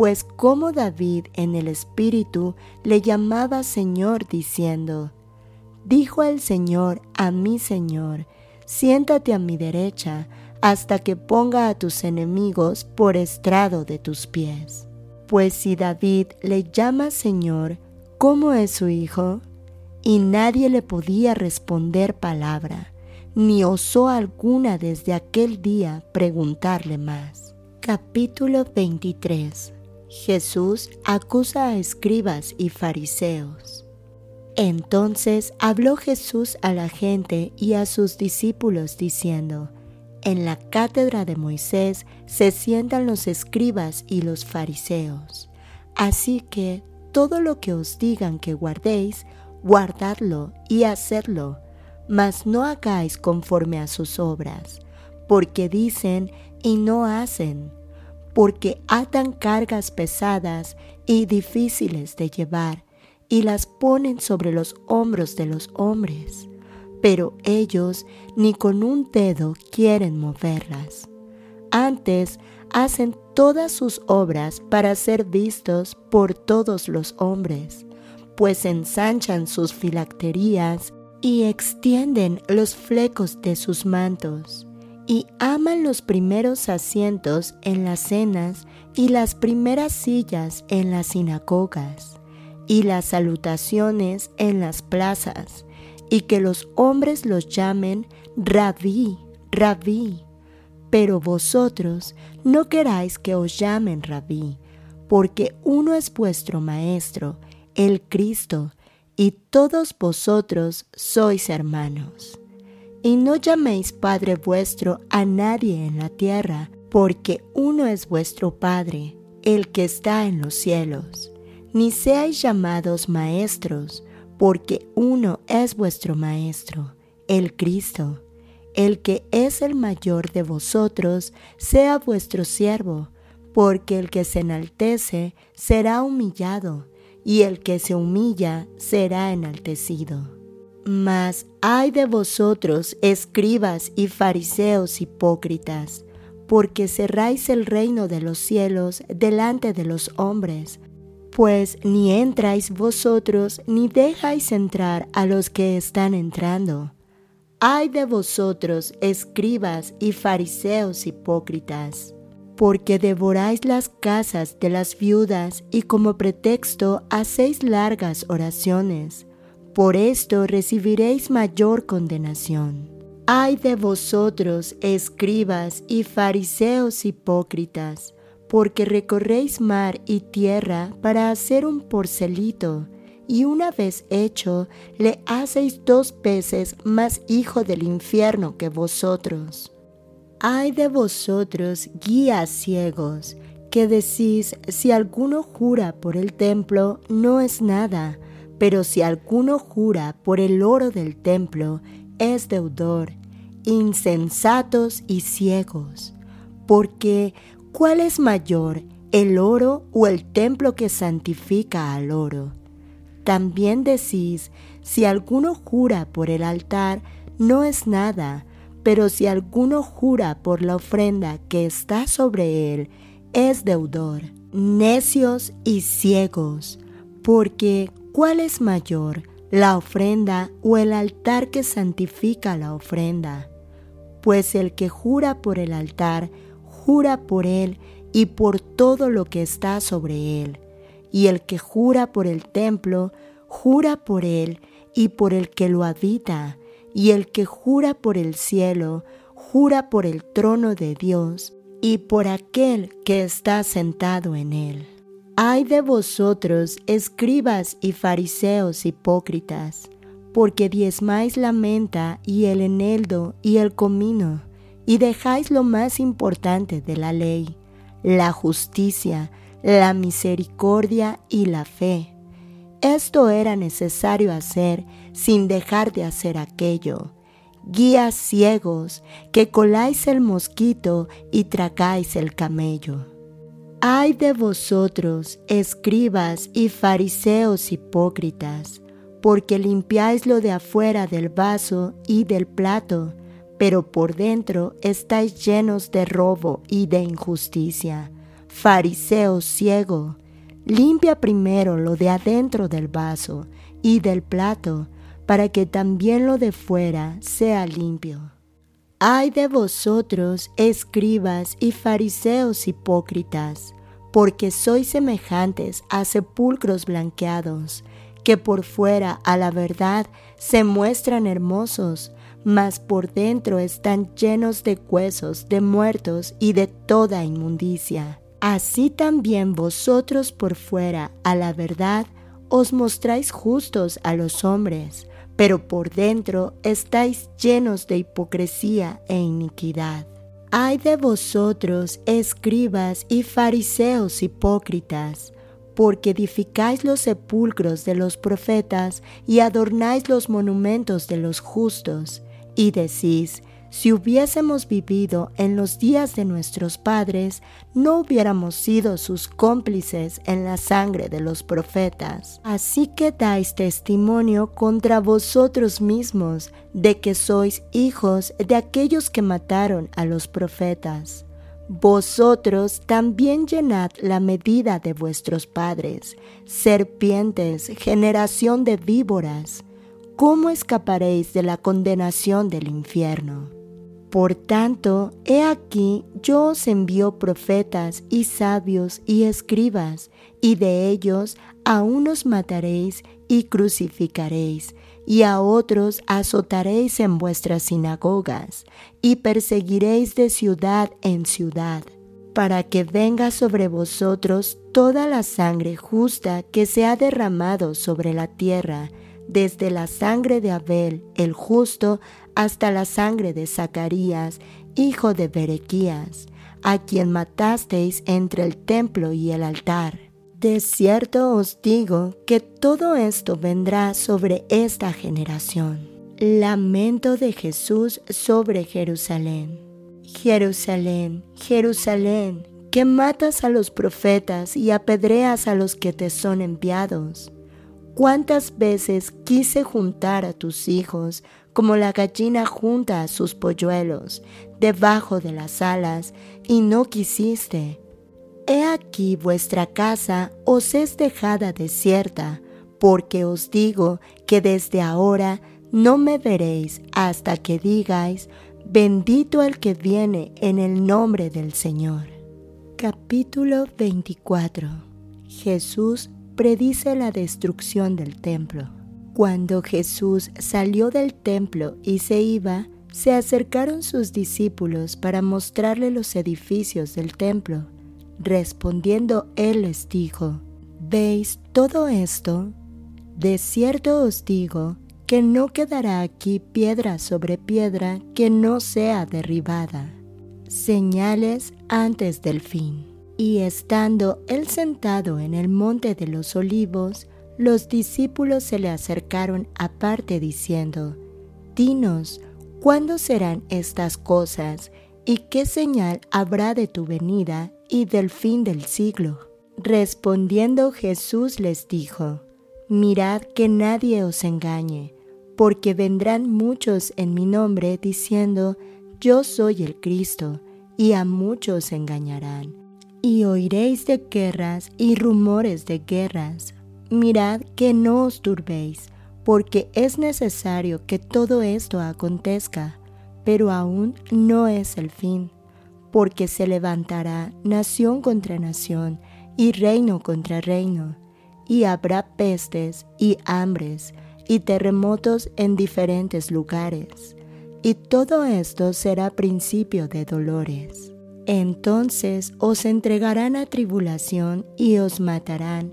pues como David en el Espíritu le llamaba Señor diciendo, dijo el Señor a mi Señor, siéntate a mi derecha hasta que ponga a tus enemigos por estrado de tus pies. Pues si David le llama Señor, ¿cómo es su hijo? Y nadie le podía responder palabra ni osó alguna desde aquel día preguntarle más. Capítulo 23 Jesús acusa a escribas y fariseos. Entonces habló Jesús a la gente y a sus discípulos diciendo, En la cátedra de Moisés se sientan los escribas y los fariseos. Así que todo lo que os digan que guardéis, guardadlo y hacedlo mas no hagáis conforme a sus obras, porque dicen y no hacen, porque atan cargas pesadas y difíciles de llevar, y las ponen sobre los hombros de los hombres, pero ellos ni con un dedo quieren moverlas. Antes hacen todas sus obras para ser vistos por todos los hombres, pues ensanchan sus filacterías y extienden los flecos de sus mantos, y aman los primeros asientos en las cenas y las primeras sillas en las sinagogas, y las salutaciones en las plazas, y que los hombres los llamen rabí, rabí. Pero vosotros no queráis que os llamen rabí, porque uno es vuestro Maestro, el Cristo, y todos vosotros sois hermanos. Y no llaméis Padre vuestro a nadie en la tierra, porque uno es vuestro Padre, el que está en los cielos. Ni seáis llamados maestros, porque uno es vuestro Maestro, el Cristo. El que es el mayor de vosotros sea vuestro siervo, porque el que se enaltece será humillado, y el que se humilla será enaltecido. Mas ay de vosotros, escribas y fariseos hipócritas, porque cerráis el reino de los cielos delante de los hombres, pues ni entráis vosotros ni dejáis entrar a los que están entrando. Ay de vosotros, escribas y fariseos hipócritas, porque devoráis las casas de las viudas y como pretexto hacéis largas oraciones por esto recibiréis mayor condenación. Ay de vosotros, escribas y fariseos hipócritas, porque recorréis mar y tierra para hacer un porcelito, y una vez hecho, le hacéis dos veces más hijo del infierno que vosotros. Ay de vosotros, guías ciegos, que decís, si alguno jura por el templo, no es nada, pero si alguno jura por el oro del templo, es deudor, insensatos y ciegos. Porque, ¿cuál es mayor, el oro o el templo que santifica al oro? También decís, si alguno jura por el altar, no es nada, pero si alguno jura por la ofrenda que está sobre él, es deudor. Necios y ciegos, porque ¿Cuál es mayor, la ofrenda o el altar que santifica la ofrenda? Pues el que jura por el altar, jura por él y por todo lo que está sobre él. Y el que jura por el templo, jura por él y por el que lo habita. Y el que jura por el cielo, jura por el trono de Dios y por aquel que está sentado en él. Ay de vosotros, escribas y fariseos hipócritas, porque diezmáis la menta y el eneldo y el comino, y dejáis lo más importante de la ley, la justicia, la misericordia y la fe. Esto era necesario hacer sin dejar de hacer aquello. Guías ciegos, que coláis el mosquito y tragáis el camello. Ay de vosotros, escribas y fariseos hipócritas, porque limpiáis lo de afuera del vaso y del plato, pero por dentro estáis llenos de robo y de injusticia. Fariseo ciego, limpia primero lo de adentro del vaso y del plato, para que también lo de fuera sea limpio. Ay de vosotros, escribas y fariseos hipócritas, porque sois semejantes a sepulcros blanqueados, que por fuera a la verdad se muestran hermosos, mas por dentro están llenos de huesos, de muertos y de toda inmundicia. Así también vosotros por fuera a la verdad os mostráis justos a los hombres, pero por dentro estáis llenos de hipocresía e iniquidad. Ay de vosotros, escribas y fariseos hipócritas, porque edificáis los sepulcros de los profetas y adornáis los monumentos de los justos, y decís, si hubiésemos vivido en los días de nuestros padres, no hubiéramos sido sus cómplices en la sangre de los profetas. Así que dais testimonio contra vosotros mismos de que sois hijos de aquellos que mataron a los profetas. Vosotros también llenad la medida de vuestros padres, serpientes, generación de víboras. ¿Cómo escaparéis de la condenación del infierno? Por tanto, he aquí yo os envío profetas y sabios y escribas, y de ellos a unos mataréis y crucificaréis, y a otros azotaréis en vuestras sinagogas, y perseguiréis de ciudad en ciudad, para que venga sobre vosotros toda la sangre justa que se ha derramado sobre la tierra, desde la sangre de Abel el justo hasta la sangre de Zacarías, hijo de Berequías, a quien matasteis entre el templo y el altar. De cierto os digo que todo esto vendrá sobre esta generación. Lamento de Jesús sobre Jerusalén. Jerusalén, Jerusalén, que matas a los profetas y apedreas a los que te son enviados. ¿Cuántas veces quise juntar a tus hijos como la gallina junta a sus polluelos debajo de las alas, y no quisiste? He aquí vuestra casa os es dejada desierta, porque os digo que desde ahora no me veréis hasta que digáis, bendito el que viene en el nombre del Señor. Capítulo 24 Jesús predice la destrucción del templo. Cuando Jesús salió del templo y se iba, se acercaron sus discípulos para mostrarle los edificios del templo. Respondiendo él les dijo, ¿Veis todo esto? De cierto os digo que no quedará aquí piedra sobre piedra que no sea derribada. Señales antes del fin. Y estando él sentado en el monte de los olivos, los discípulos se le acercaron aparte diciendo, Dinos, ¿cuándo serán estas cosas y qué señal habrá de tu venida y del fin del siglo? Respondiendo Jesús les dijo, Mirad que nadie os engañe, porque vendrán muchos en mi nombre diciendo, Yo soy el Cristo, y a muchos engañarán y oiréis de guerras y rumores de guerras. Mirad que no os turbéis, porque es necesario que todo esto acontezca, pero aún no es el fin, porque se levantará nación contra nación y reino contra reino, y habrá pestes y hambres y terremotos en diferentes lugares, y todo esto será principio de dolores. Entonces os entregarán a tribulación y os matarán,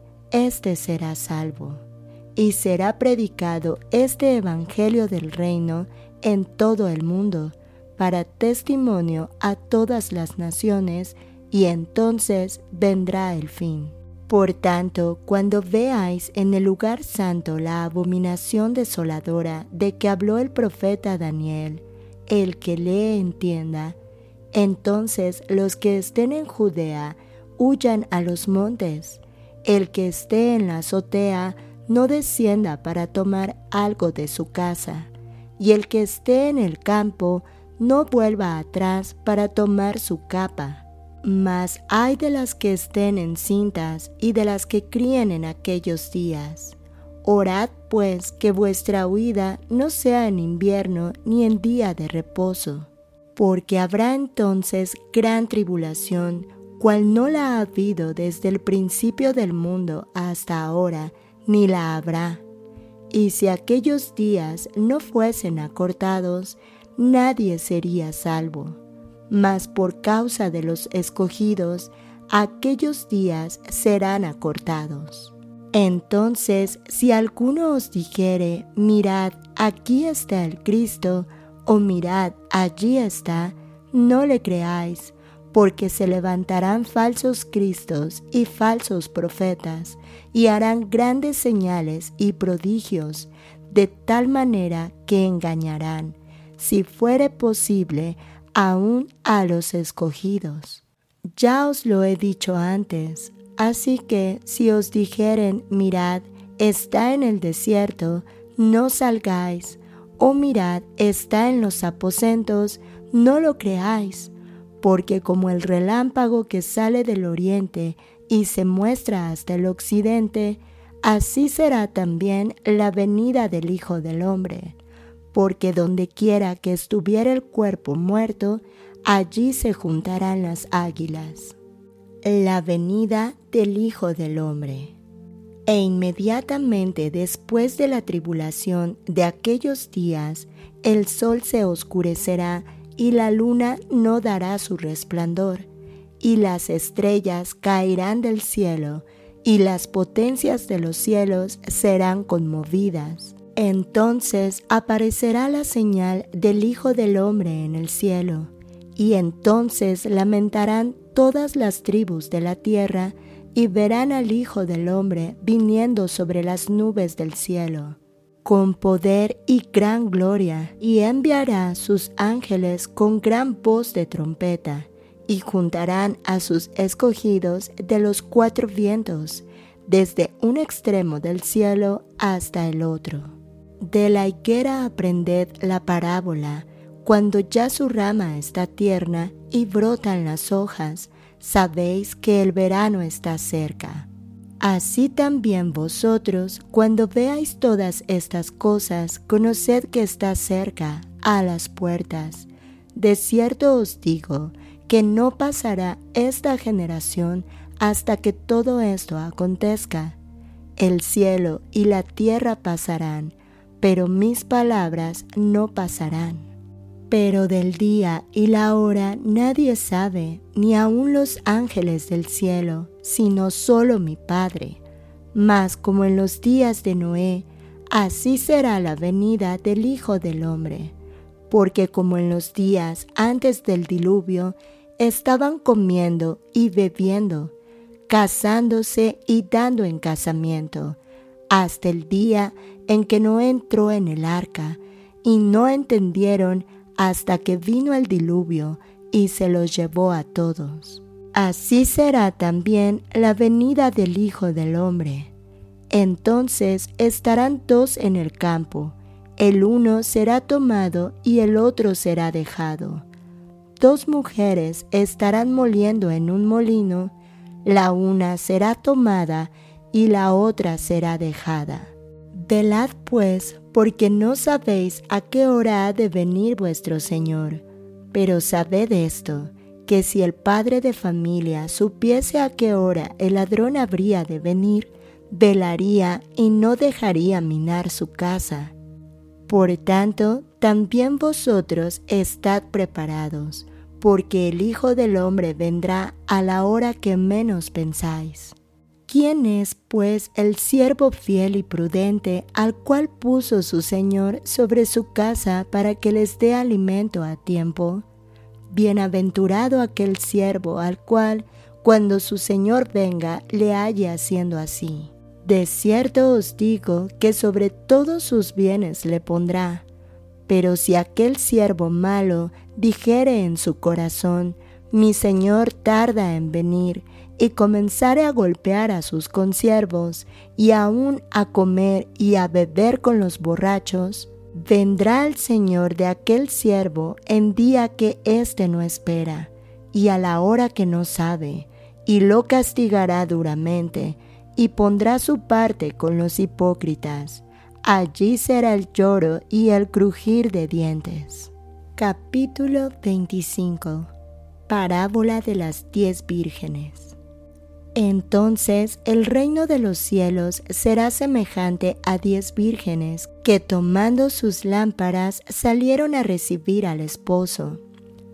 éste será salvo. Y será predicado este Evangelio del reino en todo el mundo, para testimonio a todas las naciones, y entonces vendrá el fin. Por tanto, cuando veáis en el lugar santo la abominación desoladora de que habló el profeta Daniel, el que lee entienda, entonces los que estén en Judea huyan a los montes. El que esté en la azotea no descienda para tomar algo de su casa. Y el que esté en el campo no vuelva atrás para tomar su capa. Mas hay de las que estén encintas y de las que críen en aquellos días. Orad pues que vuestra huida no sea en invierno ni en día de reposo porque habrá entonces gran tribulación, cual no la ha habido desde el principio del mundo hasta ahora, ni la habrá. Y si aquellos días no fuesen acortados, nadie sería salvo. Mas por causa de los escogidos, aquellos días serán acortados. Entonces, si alguno os dijere, mirad, aquí está el Cristo, o mirad, allí está, no le creáis, porque se levantarán falsos cristos y falsos profetas, y harán grandes señales y prodigios, de tal manera que engañarán, si fuere posible, aún a los escogidos. Ya os lo he dicho antes, así que si os dijeren, mirad, está en el desierto, no salgáis. O mirad, está en los aposentos, no lo creáis, porque como el relámpago que sale del oriente y se muestra hasta el occidente, así será también la venida del Hijo del Hombre. Porque donde quiera que estuviera el cuerpo muerto, allí se juntarán las águilas. La venida del Hijo del Hombre. E inmediatamente después de la tribulación de aquellos días, el sol se oscurecerá y la luna no dará su resplandor, y las estrellas caerán del cielo, y las potencias de los cielos serán conmovidas. Entonces aparecerá la señal del Hijo del Hombre en el cielo, y entonces lamentarán todas las tribus de la tierra, y verán al Hijo del Hombre viniendo sobre las nubes del cielo, con poder y gran gloria, y enviará sus ángeles con gran voz de trompeta, y juntarán a sus escogidos de los cuatro vientos, desde un extremo del cielo hasta el otro. De la higuera aprended la parábola, cuando ya su rama está tierna y brotan las hojas, sabéis que el verano está cerca. Así también vosotros, cuando veáis todas estas cosas, conoced que está cerca, a las puertas. De cierto os digo, que no pasará esta generación hasta que todo esto acontezca. El cielo y la tierra pasarán, pero mis palabras no pasarán. Pero del día y la hora nadie sabe, ni aun los ángeles del cielo, sino solo mi Padre. Mas como en los días de Noé, así será la venida del Hijo del Hombre. Porque como en los días antes del diluvio, estaban comiendo y bebiendo, casándose y dando en casamiento, hasta el día en que Noé entró en el arca, y no entendieron hasta que vino el diluvio y se los llevó a todos. Así será también la venida del Hijo del Hombre. Entonces estarán dos en el campo, el uno será tomado y el otro será dejado. Dos mujeres estarán moliendo en un molino, la una será tomada y la otra será dejada. Velad pues, porque no sabéis a qué hora ha de venir vuestro Señor. Pero sabed esto, que si el padre de familia supiese a qué hora el ladrón habría de venir, velaría y no dejaría minar su casa. Por tanto, también vosotros estad preparados, porque el Hijo del Hombre vendrá a la hora que menos pensáis. ¿Quién es, pues, el siervo fiel y prudente al cual puso su Señor sobre su casa para que les dé alimento a tiempo? Bienaventurado aquel siervo al cual, cuando su Señor venga, le halle haciendo así. De cierto os digo que sobre todos sus bienes le pondrá. Pero si aquel siervo malo dijere en su corazón, mi Señor tarda en venir, y comenzare a golpear a sus consiervos y aún a comer y a beber con los borrachos, vendrá el Señor de aquel siervo en día que éste no espera y a la hora que no sabe, y lo castigará duramente y pondrá su parte con los hipócritas. Allí será el lloro y el crujir de dientes. Capítulo 25 Parábola de las diez vírgenes entonces el reino de los cielos será semejante a diez vírgenes que tomando sus lámparas salieron a recibir al esposo.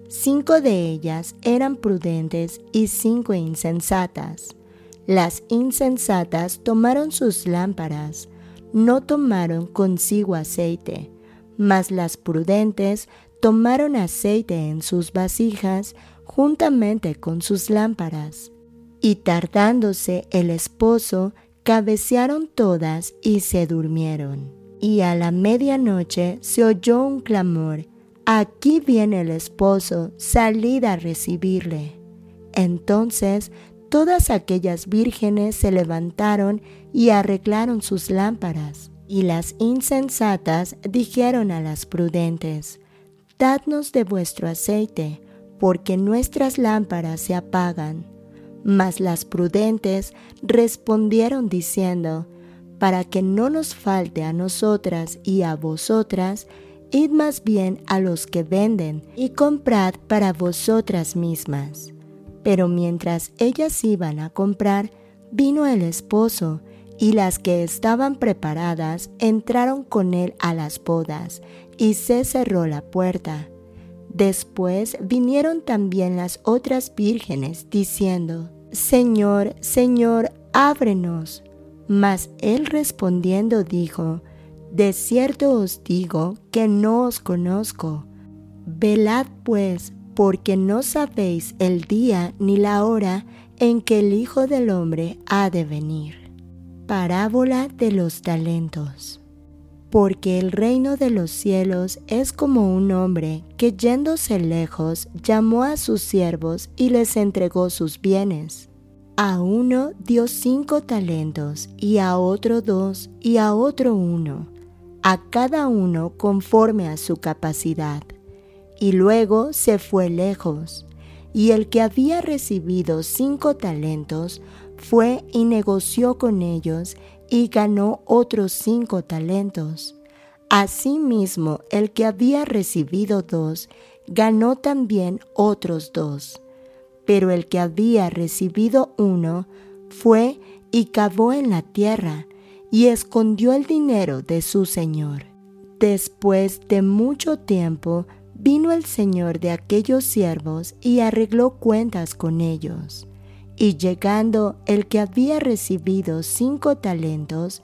Cinco de ellas eran prudentes y cinco insensatas. Las insensatas tomaron sus lámparas, no tomaron consigo aceite, mas las prudentes tomaron aceite en sus vasijas juntamente con sus lámparas. Y tardándose el esposo, cabecearon todas y se durmieron. Y a la medianoche se oyó un clamor, Aquí viene el esposo, salid a recibirle. Entonces todas aquellas vírgenes se levantaron y arreglaron sus lámparas. Y las insensatas dijeron a las prudentes, Dadnos de vuestro aceite, porque nuestras lámparas se apagan. Mas las prudentes respondieron diciendo, Para que no nos falte a nosotras y a vosotras, id más bien a los que venden y comprad para vosotras mismas. Pero mientras ellas iban a comprar, vino el esposo, y las que estaban preparadas entraron con él a las bodas, y se cerró la puerta. Después vinieron también las otras vírgenes, diciendo, Señor, Señor, ábrenos. Mas él respondiendo dijo, De cierto os digo que no os conozco. Velad pues, porque no sabéis el día ni la hora en que el Hijo del Hombre ha de venir. Parábola de los talentos. Porque el reino de los cielos es como un hombre que yéndose lejos llamó a sus siervos y les entregó sus bienes. A uno dio cinco talentos y a otro dos y a otro uno, a cada uno conforme a su capacidad. Y luego se fue lejos. Y el que había recibido cinco talentos fue y negoció con ellos y ganó otros cinco talentos. Asimismo, el que había recibido dos, ganó también otros dos. Pero el que había recibido uno, fue y cavó en la tierra, y escondió el dinero de su señor. Después de mucho tiempo, vino el señor de aquellos siervos y arregló cuentas con ellos. Y llegando el que había recibido cinco talentos,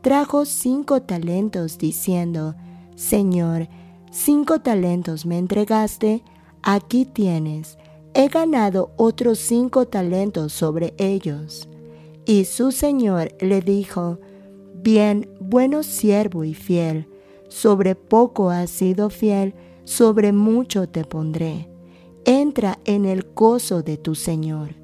trajo cinco talentos diciendo, Señor, cinco talentos me entregaste, aquí tienes, he ganado otros cinco talentos sobre ellos. Y su señor le dijo, Bien, bueno siervo y fiel, sobre poco has sido fiel, sobre mucho te pondré. Entra en el gozo de tu Señor.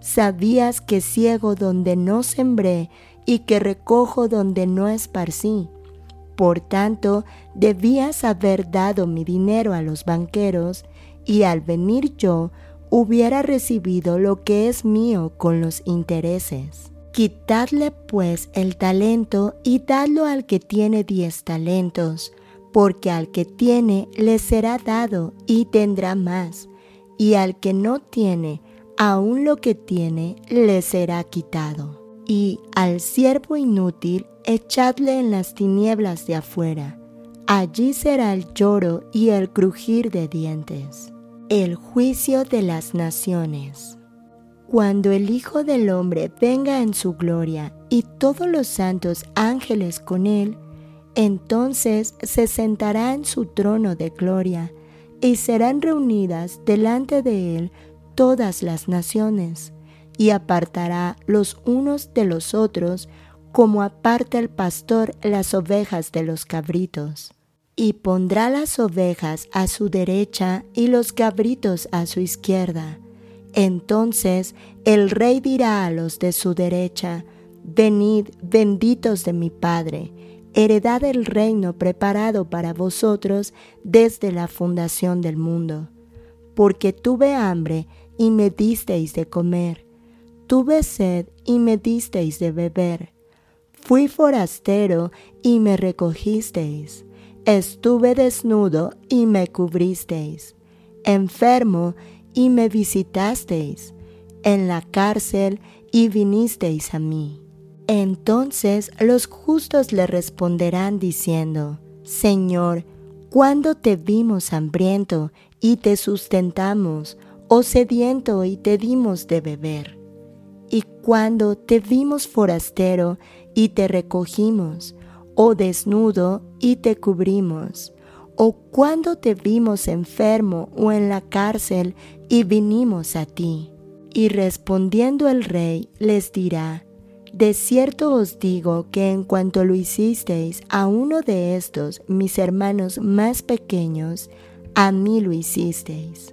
sabías que ciego donde no sembré y que recojo donde no esparcí. Por tanto, debías haber dado mi dinero a los banqueros, y al venir yo hubiera recibido lo que es mío con los intereses. Quitadle pues el talento y dadlo al que tiene diez talentos, porque al que tiene le será dado y tendrá más, y al que no tiene, aún lo que tiene le será quitado. Y al siervo inútil echadle en las tinieblas de afuera. Allí será el lloro y el crujir de dientes. El juicio de las naciones. Cuando el Hijo del Hombre venga en su gloria y todos los santos ángeles con él, entonces se sentará en su trono de gloria y serán reunidas delante de él todas las naciones, y apartará los unos de los otros, como aparta el pastor las ovejas de los cabritos. Y pondrá las ovejas a su derecha y los cabritos a su izquierda. Entonces el rey dirá a los de su derecha, Venid, benditos de mi Padre, heredad el reino preparado para vosotros desde la fundación del mundo. Porque tuve hambre y me disteis de comer. Tuve sed y me disteis de beber. Fui forastero y me recogisteis. Estuve desnudo y me cubristeis. Enfermo y me visitasteis. En la cárcel y vinisteis a mí. Entonces los justos le responderán diciendo, Señor, ¿cuándo te vimos hambriento y te sustentamos, o sediento y te dimos de beber? Y cuando te vimos forastero y te recogimos, o desnudo y te cubrimos, o cuando te vimos enfermo o en la cárcel y vinimos a ti. Y respondiendo el rey les dirá, de cierto os digo que en cuanto lo hicisteis a uno de estos mis hermanos más pequeños, a mí lo hicisteis.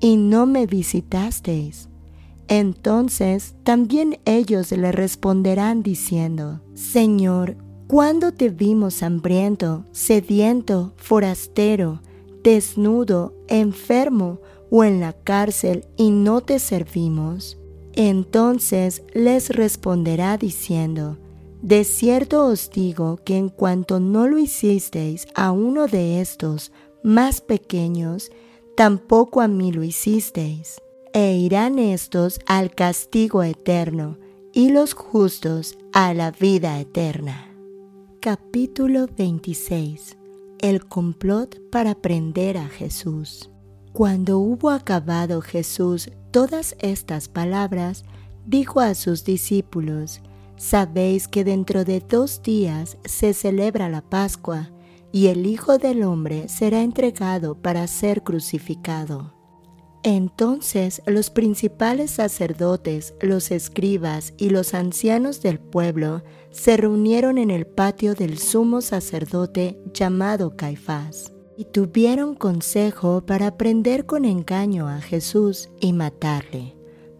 y no me visitasteis. Entonces también ellos le responderán diciendo, Señor, ¿cuándo te vimos hambriento, sediento, forastero, desnudo, enfermo o en la cárcel y no te servimos? Entonces les responderá diciendo, De cierto os digo que en cuanto no lo hicisteis a uno de estos más pequeños, tampoco a mí lo hicisteis e irán estos al castigo eterno y los justos a la vida eterna. Capítulo 26 El complot para prender a Jesús. Cuando hubo acabado Jesús todas estas palabras, dijo a sus discípulos, Sabéis que dentro de dos días se celebra la Pascua, y el Hijo del Hombre será entregado para ser crucificado. Entonces los principales sacerdotes, los escribas y los ancianos del pueblo se reunieron en el patio del sumo sacerdote llamado Caifás y tuvieron consejo para prender con engaño a Jesús y matarle.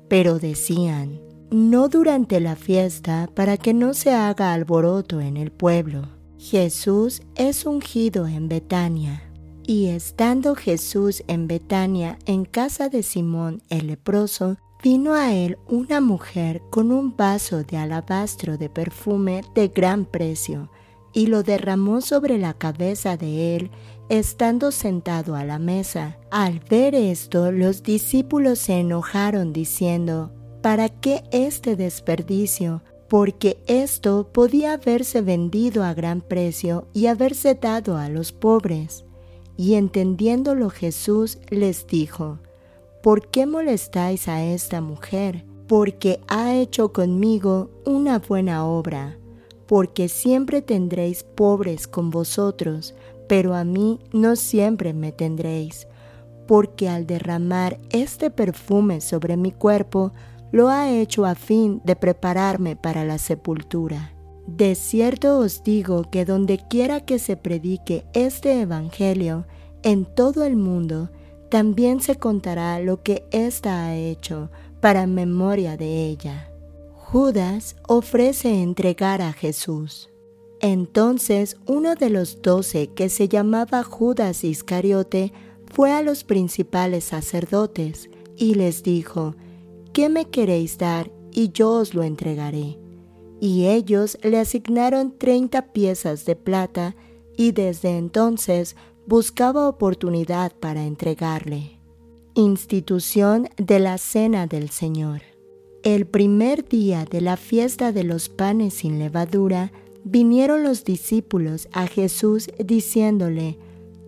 Pero decían, no durante la fiesta para que no se haga alboroto en el pueblo. Jesús es ungido en Betania y estando Jesús en Betania, en casa de Simón el leproso, vino a él una mujer con un vaso de alabastro de perfume de gran precio, y lo derramó sobre la cabeza de él, estando sentado a la mesa. Al ver esto, los discípulos se enojaron diciendo, ¿Para qué este desperdicio? Porque esto podía haberse vendido a gran precio y haberse dado a los pobres. Y entendiéndolo Jesús les dijo, ¿por qué molestáis a esta mujer? Porque ha hecho conmigo una buena obra, porque siempre tendréis pobres con vosotros, pero a mí no siempre me tendréis, porque al derramar este perfume sobre mi cuerpo, lo ha hecho a fin de prepararme para la sepultura. De cierto os digo que donde quiera que se predique este Evangelio en todo el mundo, también se contará lo que ésta ha hecho para memoria de ella. Judas ofrece entregar a Jesús. Entonces uno de los doce, que se llamaba Judas Iscariote, fue a los principales sacerdotes y les dijo, ¿qué me queréis dar? Y yo os lo entregaré y ellos le asignaron treinta piezas de plata y desde entonces buscaba oportunidad para entregarle. Institución de la Cena del Señor. El primer día de la fiesta de los panes sin levadura, vinieron los discípulos a Jesús diciéndole,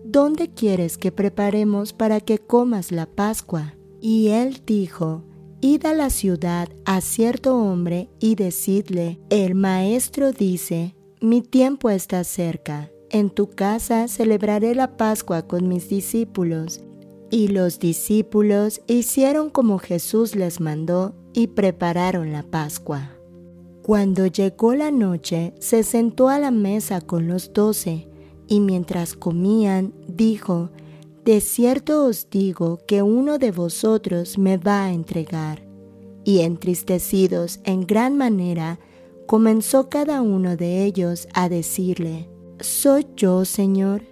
¿Dónde quieres que preparemos para que comas la Pascua? Y él dijo, Id a la ciudad a cierto hombre y decidle, el maestro dice, mi tiempo está cerca, en tu casa celebraré la Pascua con mis discípulos. Y los discípulos hicieron como Jesús les mandó y prepararon la Pascua. Cuando llegó la noche, se sentó a la mesa con los doce, y mientras comían, dijo, De cierto os digo que uno de vosotros me va a entregar. Y entristecidos en gran manera, comenzó cada uno de ellos a decirle, ¿Soy yo, Señor?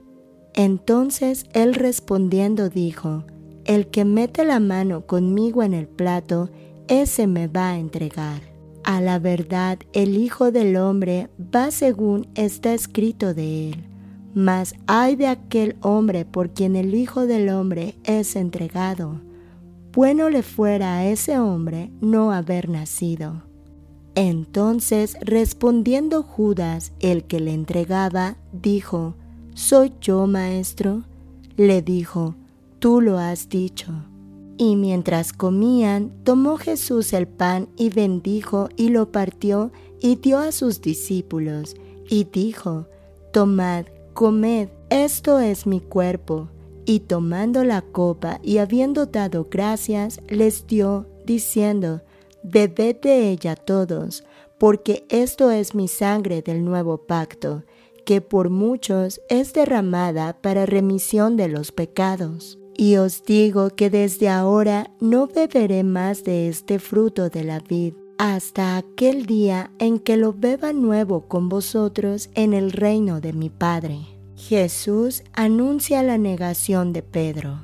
Entonces él respondiendo dijo, El que mete la mano conmigo en el plato, ese me va a entregar. A la verdad, el Hijo del Hombre va según está escrito de él. Mas hay de aquel hombre por quien el Hijo del Hombre es entregado. Bueno le fuera a ese hombre no haber nacido. Entonces respondiendo Judas, el que le entregaba, dijo, ¿Soy yo, maestro? Le dijo, Tú lo has dicho. Y mientras comían, tomó Jesús el pan y bendijo y lo partió y dio a sus discípulos, y dijo, Tomad, comed, esto es mi cuerpo. Y tomando la copa y habiendo dado gracias, les dio, diciendo, Bebed de ella todos, porque esto es mi sangre del nuevo pacto, que por muchos es derramada para remisión de los pecados. Y os digo que desde ahora no beberé más de este fruto de la vid, hasta aquel día en que lo beba nuevo con vosotros en el reino de mi Padre. Jesús anuncia la negación de Pedro.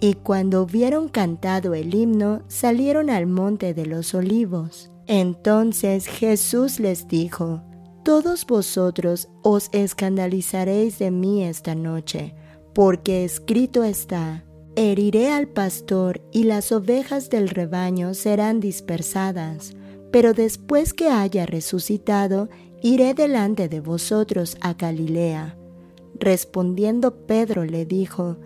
Y cuando hubieron cantado el himno, salieron al monte de los olivos. Entonces Jesús les dijo, Todos vosotros os escandalizaréis de mí esta noche, porque escrito está, Heriré al pastor y las ovejas del rebaño serán dispersadas, pero después que haya resucitado, iré delante de vosotros a Galilea. Respondiendo Pedro le dijo,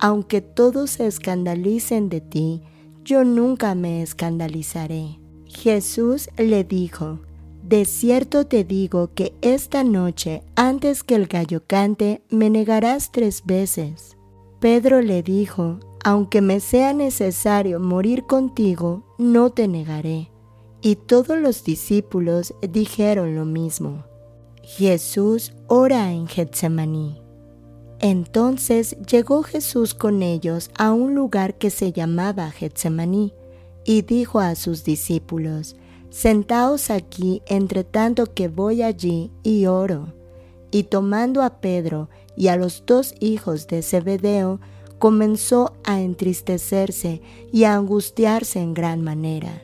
aunque todos se escandalicen de ti, yo nunca me escandalizaré. Jesús le dijo, De cierto te digo que esta noche, antes que el gallo cante, me negarás tres veces. Pedro le dijo, Aunque me sea necesario morir contigo, no te negaré. Y todos los discípulos dijeron lo mismo. Jesús ora en Getsemaní. Entonces llegó Jesús con ellos a un lugar que se llamaba Getsemaní, y dijo a sus discípulos, Sentaos aquí entre tanto que voy allí y oro. Y tomando a Pedro y a los dos hijos de Zebedeo, comenzó a entristecerse y a angustiarse en gran manera.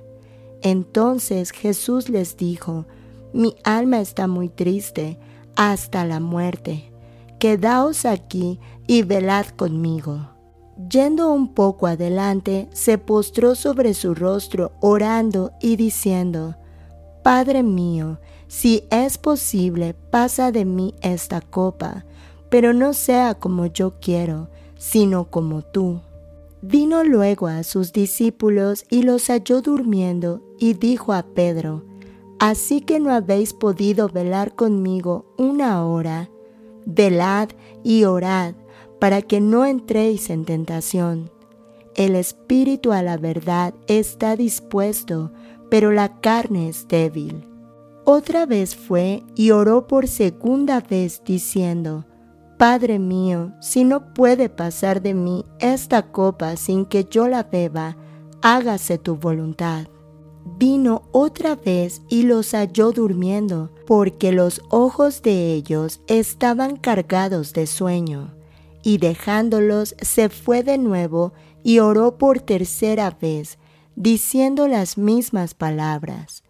Entonces Jesús les dijo, Mi alma está muy triste hasta la muerte quedaos aquí y velad conmigo. Yendo un poco adelante, se postró sobre su rostro, orando y diciendo, Padre mío, si es posible, pasa de mí esta copa, pero no sea como yo quiero, sino como tú. Vino luego a sus discípulos y los halló durmiendo, y dijo a Pedro, Así que no habéis podido velar conmigo una hora, velad y orad para que no entréis en tentación. El espíritu a la verdad está dispuesto, pero la carne es débil. Otra vez fue y oró por segunda vez diciendo, Padre mío, si no puede pasar de mí esta copa sin que yo la beba, hágase tu voluntad vino otra vez y los halló durmiendo, porque los ojos de ellos estaban cargados de sueño. Y dejándolos se fue de nuevo y oró por tercera vez, diciendo las mismas palabras.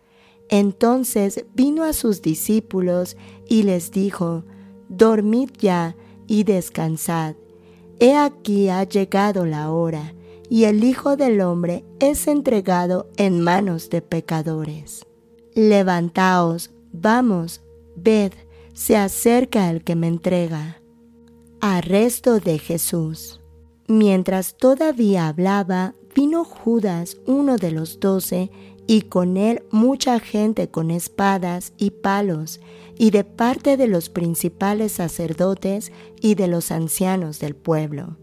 Entonces vino a sus discípulos y les dijo, Dormid ya y descansad. He aquí ha llegado la hora y el Hijo del Hombre es entregado en manos de pecadores. Levantaos, vamos, ved, se acerca el que me entrega. Arresto de Jesús. Mientras todavía hablaba, vino Judas, uno de los doce, y con él mucha gente con espadas y palos, y de parte de los principales sacerdotes y de los ancianos del pueblo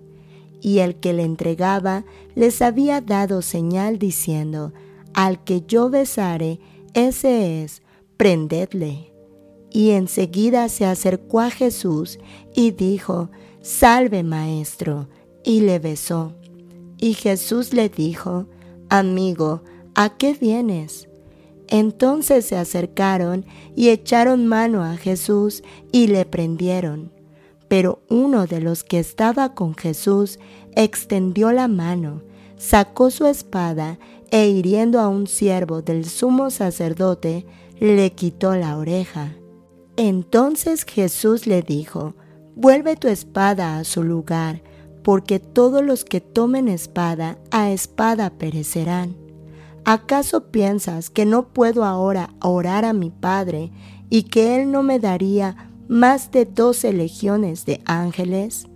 y el que le entregaba les había dado señal diciendo, Al que yo besare, ese es, prendedle. Y enseguida se acercó a Jesús y dijo, Salve, maestro, y le besó. Y Jesús le dijo, Amigo, ¿a qué vienes? Entonces se acercaron y echaron mano a Jesús y le prendieron. Pero uno de los que estaba con Jesús extendió la mano, sacó su espada e hiriendo a un siervo del sumo sacerdote, le quitó la oreja. Entonces Jesús le dijo, Vuelve tu espada a su lugar, porque todos los que tomen espada a espada perecerán. ¿Acaso piensas que no puedo ahora orar a mi Padre y que Él no me daría más de doce legiones de ángeles?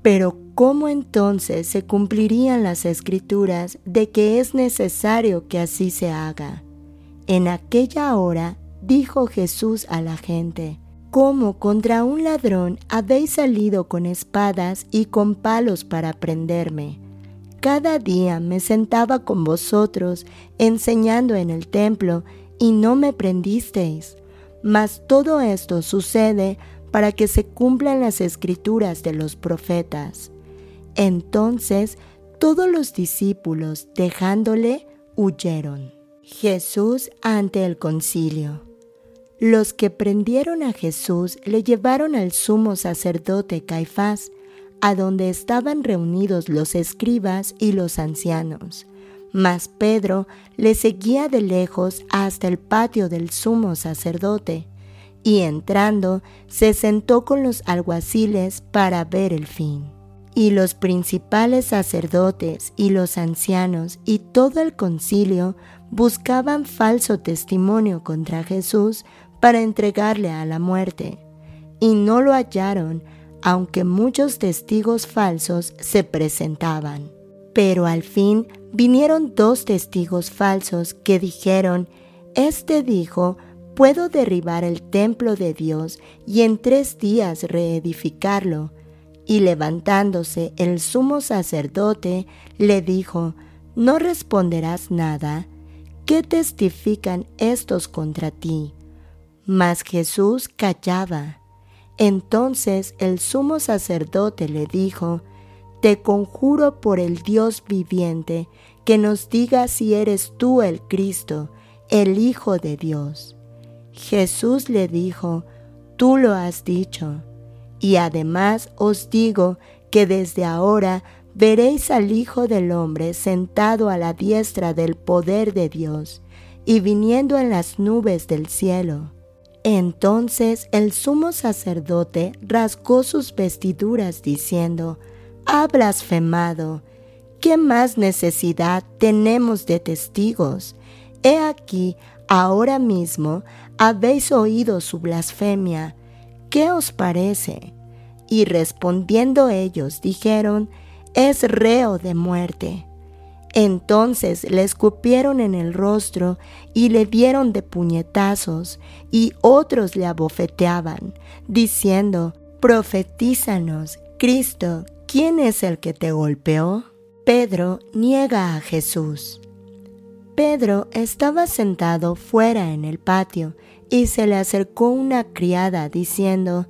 Pero ¿cómo entonces se cumplirían las escrituras de que es necesario que así se haga? En aquella hora dijo Jesús a la gente, ¿Cómo contra un ladrón habéis salido con espadas y con palos para prenderme? Cada día me sentaba con vosotros enseñando en el templo y no me prendisteis. Mas todo esto sucede para que se cumplan las escrituras de los profetas. Entonces todos los discípulos, dejándole, huyeron. Jesús ante el concilio. Los que prendieron a Jesús le llevaron al sumo sacerdote Caifás, a donde estaban reunidos los escribas y los ancianos. Mas Pedro le seguía de lejos hasta el patio del sumo sacerdote, y entrando se sentó con los alguaciles para ver el fin. Y los principales sacerdotes y los ancianos y todo el concilio buscaban falso testimonio contra Jesús para entregarle a la muerte, y no lo hallaron aunque muchos testigos falsos se presentaban. Pero al fin vinieron dos testigos falsos que dijeron, Este dijo, puedo derribar el templo de Dios y en tres días reedificarlo. Y levantándose el sumo sacerdote, le dijo, ¿no responderás nada? ¿Qué testifican estos contra ti? Mas Jesús callaba. Entonces el sumo sacerdote le dijo, Te conjuro por el Dios viviente, que nos diga si eres tú el Cristo, el Hijo de Dios. Jesús le dijo, Tú lo has dicho, y además os digo que desde ahora veréis al Hijo del Hombre sentado a la diestra del poder de Dios, y viniendo en las nubes del cielo. Entonces el sumo sacerdote rasgó sus vestiduras diciendo, Ha blasfemado. ¿Qué más necesidad tenemos de testigos? He aquí, ahora mismo habéis oído su blasfemia. ¿Qué os parece? Y respondiendo ellos dijeron, Es reo de muerte. Entonces le escupieron en el rostro y le dieron de puñetazos, y otros le abofeteaban, diciendo, Profetízanos, Cristo, ¿quién es el que te golpeó? Pedro niega a Jesús. Pedro estaba sentado fuera en el patio y se le acercó una criada diciendo,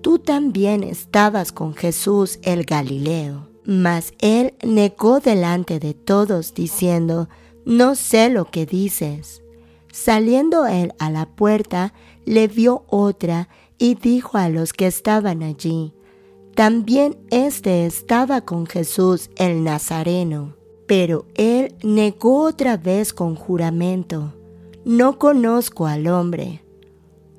Tú también estabas con Jesús el Galileo. Mas él negó delante de todos, diciendo, No sé lo que dices. Saliendo él a la puerta, le vio otra y dijo a los que estaban allí, También éste estaba con Jesús el Nazareno. Pero él negó otra vez con juramento, No conozco al hombre.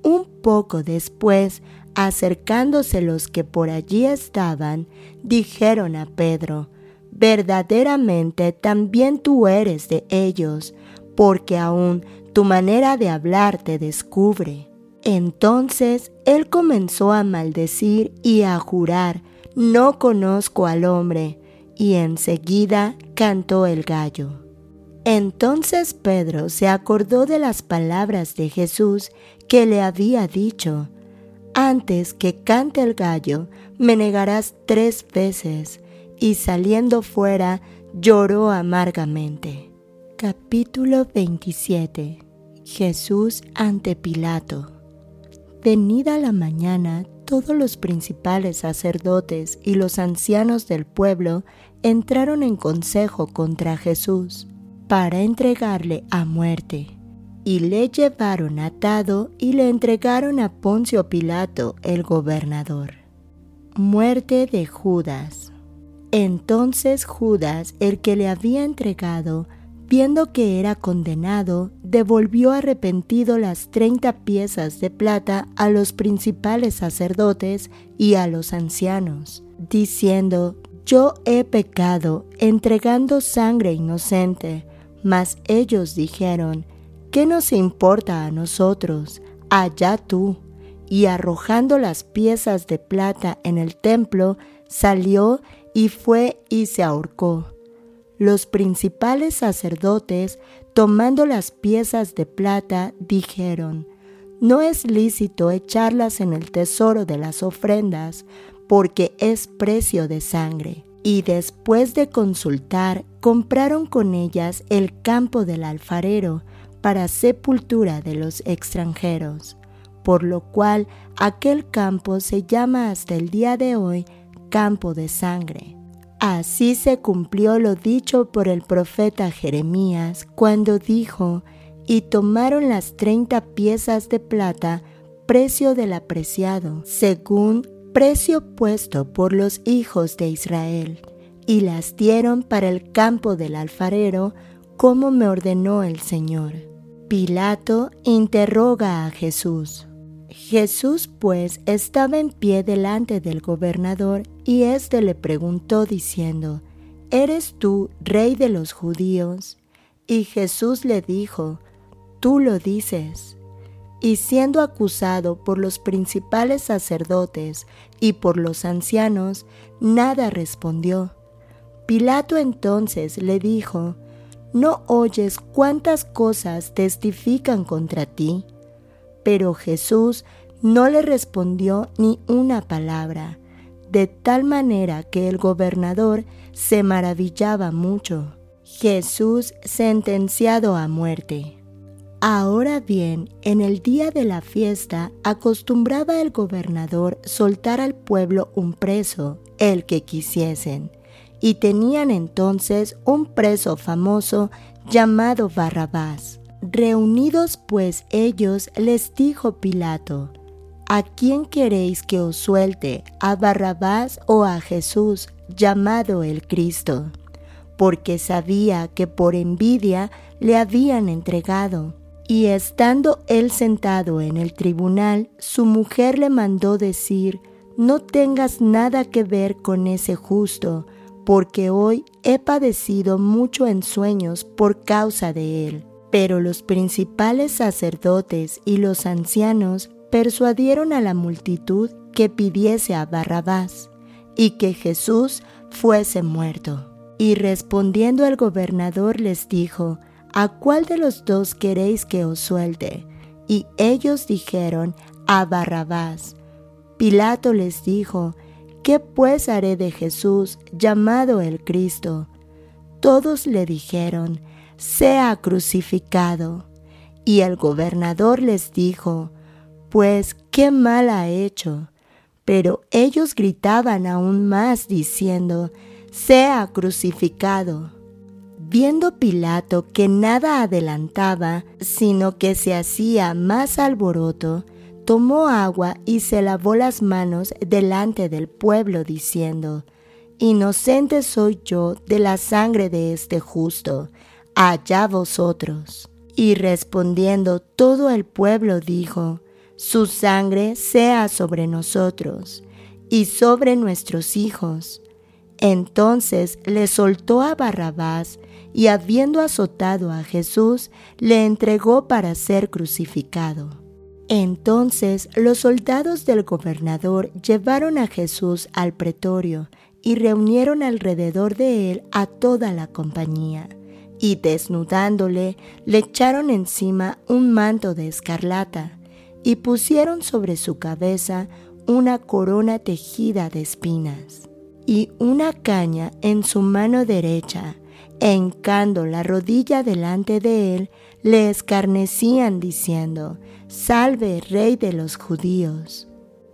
Un poco después Acercándose los que por allí estaban, dijeron a Pedro, verdaderamente también tú eres de ellos, porque aún tu manera de hablar te descubre. Entonces él comenzó a maldecir y a jurar, no conozco al hombre, y enseguida cantó el gallo. Entonces Pedro se acordó de las palabras de Jesús que le había dicho, antes que cante el gallo, me negarás tres veces. Y saliendo fuera, lloró amargamente. Capítulo 27 Jesús ante Pilato. Venida la mañana, todos los principales sacerdotes y los ancianos del pueblo entraron en consejo contra Jesús para entregarle a muerte. Y le llevaron atado y le entregaron a Poncio Pilato, el gobernador. Muerte de Judas. Entonces Judas, el que le había entregado, viendo que era condenado, devolvió arrepentido las treinta piezas de plata a los principales sacerdotes y a los ancianos, diciendo, Yo he pecado entregando sangre inocente. Mas ellos dijeron, ¿qué nos importa a nosotros? Allá tú. Y arrojando las piezas de plata en el templo, salió y fue y se ahorcó los principales sacerdotes, tomando las piezas de plata, dijeron, No es lícito echarlas en el tesoro de las ofrendas, porque es precio de sangre. Y después de consultar, compraron con ellas el campo del alfarero para sepultura de los extranjeros, por lo cual aquel campo se llama hasta el día de hoy campo de sangre. Así se cumplió lo dicho por el profeta Jeremías cuando dijo, y tomaron las treinta piezas de plata, precio del apreciado, según precio puesto por los hijos de Israel, y las dieron para el campo del alfarero, como me ordenó el Señor. Pilato interroga a Jesús. Jesús pues estaba en pie delante del gobernador y éste le preguntó diciendo, ¿Eres tú rey de los judíos? Y Jesús le dijo, Tú lo dices. Y siendo acusado por los principales sacerdotes y por los ancianos, nada respondió. Pilato entonces le dijo, ¿No oyes cuántas cosas testifican contra ti? Pero Jesús no le respondió ni una palabra, de tal manera que el gobernador se maravillaba mucho. Jesús sentenciado a muerte. Ahora bien, en el día de la fiesta acostumbraba el gobernador soltar al pueblo un preso, el que quisiesen, y tenían entonces un preso famoso llamado Barrabás. Reunidos pues ellos, les dijo Pilato, ¿A quién queréis que os suelte, a Barrabás o a Jesús, llamado el Cristo? Porque sabía que por envidia le habían entregado. Y estando él sentado en el tribunal, su mujer le mandó decir, No tengas nada que ver con ese justo, porque hoy he padecido mucho en sueños por causa de él. Pero los principales sacerdotes y los ancianos persuadieron a la multitud que pidiese a Barrabás y que Jesús fuese muerto. Y respondiendo el gobernador les dijo, ¿A cuál de los dos queréis que os suelte? Y ellos dijeron, a Barrabás. Pilato les dijo, ¿qué pues haré de Jesús llamado el Cristo? Todos le dijeron, sea crucificado. Y el gobernador les dijo, pues qué mal ha hecho. Pero ellos gritaban aún más diciendo, sea crucificado. Viendo Pilato que nada adelantaba, sino que se hacía más alboroto, tomó agua y se lavó las manos delante del pueblo, diciendo, Inocente soy yo de la sangre de este justo, allá vosotros. Y respondiendo todo el pueblo dijo, Su sangre sea sobre nosotros y sobre nuestros hijos. Entonces le soltó a Barrabás y habiendo azotado a Jesús, le entregó para ser crucificado. Entonces los soldados del gobernador llevaron a Jesús al pretorio y reunieron alrededor de él a toda la compañía. Y desnudándole le echaron encima un manto de escarlata y pusieron sobre su cabeza una corona tejida de espinas y una caña en su mano derecha. E hincando la rodilla delante de él, le escarnecían diciendo, Salve, rey de los judíos.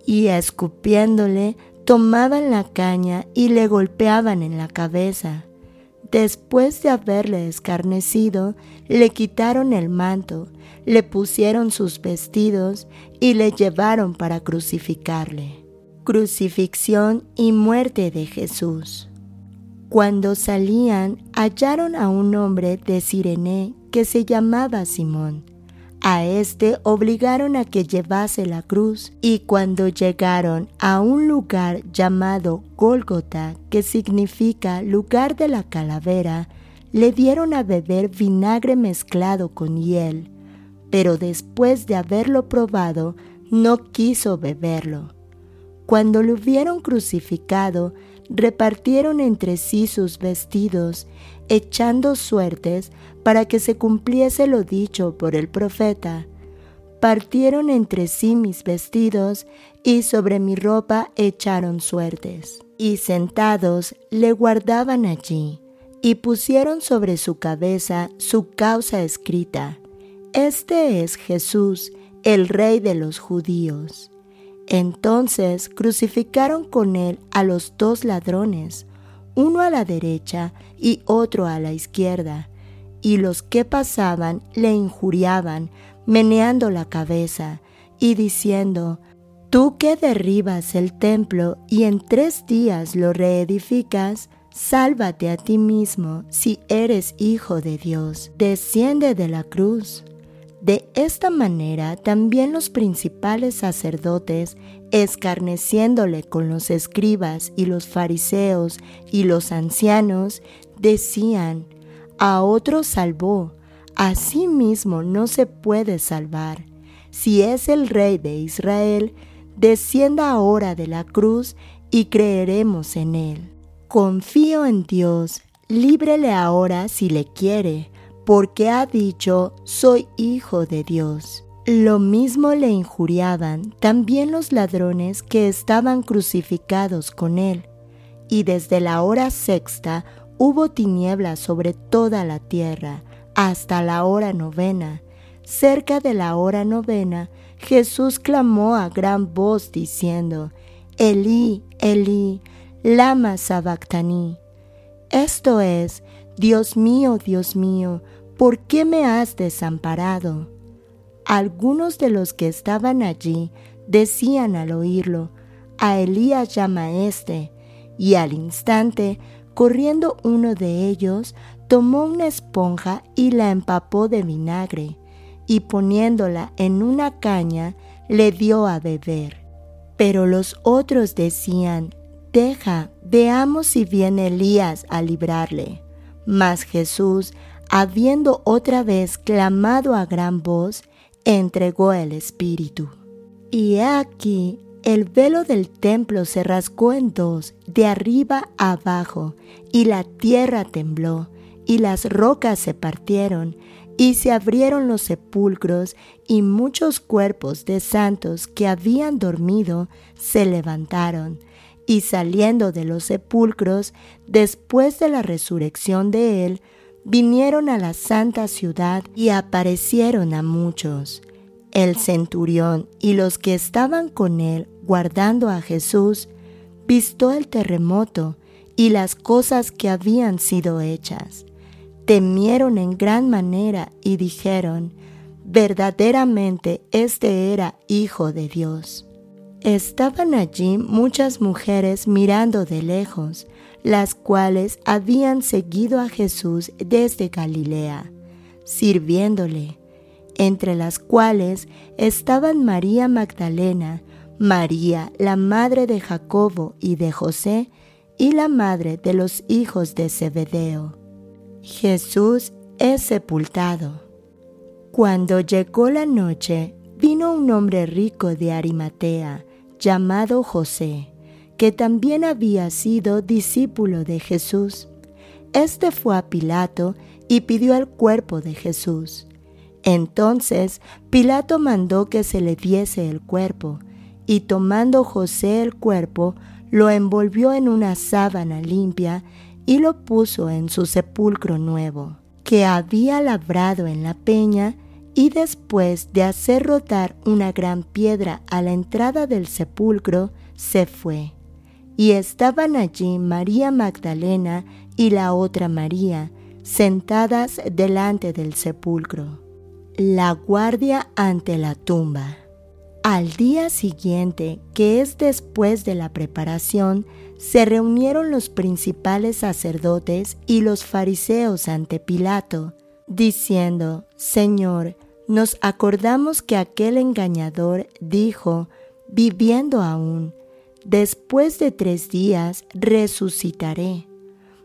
Y escupiéndole, tomaban la caña y le golpeaban en la cabeza. Después de haberle escarnecido, le quitaron el manto, le pusieron sus vestidos y le llevaron para crucificarle. Crucifixión y muerte de Jesús. Cuando salían, hallaron a un hombre de Sirene que se llamaba Simón a este obligaron a que llevase la cruz y cuando llegaron a un lugar llamado Gólgota, que significa lugar de la calavera, le dieron a beber vinagre mezclado con hiel, pero después de haberlo probado, no quiso beberlo. Cuando lo hubieron crucificado, repartieron entre sí sus vestidos, echando suertes para que se cumpliese lo dicho por el profeta. Partieron entre sí mis vestidos y sobre mi ropa echaron suertes. Y sentados le guardaban allí, y pusieron sobre su cabeza su causa escrita. Este es Jesús, el rey de los judíos. Entonces crucificaron con él a los dos ladrones, uno a la derecha y otro a la izquierda, y los que pasaban le injuriaban, meneando la cabeza y diciendo, Tú que derribas el templo y en tres días lo reedificas, sálvate a ti mismo si eres hijo de Dios, desciende de la cruz. De esta manera también los principales sacerdotes, escarneciéndole con los escribas y los fariseos y los ancianos, decían, a otro salvó, a sí mismo no se puede salvar. Si es el rey de Israel, descienda ahora de la cruz y creeremos en él. Confío en Dios, líbrele ahora si le quiere porque ha dicho, soy hijo de Dios. Lo mismo le injuriaban también los ladrones que estaban crucificados con él. Y desde la hora sexta hubo tinieblas sobre toda la tierra hasta la hora novena. Cerca de la hora novena, Jesús clamó a gran voz diciendo, Elí, Elí, lama sabactani. Esto es, Dios mío, Dios mío, ¿por qué me has desamparado? Algunos de los que estaban allí decían al oírlo, a Elías llama este, y al instante, corriendo uno de ellos, tomó una esponja y la empapó de vinagre, y poniéndola en una caña, le dio a beber. Pero los otros decían, Deja, veamos si viene Elías a librarle. Mas Jesús, habiendo otra vez clamado a gran voz, entregó el Espíritu. Y aquí, el velo del templo se rasgó en dos, de arriba a abajo, y la tierra tembló, y las rocas se partieron, y se abrieron los sepulcros, y muchos cuerpos de santos que habían dormido se levantaron, y saliendo de los sepulcros, después de la resurrección de él, vinieron a la santa ciudad y aparecieron a muchos. El centurión y los que estaban con él guardando a Jesús, visto el terremoto y las cosas que habían sido hechas. Temieron en gran manera y dijeron, verdaderamente este era Hijo de Dios. Estaban allí muchas mujeres mirando de lejos, las cuales habían seguido a Jesús desde Galilea, sirviéndole, entre las cuales estaban María Magdalena, María, la madre de Jacobo y de José, y la madre de los hijos de Zebedeo. Jesús es sepultado. Cuando llegó la noche, vino un hombre rico de Arimatea, llamado José, que también había sido discípulo de Jesús. Este fue a Pilato y pidió el cuerpo de Jesús. Entonces Pilato mandó que se le diese el cuerpo, y tomando José el cuerpo, lo envolvió en una sábana limpia y lo puso en su sepulcro nuevo, que había labrado en la peña, y después de hacer rotar una gran piedra a la entrada del sepulcro, se fue. Y estaban allí María Magdalena y la otra María, sentadas delante del sepulcro. La guardia ante la tumba. Al día siguiente, que es después de la preparación, se reunieron los principales sacerdotes y los fariseos ante Pilato, diciendo, Señor, nos acordamos que aquel engañador dijo, viviendo aún, después de tres días resucitaré.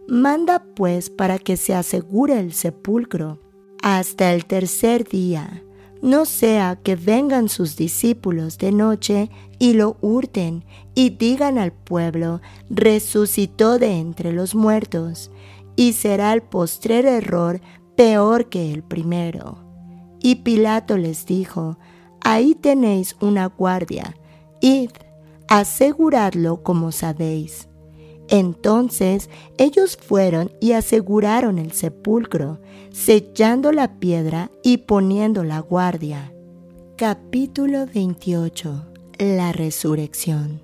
Manda pues para que se asegure el sepulcro hasta el tercer día, no sea que vengan sus discípulos de noche y lo hurten y digan al pueblo, resucitó de entre los muertos, y será el postrer error peor que el primero. Y Pilato les dijo, ahí tenéis una guardia, id, aseguradlo como sabéis. Entonces ellos fueron y aseguraron el sepulcro, sellando la piedra y poniendo la guardia. Capítulo 28 La resurrección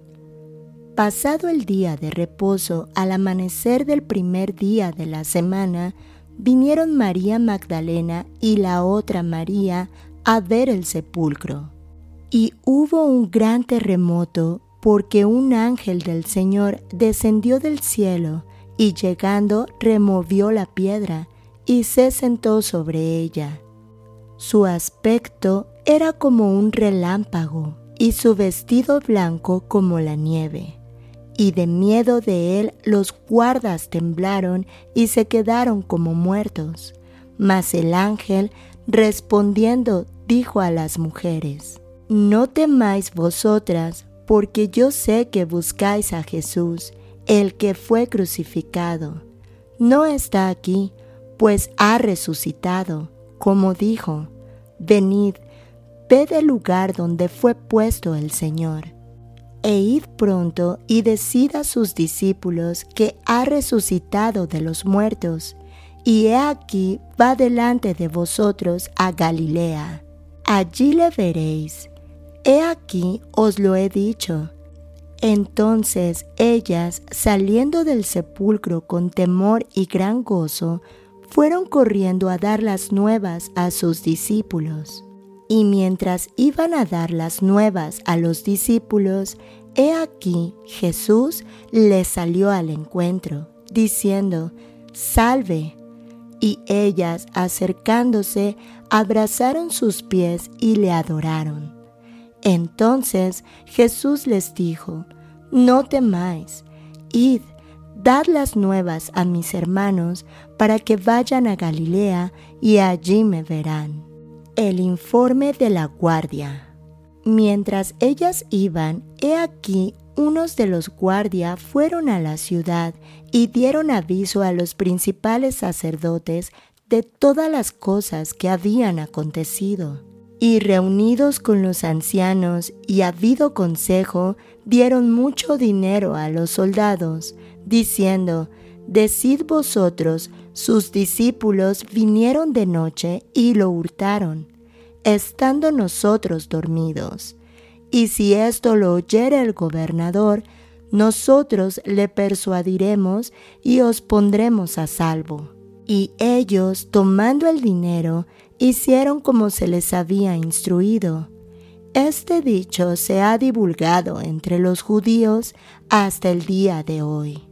Pasado el día de reposo, al amanecer del primer día de la semana, vinieron María Magdalena y la otra María a ver el sepulcro. Y hubo un gran terremoto porque un ángel del Señor descendió del cielo y llegando removió la piedra y se sentó sobre ella. Su aspecto era como un relámpago y su vestido blanco como la nieve. Y de miedo de él los guardas temblaron y se quedaron como muertos. Mas el ángel, respondiendo, dijo a las mujeres, No temáis vosotras, porque yo sé que buscáis a Jesús, el que fue crucificado. No está aquí, pues ha resucitado, como dijo, venid, ved el lugar donde fue puesto el Señor. E id pronto y decid a sus discípulos que ha resucitado de los muertos, y he aquí va delante de vosotros a Galilea. Allí le veréis He aquí os lo he dicho. Entonces ellas, saliendo del sepulcro con temor y gran gozo, fueron corriendo a dar las nuevas a sus discípulos. Y mientras iban a dar las nuevas a los discípulos, he aquí Jesús les salió al encuentro, diciendo, Salve. Y ellas, acercándose, abrazaron sus pies y le adoraron. Entonces Jesús les dijo, No temáis, id, dad las nuevas a mis hermanos para que vayan a Galilea y allí me verán. El informe de la guardia. Mientras ellas iban, he aquí unos de los guardia fueron a la ciudad y dieron aviso a los principales sacerdotes de todas las cosas que habían acontecido. Y reunidos con los ancianos y habido consejo, dieron mucho dinero a los soldados, diciendo, Decid vosotros, sus discípulos vinieron de noche y lo hurtaron, estando nosotros dormidos. Y si esto lo oyere el gobernador, nosotros le persuadiremos y os pondremos a salvo. Y ellos, tomando el dinero, hicieron como se les había instruido. Este dicho se ha divulgado entre los judíos hasta el día de hoy.